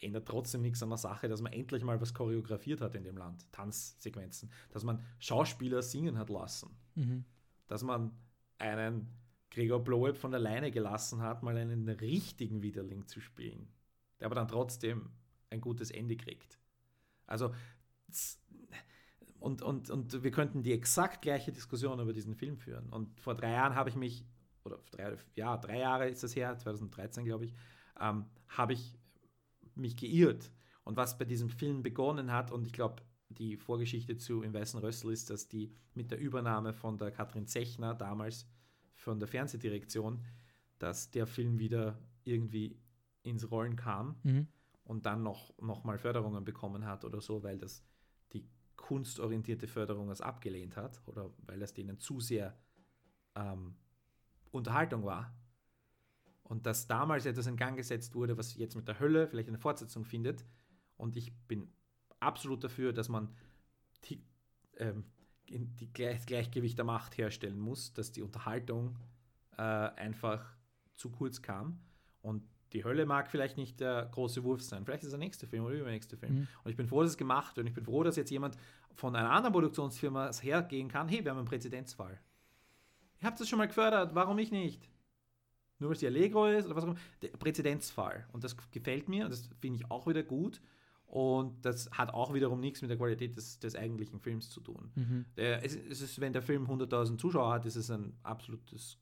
Ändert trotzdem nichts an der Sache, dass man endlich mal was choreografiert hat in dem Land. Tanzsequenzen. Dass man Schauspieler singen hat lassen Mhm. dass man einen Gregor Bloeb von alleine gelassen hat, mal einen richtigen Widerling zu spielen, der aber dann trotzdem ein gutes Ende kriegt. Also, und, und, und wir könnten die exakt gleiche Diskussion über diesen Film führen. Und vor drei Jahren habe ich mich, oder drei, ja, drei Jahre ist das her, 2013 glaube ich, ähm, habe ich mich geirrt. Und was bei diesem Film begonnen hat, und ich glaube, die Vorgeschichte zu Im Weißen Rössel ist, dass die mit der Übernahme von der Katrin Zechner damals von der Fernsehdirektion, dass der Film wieder irgendwie ins Rollen kam Mhm. und dann noch, noch mal Förderungen bekommen hat oder so, weil das die kunstorientierte Förderung das abgelehnt hat oder weil das denen zu sehr ähm, Unterhaltung war. Und dass damals etwas in Gang gesetzt wurde, was jetzt mit der Hölle vielleicht eine Fortsetzung findet. Und ich bin absolut dafür, dass man die, ähm, die Gleich Gleichgewicht der Macht herstellen muss, dass die Unterhaltung äh, einfach zu kurz kam. Und die Hölle mag vielleicht nicht der große Wurf sein. Vielleicht ist es der nächste Film oder der übernächste Film. Mhm. Und ich bin froh, dass es gemacht wird. Und ich bin froh, dass jetzt jemand von einer anderen Produktionsfirma hergehen kann. Hey, wir haben einen Präzedenzfall. Ihr habt das schon mal gefördert, warum ich nicht? Nur weil es die Allegro ist oder was auch immer. Der Präzedenzfall. Und das gefällt mir und das finde ich auch wieder gut. Und das hat auch wiederum nichts mit der Qualität des, des eigentlichen Films zu tun. Mhm. Der, es, es ist, wenn der Film 100.000 Zuschauer hat, ist es ein absolutes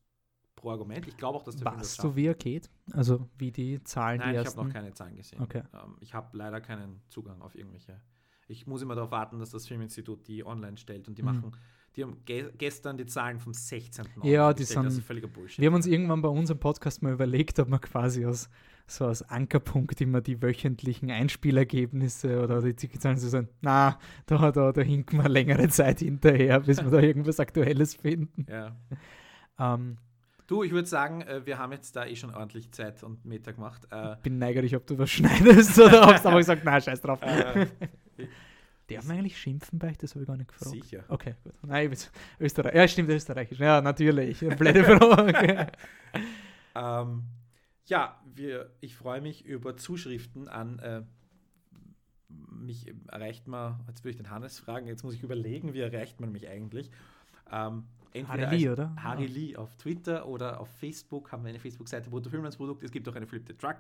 Pro-Argument. Ich glaube auch, dass der Film das schafft. du, wie er geht? Also wie die Zahlen, Nein, die ich habe noch keine Zahlen gesehen. Okay. Ähm, ich habe leider keinen Zugang auf irgendwelche. Ich muss immer darauf warten, dass das Filminstitut die online stellt und die Mhm. machen. Die haben ge gestern die Zahlen vom 16. Ja, die. Das sind- ist völliger Bullshit. Wir haben uns irgendwann bei unserem Podcast mal überlegt, ob man quasi aus so als Ankerpunkt immer die wöchentlichen Einspielergebnisse oder die Zahlen so sagen, na, da, da, da hinken wir längere Zeit hinterher, bis wir da irgendwas Aktuelles finden. ja. Ähm, Du, ich würde sagen, äh, wir haben jetzt da eh schon ordentlich Zeit und Meter gemacht. Äh, bin neugierig, ob du was schneidest oder ob du aber gesagt, na, scheiß drauf. äh, Darf man eigentlich schimpfen bei euch? Das habe ich gar nicht gefragt. sicher. Okay, gut. Nein, ich bin Österreich. Ja, stimmt, Österreichisch. Ja, natürlich. Blöde Frage. Ähm, ja, wir, ich freue mich über Zuschriften an. Äh, mich erreicht man, jetzt würde ich den Hannes fragen, jetzt muss ich überlegen, wie erreicht man mich eigentlich. Ähm, entweder Harry Lee, oder? Harry Lee auf Twitter oder auf Facebook haben wir eine Facebook-Seite Bruttofilmlandsprodukt. Es gibt auch eine Flip the Truck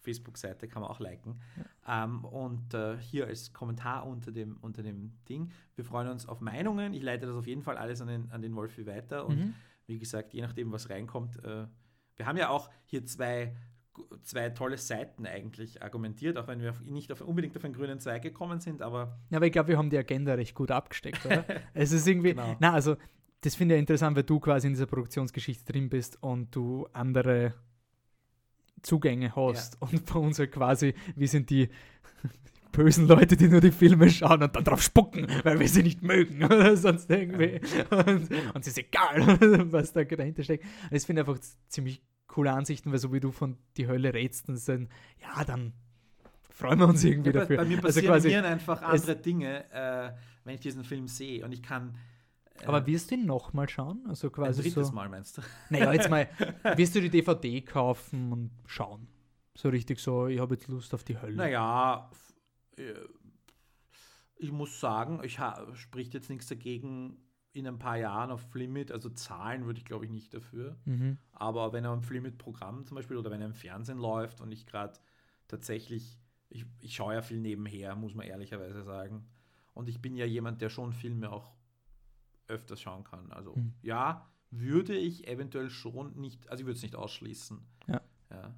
Facebook-Seite, kann man auch liken. Ähm, und äh, hier als Kommentar unter dem, unter dem Ding. Wir freuen uns auf Meinungen. Ich leite das auf jeden Fall alles an den, an den Wolfi weiter. Und Mhm. wie gesagt, je nachdem, was reinkommt. Äh, wir haben ja auch hier zwei, zwei tolle Seiten eigentlich argumentiert, auch wenn wir nicht auf, unbedingt auf einen grünen Zweig gekommen sind, aber Ja, aber ich glaube, wir haben die Agenda recht gut abgesteckt, oder? es ist irgendwie, Genau. na, also das finde ich interessant, weil du quasi in dieser Produktionsgeschichte drin bist und du andere Zugänge hast. Und bei uns halt quasi, wir sind die bösen Leute, die nur die Filme schauen und dann drauf spucken, weil wir sie nicht mögen oder sonst irgendwie. Und, und es ist egal, was da dahinter steckt. Ich finde einfach ziemlich coole Ansichten, weil so wie du von die Hölle rätst und dann, ja, dann freuen wir uns irgendwie Ja, bei, dafür. bei mir also passieren quasi, im Hirn einfach andere Dinge, äh, wenn ich diesen Film sehe und ich kann. Aber wirst du ihn nochmal schauen? Also quasi ein drittes so, Mal meinst du? Naja, jetzt mal, wirst du die DVD kaufen und schauen? So richtig so, ich habe jetzt Lust auf die Hölle. Naja, äh, ich muss sagen, ich spricht jetzt nichts dagegen, in ein paar Jahren auf Flimit, also zahlen würde ich glaube ich nicht dafür. Mhm. Aber wenn er im Flimit-Programm zum Beispiel oder wenn er im Fernsehen läuft und ich gerade tatsächlich, ich, ich schaue ja viel nebenher, muss man ehrlicherweise sagen. Und ich bin ja jemand, der schon Filme auch öfters schauen kann. Also mhm. ja, würde ich eventuell schon nicht, also ich würde es nicht ausschließen. Ja. ja.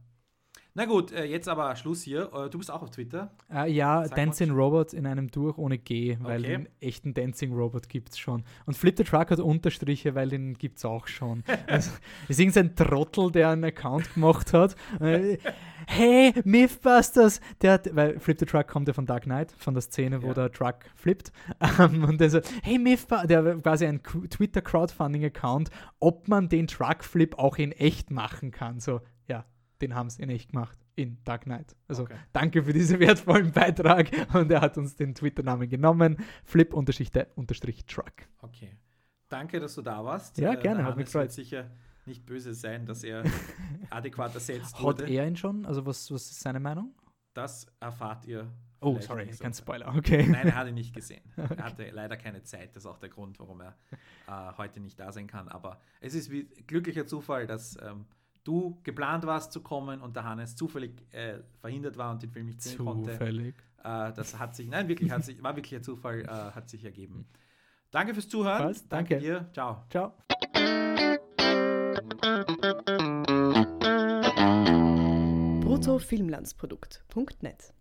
Na gut, äh, jetzt aber Schluss hier. Äh, du bist auch auf Twitter. Uh, ja, Sag Dancing. Robot in einem durch ohne G, weil okay. den echten Dancing Robot gibt es schon. Und Flip the Truck hat Unterstriche, weil den gibt es auch schon. also, ist irgendein Trottel, der einen Account gemacht hat. Hey, Mythbusters! Der hat, weil Flip the Truck kommt ja von Dark Knight, von der Szene, wo ja. der Truck flippt. Um, und der so, hey, Mythbusters, der hat quasi ein Twitter-Crowdfunding-Account, ob man den Truck-Flip auch in echt machen kann. So, ja, den haben sie in echt gemacht in Dark Knight. Also okay. danke für diesen wertvollen Beitrag und er hat uns den Twitter-Namen genommen. Flip-Truck. Okay. Danke, dass du da warst. Ja, äh, gerne, hat mich gefreut. sicher nicht böse sein, dass er adäquat ersetzt wurde. Hat er ihn schon? Also was, was ist seine Meinung? Das erfahrt ihr. Oh, sorry, kein Spoiler, okay. Nein, er hat ihn nicht gesehen. okay. Er hatte leider keine Zeit. Das ist auch der Grund, warum er äh, heute nicht da sein kann. Aber es ist wie glücklicher Zufall, dass ähm, du geplant warst zu kommen und der Hannes zufällig äh, verhindert war und den Film nicht sehen zufällig. konnte. Zufällig. Äh, das hat sich, nein, wirklich, hat sich, war wirklich ein Zufall, äh, hat sich ergeben. Danke fürs Zuhören. Was? Danke. Danke dir. Ciao. Ciao. Bruttofilmlandsprodukt.net